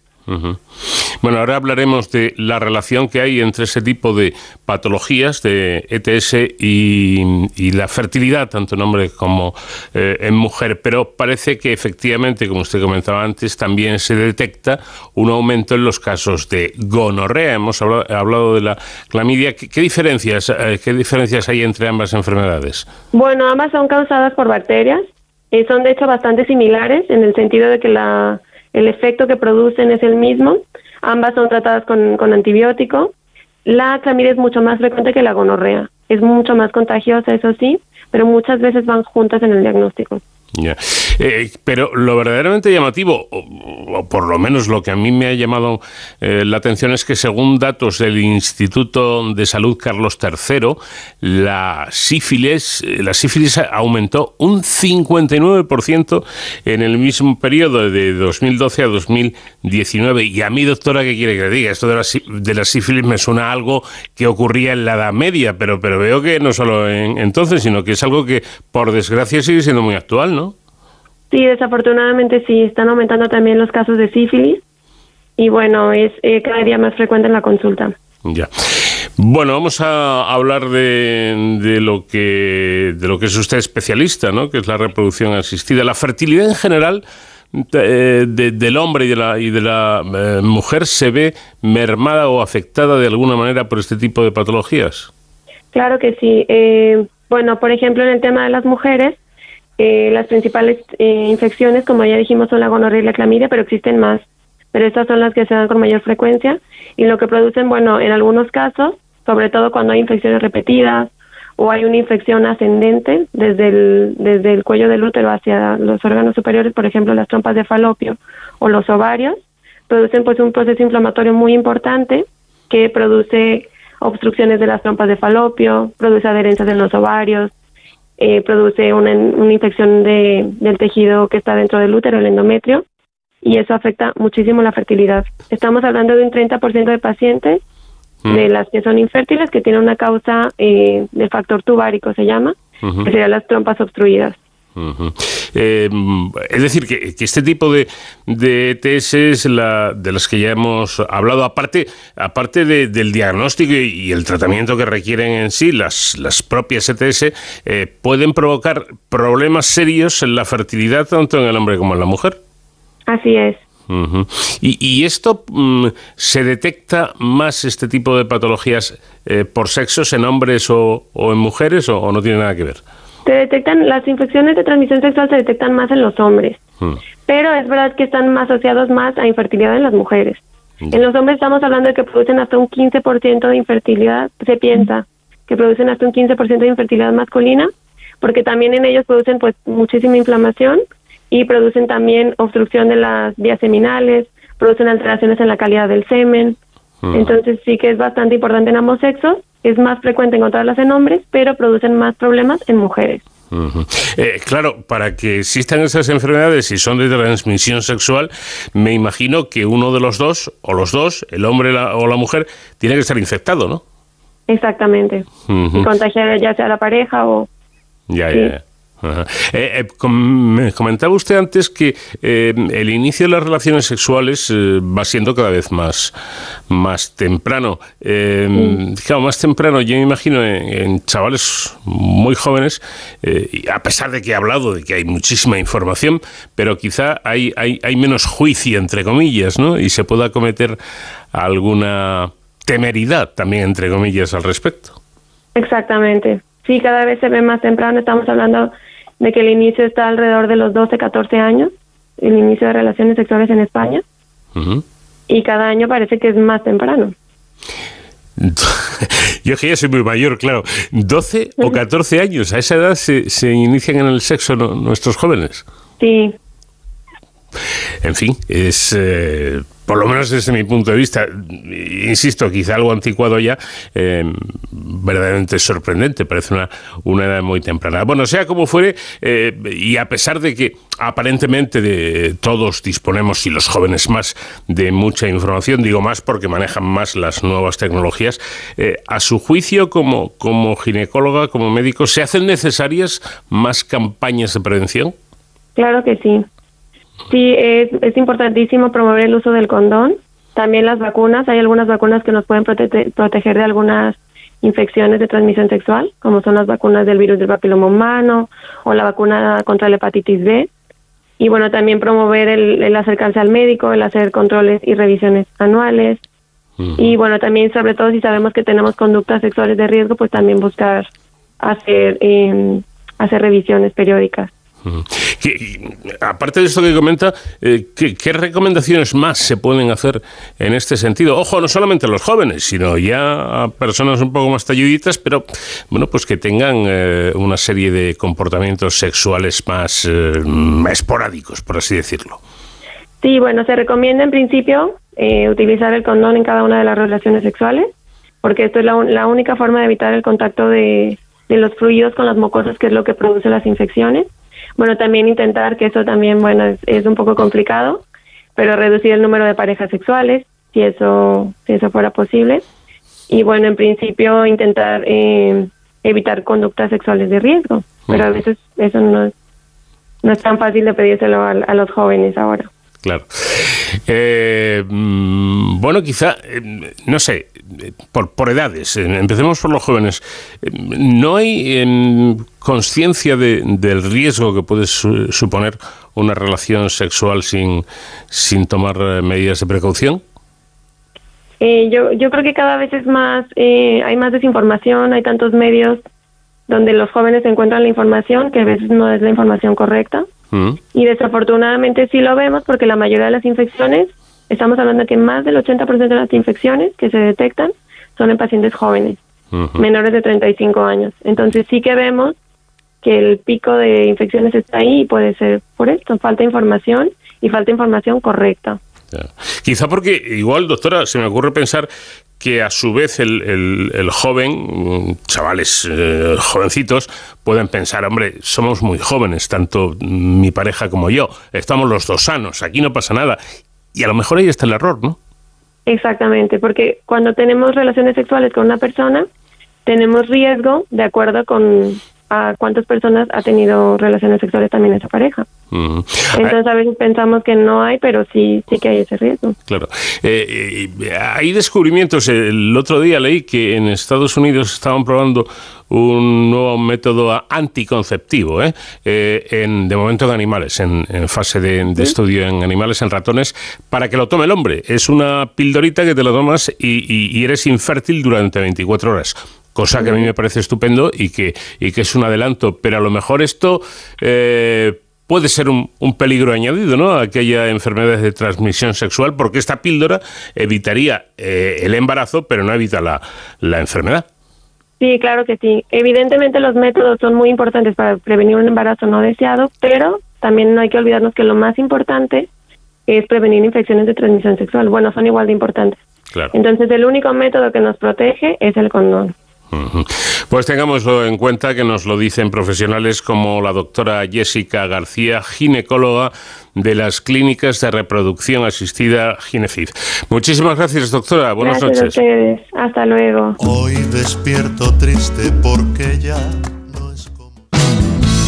[SPEAKER 1] Bueno, ahora hablaremos de la relación que hay entre ese tipo de patologías de ETS y, la fertilidad, tanto en hombre como eh, en mujer, pero parece que efectivamente, como usted comentaba antes, también se detecta un aumento en los casos de gonorrea. Hemos hablado, de la clamidia. ¿Qué, diferencias, eh, ¿Qué diferencias hay entre ambas enfermedades?
[SPEAKER 14] Bueno, ambas son causadas por bacterias. y son de hecho bastante similares en el sentido de que la el efecto que producen es el mismo. Ambas son tratadas con, con antibiótico. La clamidia es mucho más frecuente que la gonorrea. Es mucho más contagiosa, eso sí, pero muchas veces van juntas en el diagnóstico.
[SPEAKER 1] Eh, pero lo verdaderamente llamativo, o, por lo menos lo que a mí me ha llamado eh, la atención es que según datos del Instituto de Salud Carlos III, la sífilis, eh, la sífilis aumentó un 59% en el mismo periodo de 2012 a 2019. Y a mí, doctora, ¿qué quiere que le diga? Esto de la, de la sífilis me suena a algo que ocurría en la Edad Media, pero, pero veo que no solo en, entonces, sino que es algo que, por desgracia, sigue siendo muy actual, ¿no?
[SPEAKER 14] Sí, desafortunadamente sí, están aumentando también los casos de sífilis y bueno, es eh, cada día más frecuente en la consulta.
[SPEAKER 1] Ya. Bueno, vamos a hablar de, de, lo que de lo que es usted especialista, ¿no? Que es la reproducción asistida, la fertilidad en general. Eh, del hombre y de la, y de la eh, mujer se ve mermada o afectada de alguna manera por este tipo de patologías?
[SPEAKER 14] Claro que sí. bueno, por ejemplo, en el tema de las mujeres, eh, las principales eh, infecciones, como ya dijimos, son la gonorrea y la clamidia, pero existen más. Pero estas son las que se dan con mayor frecuencia y lo que producen, bueno, en algunos casos, sobre todo cuando hay infecciones repetidas o hay una infección ascendente desde el, desde el cuello del útero hacia los órganos superiores, por ejemplo, las trompas de falopio o los ovarios, producen pues un proceso inflamatorio muy importante que produce obstrucciones de las trompas de falopio, produce adherencias en los ovarios, eh, produce una, una infección de, del tejido que está dentro del útero, el endometrio, y eso afecta muchísimo la fertilidad. Estamos hablando de un 30% de pacientes mm. de las que son infértiles que tienen una causa eh, del factor tubárico, se llama, que serían las trompas obstruidas.
[SPEAKER 1] Eh, es decir, que, este tipo de, de ETS la, de las que ya hemos hablado, aparte, aparte del diagnóstico y, el tratamiento que requieren en sí, las, las propias ETS, eh, pueden provocar problemas serios en la fertilidad tanto en el hombre como en la mujer.
[SPEAKER 14] Así es.
[SPEAKER 1] y, esto mm, se detecta más este tipo de patologías eh, por sexos en hombres o, en mujeres o no tiene nada que ver?
[SPEAKER 14] Se detectan, las infecciones de transmisión sexual se detectan más en los hombres,
[SPEAKER 1] Mm.
[SPEAKER 14] pero es verdad que están más asociados más a infertilidad en las mujeres.
[SPEAKER 1] Mm.
[SPEAKER 14] En los hombres estamos hablando de que producen hasta un 15% de infertilidad, se piensa que producen hasta un 15% de infertilidad masculina, porque también en ellos producen pues muchísima inflamación y producen también obstrucción de las vías seminales, producen alteraciones en la calidad del semen.
[SPEAKER 1] Mm.
[SPEAKER 14] Entonces sí que es bastante importante en ambos sexos, es más frecuente encontrarlas en hombres, pero producen más problemas en mujeres.
[SPEAKER 1] Eh, claro, para que existan esas enfermedades y son de transmisión sexual, me imagino que uno de los dos, o los dos, el hombre la- o la mujer, tiene que estar infectado, ¿no?
[SPEAKER 14] Exactamente. Y contagiar ya sea a la pareja o...
[SPEAKER 1] Ya,
[SPEAKER 14] Sí.
[SPEAKER 1] ya, ya. Ajá. Eh, eh, com- me comentaba usted antes que eh, el inicio de las relaciones sexuales eh, va siendo cada vez más, más temprano. Eh, Claro, más temprano, yo me imagino en, en chavales muy jóvenes, eh, y a pesar de que he hablado de que hay muchísima información, pero quizá hay, hay, hay menos juicio, entre comillas, ¿no? Y se pueda cometer alguna temeridad también, entre comillas, al respecto.
[SPEAKER 14] Exactamente. Sí, cada vez se ve más temprano. Estamos hablando de que el inicio está alrededor de los 12, 14 años, el inicio de relaciones sexuales en España, y cada año parece que es más temprano.
[SPEAKER 1] Yo que ya soy muy mayor, claro. 12 o 14 años, a esa edad se, se inician en el sexo no- nuestros jóvenes.
[SPEAKER 14] Sí,
[SPEAKER 1] En fin, es, eh, por lo menos desde mi punto de vista, insisto, quizá algo anticuado ya, eh, verdaderamente sorprendente, parece una, una edad muy temprana. Bueno, sea como fuere, eh, y a pesar de que aparentemente de, todos disponemos, y los jóvenes más, de mucha información, digo más porque manejan más las nuevas tecnologías, eh, a su juicio como, como ginecóloga, como médico, ¿se hacen necesarias más campañas de prevención?
[SPEAKER 14] claro que sí. Sí, es, es importantísimo promover el uso del condón. También las vacunas. Hay algunas vacunas que nos pueden prote- proteger de algunas infecciones de transmisión sexual, como son las vacunas del virus del papiloma humano o la vacuna contra la hepatitis B. Y bueno, también promover el, el acercarse al médico, el hacer controles y revisiones anuales. Y bueno, también sobre todo si sabemos que tenemos conductas sexuales de riesgo, pues también buscar hacer, eh, hacer revisiones periódicas.
[SPEAKER 1] Aparte de esto que comenta, eh, ¿qué, recomendaciones más se pueden hacer en este sentido? Ojo, no solamente a los jóvenes, sino ya a personas un poco más talluditas, pero bueno, pues que tengan eh, una serie de comportamientos sexuales más eh, esporádicos, por así decirlo.
[SPEAKER 14] Sí, bueno, se recomienda en principio eh, utilizar el condón en cada una de las relaciones sexuales, porque esto es la, la única forma de evitar el contacto de, de los fluidos con las mucosas, que es lo que produce las infecciones. Bueno, también intentar, que eso también, bueno, es, es un poco complicado, pero reducir el número de parejas sexuales, si eso, si eso fuera posible. Y bueno, en principio intentar eh, evitar conductas sexuales de riesgo, pero a veces eso no es, no es tan fácil de pedírselo a, a los jóvenes ahora.
[SPEAKER 1] Claro. Eh, mm, bueno, quizá, eh, no sé, por, por edades, empecemos por los jóvenes. Eh, ¿No hay em, conciencia de- del riesgo que puede su- suponer una relación sexual sin, sin tomar eh, medidas de precaución?
[SPEAKER 14] Eh, yo, yo creo que cada vez es más, eh, hay más desinformación, hay tantos medios donde los jóvenes encuentran la información que a veces no es la información correcta.
[SPEAKER 1] Mm.
[SPEAKER 14] Y desafortunadamente sí lo vemos porque la mayoría de las infecciones, estamos hablando de que más del 80% de las infecciones que se detectan son en pacientes jóvenes,
[SPEAKER 1] Ujú.
[SPEAKER 14] menores de 35 años. Entonces sí que vemos que el pico de infecciones está ahí y puede ser por esto, falta información y falta información correcta.
[SPEAKER 1] Ya. Quizá porque, igual, doctora, se me ocurre pensar que a su vez el, el- el joven, chavales eh, jovencitos, pueden pensar, hombre, somos muy jóvenes, tanto mi pareja como yo, estamos los dos sanos, aquí no pasa nada. Y a lo mejor ahí está el error, ¿no?
[SPEAKER 14] Exactamente, porque cuando tenemos relaciones sexuales con una persona, tenemos riesgo de acuerdo con a cuántas personas ha tenido relaciones sexuales también esa pareja. Entonces a veces pensamos que no hay, pero sí, sí que hay ese riesgo.
[SPEAKER 1] Claro. Eh, eh, hay descubrimientos. El otro día leí que en Estados Unidos estaban probando un nuevo método anticonceptivo, ¿eh? Eh, en, de momento en animales, en, en fase de, de estudio en animales, en ratones, para que lo tome el hombre. Es una pildorita que te lo tomas y, y- y eres infértil durante 24 horas. Cosa que a mí me parece estupendo y que, y que es un adelanto. Pero a lo mejor esto eh, puede ser un, peligro añadido, ¿no? A aquella enfermedades de transmisión sexual, porque esta píldora evitaría eh, el embarazo, pero no evita la, la enfermedad.
[SPEAKER 14] Sí, claro que sí. Evidentemente los métodos son muy importantes para prevenir un embarazo no deseado, pero también no hay que olvidarnos que lo más importante es prevenir infecciones de transmisión sexual. Bueno, son igual de importantes. Entonces, el único método que nos protege es el condón.
[SPEAKER 1] Pues tengámoslo en cuenta que nos lo dicen profesionales como la doctora Jessica García, ginecóloga de las clínicas de reproducción asistida Ginefif. Muchísimas gracias, doctora. Buenas
[SPEAKER 14] gracias
[SPEAKER 1] noches.
[SPEAKER 14] A ustedes. Hasta luego.
[SPEAKER 15] Hoy despierto triste porque ya